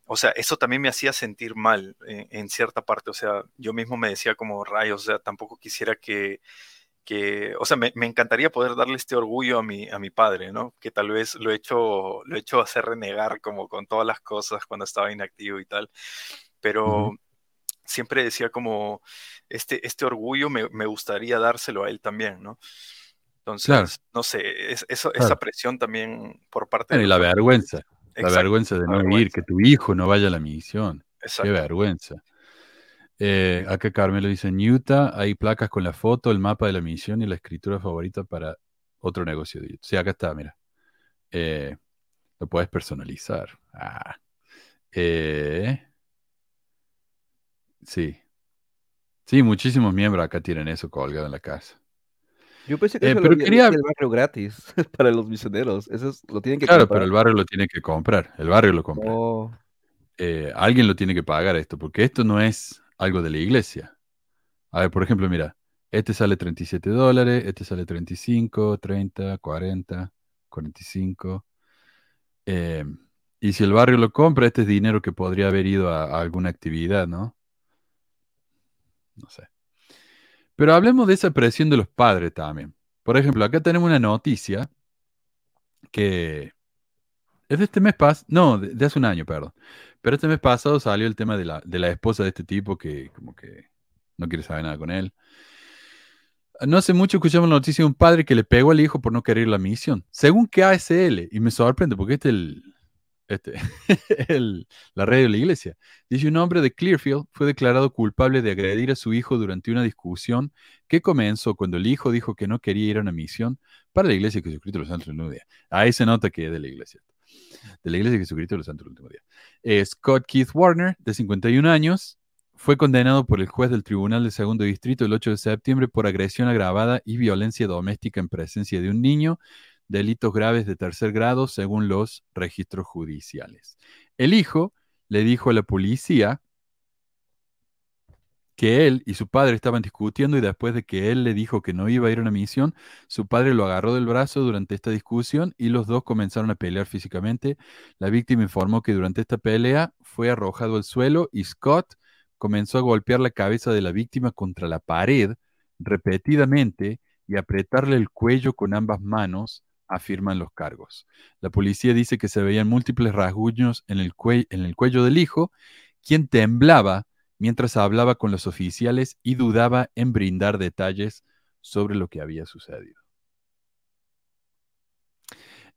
O sea, eso también me hacía sentir mal en, en cierta parte. O sea, yo mismo me decía como rayos, o sea, tampoco quisiera que, que o sea, me, me encantaría poder darle este orgullo a mi, a mi padre, ¿no? Que tal vez lo he hecho, lo he hecho hacer renegar como con todas las cosas cuando estaba inactivo y tal. Pero siempre decía como, este, este orgullo me, me gustaría dárselo a él también, ¿no? Entonces, Claro. no sé, es, eso, Claro. esa presión también por parte Bueno, y de la vergüenza. La vergüenza de no ir, que tu hijo no vaya a la misión. Qué vergüenza. Eh, acá Carmelo dice, en Utah hay placas con la foto, el mapa de la misión y la escritura favorita para otro negocio de. Sí, acá está, mira. Eh, lo puedes personalizar. Ah. Eh, sí. Sí, muchísimos miembros acá tienen eso colgado en la casa. Yo pensé que Eh, eso pero lo quería- el barrio gratis para los misioneros. Eso es- lo tienen que Claro, comprar. pero el barrio lo tiene que comprar. El barrio lo compra. Oh, Eh, alguien lo tiene que pagar esto, porque esto no es algo de la iglesia. A ver, por ejemplo, mira, este sale 37 dólares, este sale 35, 30, 40, 45. Eh, y si el barrio lo compra, este es dinero que podría haber ido a, alguna actividad, ¿no? No sé. Pero hablemos de esa presión de los padres también. Por ejemplo, acá tenemos una noticia que es de este mes pasado, no, de, de hace un año, perdón. Pero este mes pasado salió el tema de la, de la esposa de este tipo que como que no quiere saber nada con él. No hace mucho escuchamos la noticia de un padre que le pegó al hijo por no querer ir a la misión, según que ASL, y me sorprende porque este es el, este, el- la radio de la iglesia. Dice, un hombre de Clearfield fue declarado culpable de agredir a su hijo durante una discusión que comenzó cuando el hijo dijo que no quería ir a una misión para la iglesia de Jesucristo de los Santos Día. Ahí se nota que es de la iglesia. De la iglesia de Jesucristo de los Santos del Último Día. Eh, Scott Keith Warner, de 51 años, fue condenado por el juez del Tribunal de Segundo Distrito el 8 de septiembre por agresión agravada y violencia doméstica en presencia de un niño, delitos graves de tercer grado según los registros judiciales. El hijo le dijo a la policía que él y su padre estaban discutiendo y después de que él le dijo que no iba a ir a una misión, su padre lo agarró del brazo durante esta discusión y los dos comenzaron a pelear físicamente. La víctima informó que durante esta pelea fue arrojado al suelo y Scott comenzó a golpear la cabeza de la víctima contra la pared repetidamente y apretarle el cuello con ambas manos, afirman los cargos. La policía dice que se veían múltiples rasguños en el, cue- en el cuello del hijo, quien temblaba mientras hablaba con los oficiales y dudaba en brindar detalles sobre lo que había sucedido.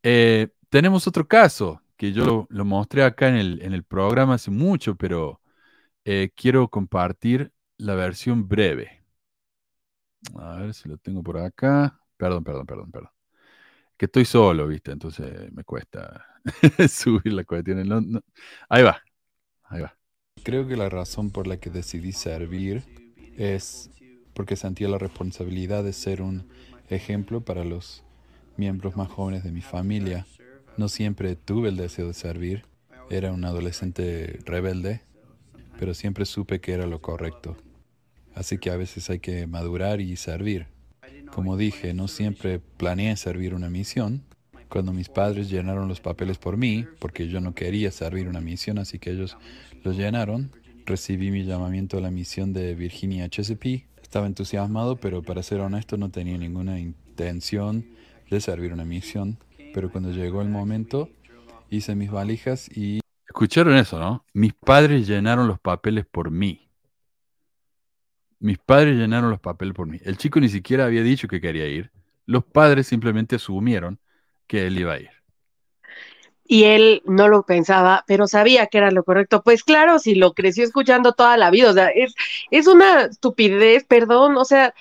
Eh, tenemos otro caso que yo lo, mostré acá en el, en el programa hace mucho, pero eh, quiero compartir la versión breve. A ver si lo tengo por acá. Perdón, perdón, perdón, perdón. Que estoy solo, ¿viste? Entonces me cuesta subir la cuestión. No- no. Ahí va, ahí va. Creo que la razón por la que decidí servir es porque sentía la responsabilidad de ser un ejemplo para los miembros más jóvenes de mi familia. No siempre tuve el deseo de servir. Era un adolescente rebelde, pero siempre supe que era lo correcto. Así que a veces hay que madurar y servir. Como dije, no siempre planeé servir una misión. Cuando mis padres llenaron los papeles por mí, porque yo no quería servir una misión, así que ellos los llenaron, recibí mi llamamiento a la misión de Virginia Chesapeake. Estaba entusiasmado, pero para ser honesto no tenía ninguna intención de servir una misión. Pero cuando llegó el momento, hice mis valijas y Escucharon eso, ¿no? Mis padres llenaron los papeles por mí. Mis padres llenaron los papeles por mí. El chico ni siquiera había dicho que quería ir. Los padres simplemente asumieron que él iba a ir. y él no lo pensaba, pero sabía que era lo correcto. Pues claro, si lo creció escuchando toda la vida, o sea, es, es una estupidez, perdón, o sea,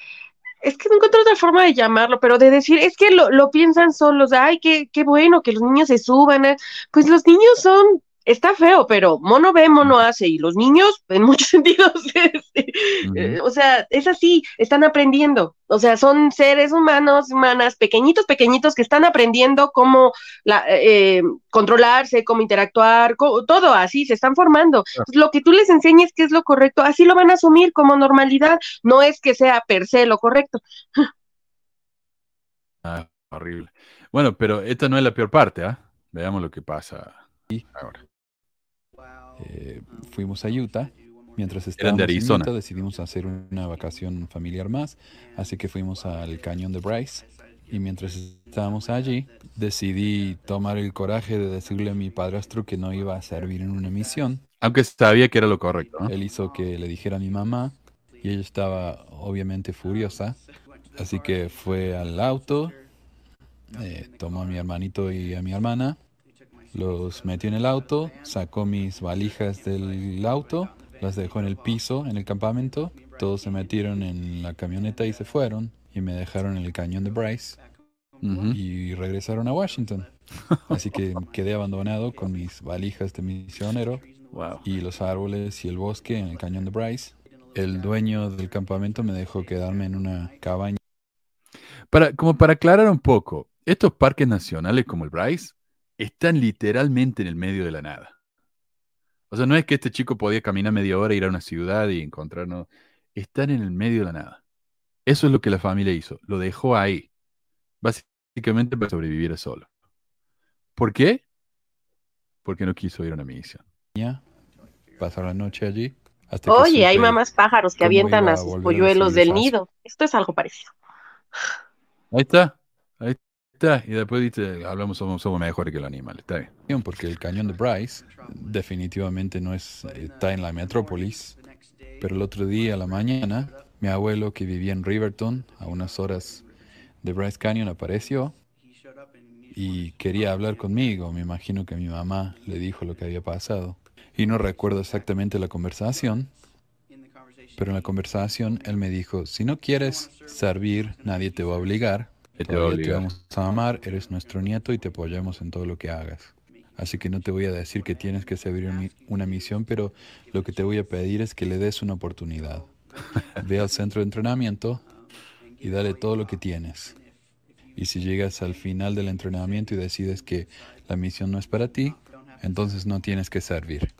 es que no encuentro otra forma de llamarlo, pero de decir, es que lo, lo piensan solos, ay, qué, qué bueno que los niños se suban, eh. pues los niños son, está feo, pero mono ve, mono hace, y los niños, en muchos sentidos, este, eh, o sea, es así, están aprendiendo, o sea, son seres humanos, humanas, pequeñitos, pequeñitos que están aprendiendo cómo la, eh, controlarse, cómo interactuar, todo así, se están formando. Lo que tú les enseñes que es lo correcto, así lo van a asumir como normalidad, no es que sea per se lo correcto. Ah, horrible. Bueno, pero esta no es la peor parte, ¿ah? Veamos lo que pasa ahora. Eh, fuimos a Utah. Mientras estábamos de en Arizona. Utah decidimos hacer una vacación familiar más, así que fuimos al cañón de Bryce. Y mientras estábamos allí, decidí tomar el coraje de decirle a mi padrastro que no iba a servir en una misión. Aunque sabía que era lo correcto, ¿no? Él hizo que le dijera a mi mamá y ella estaba obviamente furiosa. Así que fue al auto, eh, tomó a mi hermanito y a mi hermana, los metió en el auto, sacó mis valijas del auto, las dejó en el piso, en el campamento. Todos se metieron en la camioneta y se fueron. Y me dejaron en el cañón de Bryce. Y regresaron a Washington. Así que quedé abandonado con mis valijas de misionero. Y los árboles y el bosque en el cañón de Bryce. El dueño del campamento me dejó quedarme en una cabaña. Para, como para aclarar un poco, estos parques nacionales como el Bryce están literalmente en el medio de la nada. O sea, no es que este chico podía caminar media hora, ir a una ciudad y encontrarnos. Están en el medio de la nada. Eso es lo que la familia hizo. Lo dejó ahí. Básicamente para sobrevivir solo. ¿Por qué? Porque no quiso ir a una misión. Pasar la noche allí. Hasta Oye, hay mamás pájaros que avientan a sus volver a polluelos del nido. Esto es algo parecido. Ahí está. Ahí Y después dice, hablamos, somos, mejores que los animales. Está bien. Porque el cañón de Bryce definitivamente no es, está en la metrópolis. Pero el otro día a la mañana, mi abuelo que vivía en Riverton, a unas horas de Bryce Canyon, apareció y quería hablar conmigo. Me imagino que mi mamá le dijo lo que había pasado. Y no recuerdo exactamente la conversación, pero en la conversación él me dijo, si no quieres servir, nadie te va a obligar. Te te vamos a amar, eres nuestro nieto y te apoyamos en todo lo que hagas. Así que no te voy a decir que tienes que servir una misión, pero lo que te voy a pedir es que le des una oportunidad. Ve al centro de entrenamiento y dale todo lo que tienes. Y si llegas al final del entrenamiento y decides que la misión no es para ti, entonces no tienes que servir.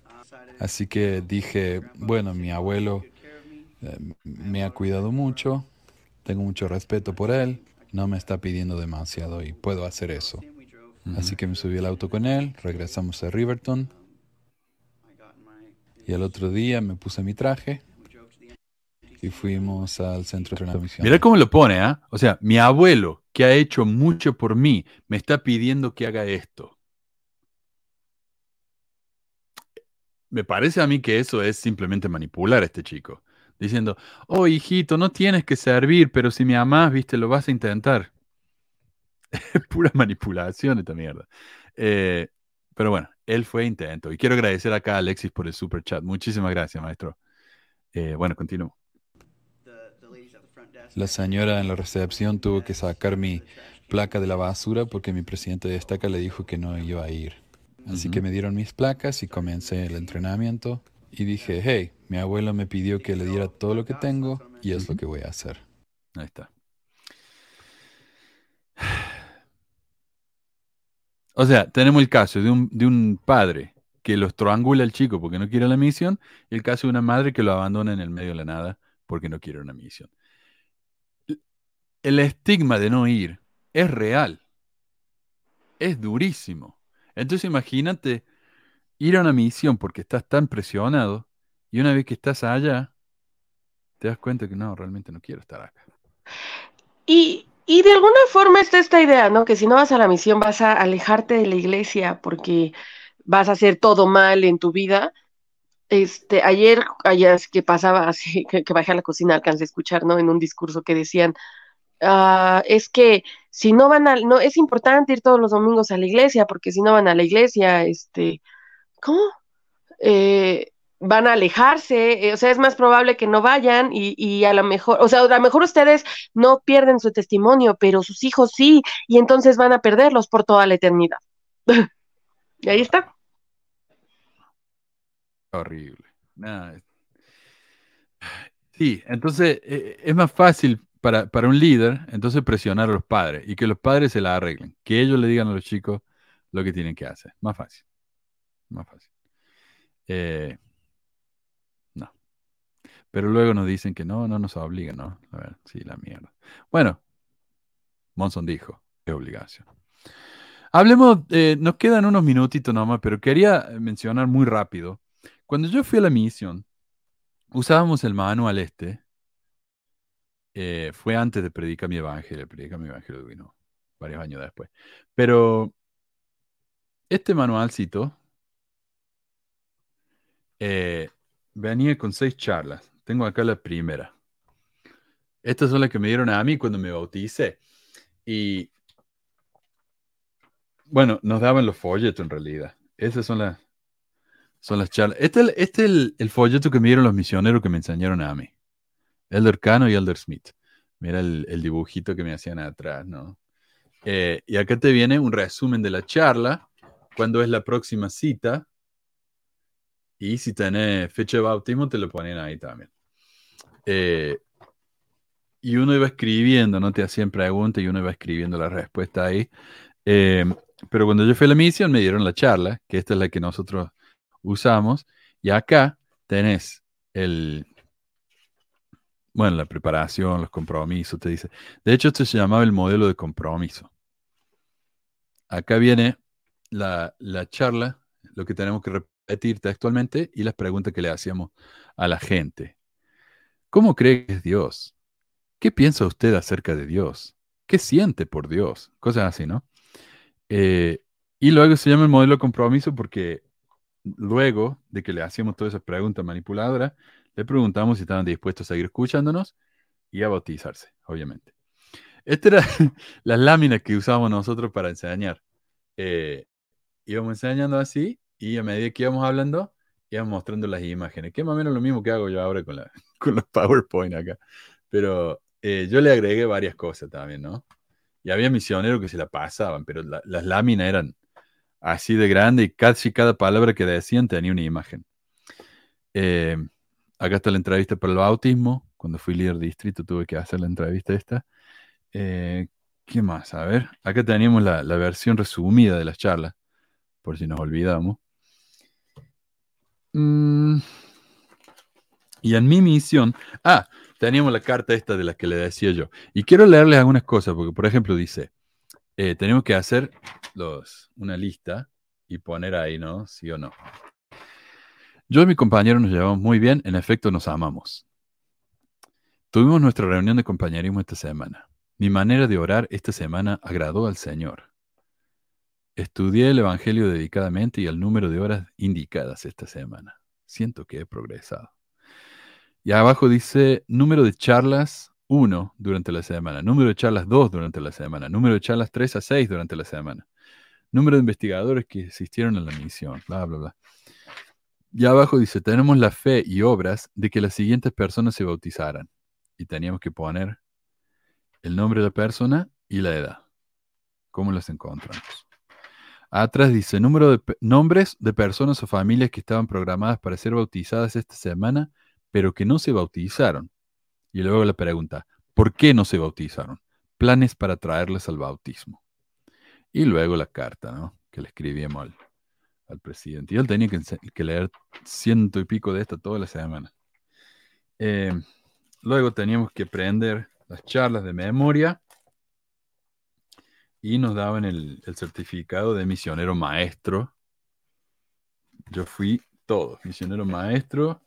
Así que dije, bueno, mi abuelo eh, me ha cuidado mucho, tengo mucho respeto por él, no me está pidiendo demasiado y puedo hacer eso. Así que me subí al auto con él, regresamos a Riverton y al otro día me puse mi traje y fuimos al centro de entrenamiento. Mira cómo lo pone, ¿ah? O sea, mi abuelo, que ha hecho mucho por mí, me está pidiendo que haga esto. Me parece a mí que eso es simplemente manipular a este chico. Diciendo, oh, hijito, no tienes que servir, pero si me amás, viste, lo vas a intentar. Pura manipulación esta mierda. Eh, pero bueno, él fue intento. Y quiero agradecer acá a Alexis por el super chat. Muchísimas gracias, maestro. Eh, bueno, continúo. La señora en la recepción tuvo que sacar mi placa de la basura porque mi presidente de estaca le dijo que no iba a ir. Así que me dieron mis placas y comencé el entrenamiento. Y dije, hey, mi abuelo me pidió que le diera todo lo que tengo y es lo que voy a hacer. Ahí está. O sea, tenemos el caso de un, de un padre que lo estrangula al chico porque no quiere la misión y el caso de una madre que lo abandona en el medio de la nada porque no quiere una misión. El estigma de no ir es real. Es durísimo. Entonces imagínate ir a una misión porque estás tan presionado y una vez que estás allá, te das cuenta que no, realmente no quiero estar acá. Y, y de alguna forma está esta idea, ¿no? Que si no vas a la misión vas a alejarte de la iglesia porque vas a hacer todo mal en tu vida. Este, ayer, ayer que pasaba así, que, que bajé a la cocina, alcancé a escuchar, ¿no? En un discurso que decían, ah, es que si no van a, no, es importante ir todos los domingos a la iglesia, porque si no van a la iglesia, este, ¿cómo? Eh, van a alejarse, eh, o sea, es más probable que no vayan y, y a lo mejor, o sea, a lo mejor ustedes no pierden su testimonio, pero sus hijos sí, y entonces van a perderlos por toda la eternidad. y ahí está. Horrible. Sí, entonces eh, es más fácil para, para un líder entonces presionar a los padres y que los padres se la arreglen, que ellos le digan a los chicos lo que tienen que hacer. Más fácil. Más fácil. Eh, no. Pero luego nos dicen que no, no nos obligan, ¿no? A ver, sí, la mierda. Bueno, Monson dijo, qué obligación. Hablemos, eh, nos quedan unos minutitos nomás, pero quería mencionar muy rápido. Cuando yo fui a la misión, usábamos el manual este. eh, fue antes de predicar mi evangelio. Predicar mi evangelio vino varios años después. Pero este manualcito eh, venía con seis charlas. Tengo acá la primera. Estas son las que me dieron a mí cuando me bauticé. Y bueno, nos daban los folletos en realidad. Esas son las, son las charlas. Este, es el- este es el, folleto que me dieron los misioneros que me enseñaron a mí. Elder Cano y Elder Smith. Mira el, el dibujito que me hacían atrás, ¿no? Eh, y acá te viene un resumen de la charla, cuándo es la próxima cita, y si tenés fecha de bautismo, te lo ponen ahí también. Eh, y uno iba escribiendo, no te hacían preguntas y uno iba escribiendo la respuesta ahí. Eh, pero cuando yo fui a la misión me dieron la charla, que esta es la que nosotros usamos, y acá tenés el, bueno, la preparación, los compromisos, te dice. De hecho, esto se llamaba el modelo de compromiso. Acá viene la, la charla, lo que tenemos que repetir textualmente y las preguntas que le hacíamos a la gente. ¿Cómo cree que es Dios? ¿Qué piensa usted acerca de Dios? ¿Qué siente por Dios? Cosas así, ¿no? Eh, y luego se llama el modelo de compromiso porque luego de que le hacíamos todas esas preguntas manipuladoras, le preguntamos si estaban dispuestos a seguir escuchándonos y a bautizarse, obviamente. Esta era las láminas que usábamos nosotros para enseñar. Eh, íbamos enseñando así y a medida que íbamos hablando, íbamos mostrando las imágenes, que más o menos lo mismo que hago yo ahora con, la, con los PowerPoint acá. Pero eh, yo le agregué varias cosas también, ¿no? Y había misioneros que se la pasaban, pero la- las láminas eran así de grande y casi cada palabra que decían tenía una imagen. Eh, acá está la entrevista para el bautismo. Cuando fui líder de distrito tuve que hacer la entrevista esta. Eh, ¿Qué más? A ver, acá teníamos la, la versión resumida de las charlas, por si nos olvidamos. Mm, y en mi misión, ah, teníamos la carta esta de la que le decía yo. Y quiero leerles algunas cosas, porque por ejemplo dice, eh, tenemos que hacer los, una lista y poner ahí, ¿no? Sí o no. Yo y mi compañero nos llevamos muy bien, en efecto nos amamos. Tuvimos nuestra reunión de compañerismo esta semana. Mi manera de orar esta semana agradó al Señor. Estudié el Evangelio dedicadamente y el número de horas indicadas esta semana. Siento que he progresado. Y abajo dice número de charlas 1 durante la semana, número de charlas 2 durante la semana, número de charlas 3 a 6 durante la semana, número de investigadores que asistieron a la misión, bla, bla, bla. Y abajo dice, tenemos la fe y obras de que las siguientes personas se bautizaran. Y teníamos que poner el nombre de la persona y la edad. ¿Cómo las encontramos? Atrás dice, número de nombres de personas o familias que estaban programadas para ser bautizadas esta semana, pero que no se bautizaron. Y luego la pregunta, ¿por qué no se bautizaron? Planes para traerles al bautismo. Y luego la carta, ¿no? Que le escribíamos al, al presidente. Y él tenía que leer ciento y pico de esta toda la semana. Eh, luego teníamos que aprender las charlas de memoria y nos daban el, certificado de misionero maestro. Yo fui todo, misionero maestro,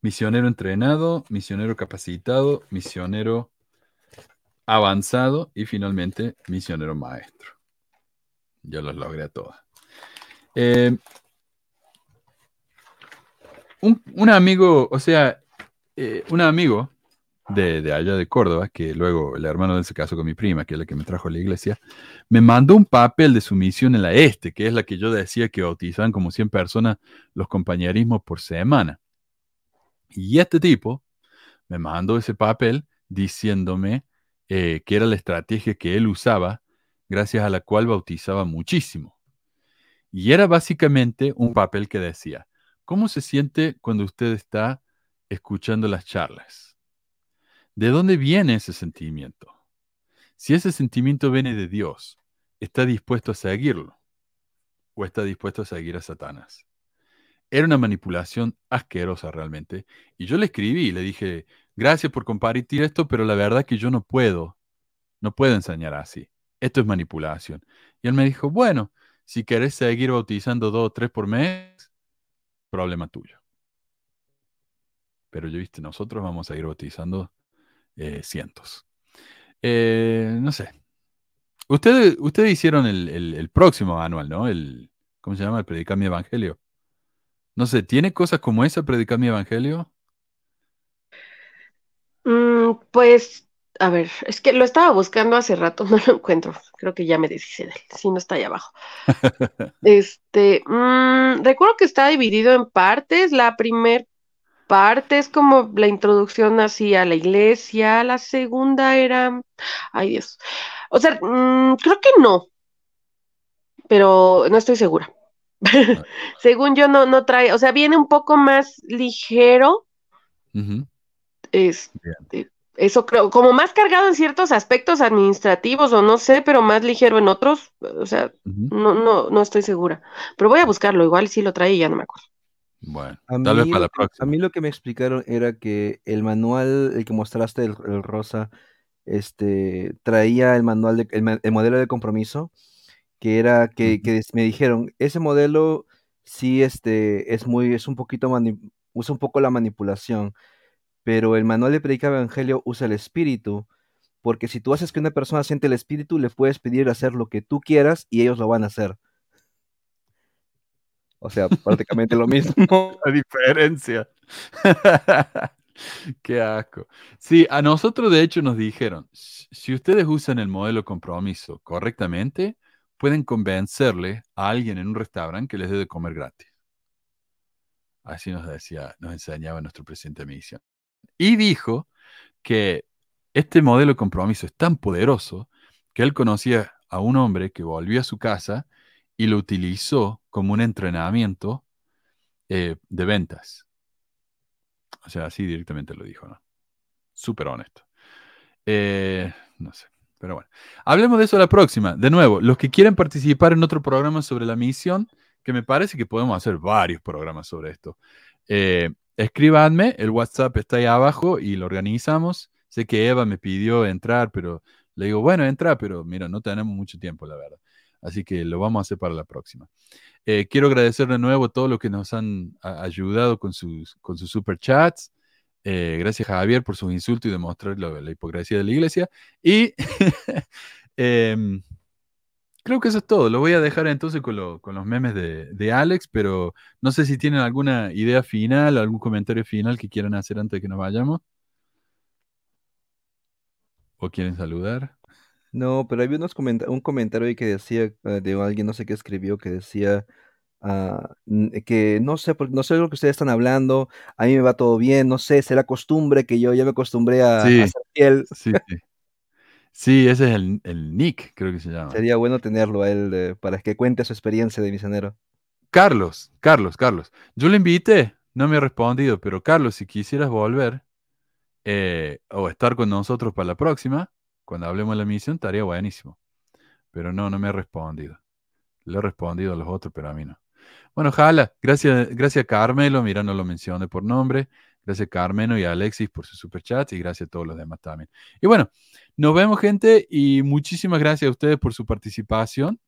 misionero entrenado, misionero capacitado, misionero avanzado y finalmente misionero maestro. Yo los logré a todas. Eh, un, un amigo, o sea, eh, un amigo de, allá de Córdoba, que luego el hermano de él se casó con mi prima, que es la que me trajo a la iglesia, me mandó un papel de su misión en la este, que es la que yo decía que bautizaban como 100 personas los compañerismos por semana. Y este tipo me mandó ese papel diciéndome eh, que era la estrategia que él usaba, gracias a la cual bautizaba muchísimo. Y era básicamente un papel que decía, ¿cómo se siente cuando usted está escuchando las charlas? ¿De dónde viene ese sentimiento? Si ese sentimiento viene de Dios, ¿está dispuesto a seguirlo? ¿O está dispuesto a seguir a Satanás? Era una manipulación asquerosa realmente. Y yo le escribí y le dije, gracias por compartir esto, pero la verdad que yo no puedo, no puedo enseñar así. Esto es manipulación. Y él me dijo, bueno, si querés seguir bautizando dos o tres por mes, problema tuyo. Pero yo viste, nosotros vamos a ir bautizando eh, cientos. Eh, no sé. Ustedes, ustedes hicieron el, el- el próximo anual, ¿no? El, ¿Cómo se llama? El Predicar mi Evangelio. No sé, ¿tiene cosas como esa, Predicar mi Evangelio? Mm, pues, a ver, es que lo estaba buscando hace rato, no lo encuentro. Creo que ya me deshice de él. Sí, no está ahí abajo. Este, mm, recuerdo que está dividido en partes. La primer parte es como la introducción así a la iglesia. La segunda era, ay Dios. O sea, mm, creo que no, pero no estoy segura. Según yo no, no trae, o sea, viene un poco más ligero. Ujú. Este, eso creo, como más cargado en ciertos aspectos administrativos o no sé, pero más ligero en otros, o sea, no, no, no estoy segura. Pero voy a buscarlo, igual sí lo trae y ya no me acuerdo. Bueno, A tal vez mí, para la lo que- próxima. a mí lo que me explicaron era que el manual, el que mostraste, el, el rosa, este, traía el manual, de, el, modelo de compromiso, que era que, que me dijeron, ese modelo sí este, es muy, es un poquito, mani- usa un poco la manipulación, pero el manual de Predica Evangelio usa el espíritu, porque si tú haces que una persona siente el espíritu, le puedes pedir hacer lo que tú quieras y ellos lo van a hacer. O sea, prácticamente lo mismo. La diferencia. Qué asco. Sí, a nosotros de hecho nos dijeron, "Si- ustedes usan el modelo compromiso correctamente, pueden convencerle a alguien en un restaurante que les dé de comer gratis. Así nos decía, nos enseñaba nuestro presidente de misión. Y dijo que este modelo de compromiso es tan poderoso que él conocía a un hombre que volvió a su casa y lo utilizó como un entrenamiento eh, de ventas. O sea, así directamente lo dijo, ¿no? Súper honesto. Eh, no sé, pero bueno. Hablemos de eso la próxima. De nuevo, los que quieren participar en otro programa sobre la misión, que me parece que podemos hacer varios programas sobre esto. Eh, escríbanme, el WhatsApp está ahí abajo y lo organizamos. Sé que Eva me pidió entrar, pero le digo, bueno, entra, pero mira, no tenemos mucho tiempo, la verdad. Así que lo vamos a hacer para la próxima. Eh, quiero agradecer de nuevo a todos los que nos han ayudado con sus, con sus super chats. Eh, gracias Javier por sus insultos y demostrar la, la hipocresía de la iglesia. Y em, creo que eso es todo. Lo voy a dejar entonces con, lo- con los memes de, de Alex, pero no sé si tienen alguna idea final, algún comentario final que quieran hacer antes de que nos vayamos. ¿O quieren saludar? No, pero había unos comenta- un comentario ahí que decía, eh, de alguien, no sé qué escribió, que decía ah, n- que no sé, por- no sé lo que ustedes están hablando, a mí me va todo bien, no sé, será costumbre que yo ya me acostumbré a, a Sí, ser fiel. sí, sí. Sí, ese es el, el Nick, creo que se llama. Sería bueno tenerlo a él eh, para que cuente su experiencia de misionero. Carlos, Carlos, Carlos. Yo le invité, no me ha respondido, pero Carlos, si quisieras volver eh, o estar con nosotros para la próxima, cuando hablemos de la misión, estaría buenísimo. Pero no, no me ha respondido. Le he respondido a los otros, pero a mí no. Bueno, ojalá. Gracias, gracias Carmelo, mira, no lo mencioné por nombre. Gracias Carmelo y Alexis por su superchat y gracias a todos los demás también. Y bueno, nos vemos gente y muchísimas gracias a ustedes por su participación.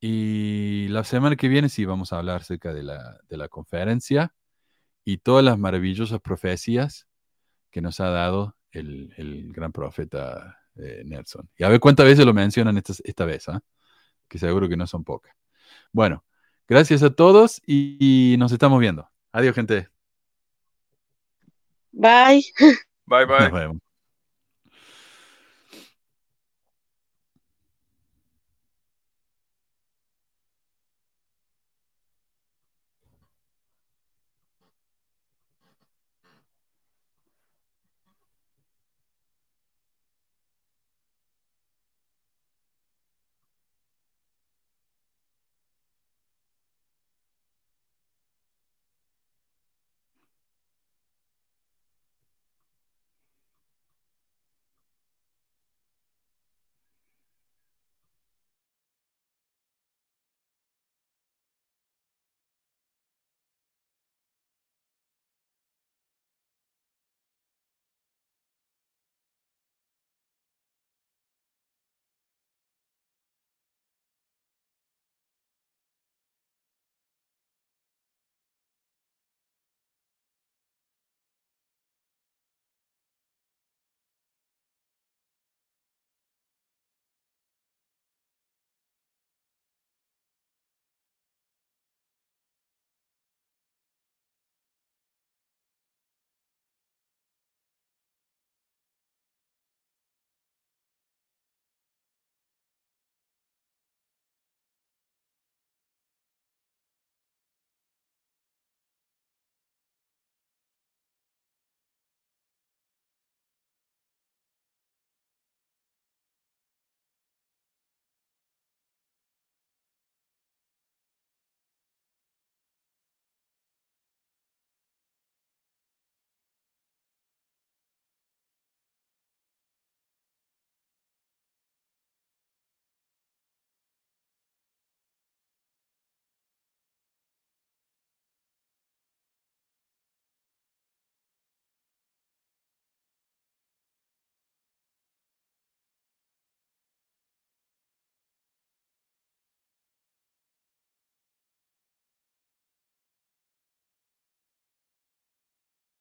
Y la semana que viene sí vamos a hablar acerca de la, de la conferencia y todas las maravillosas profecías que nos ha dado el, el gran profeta eh, Nelson. Y a ver cuántas veces lo mencionan esta, esta vez, ¿ah? que seguro que no son pocas. Bueno, gracias a todos y, y nos estamos viendo. Adiós, gente. Bye. Bye, bye. Nos vemos.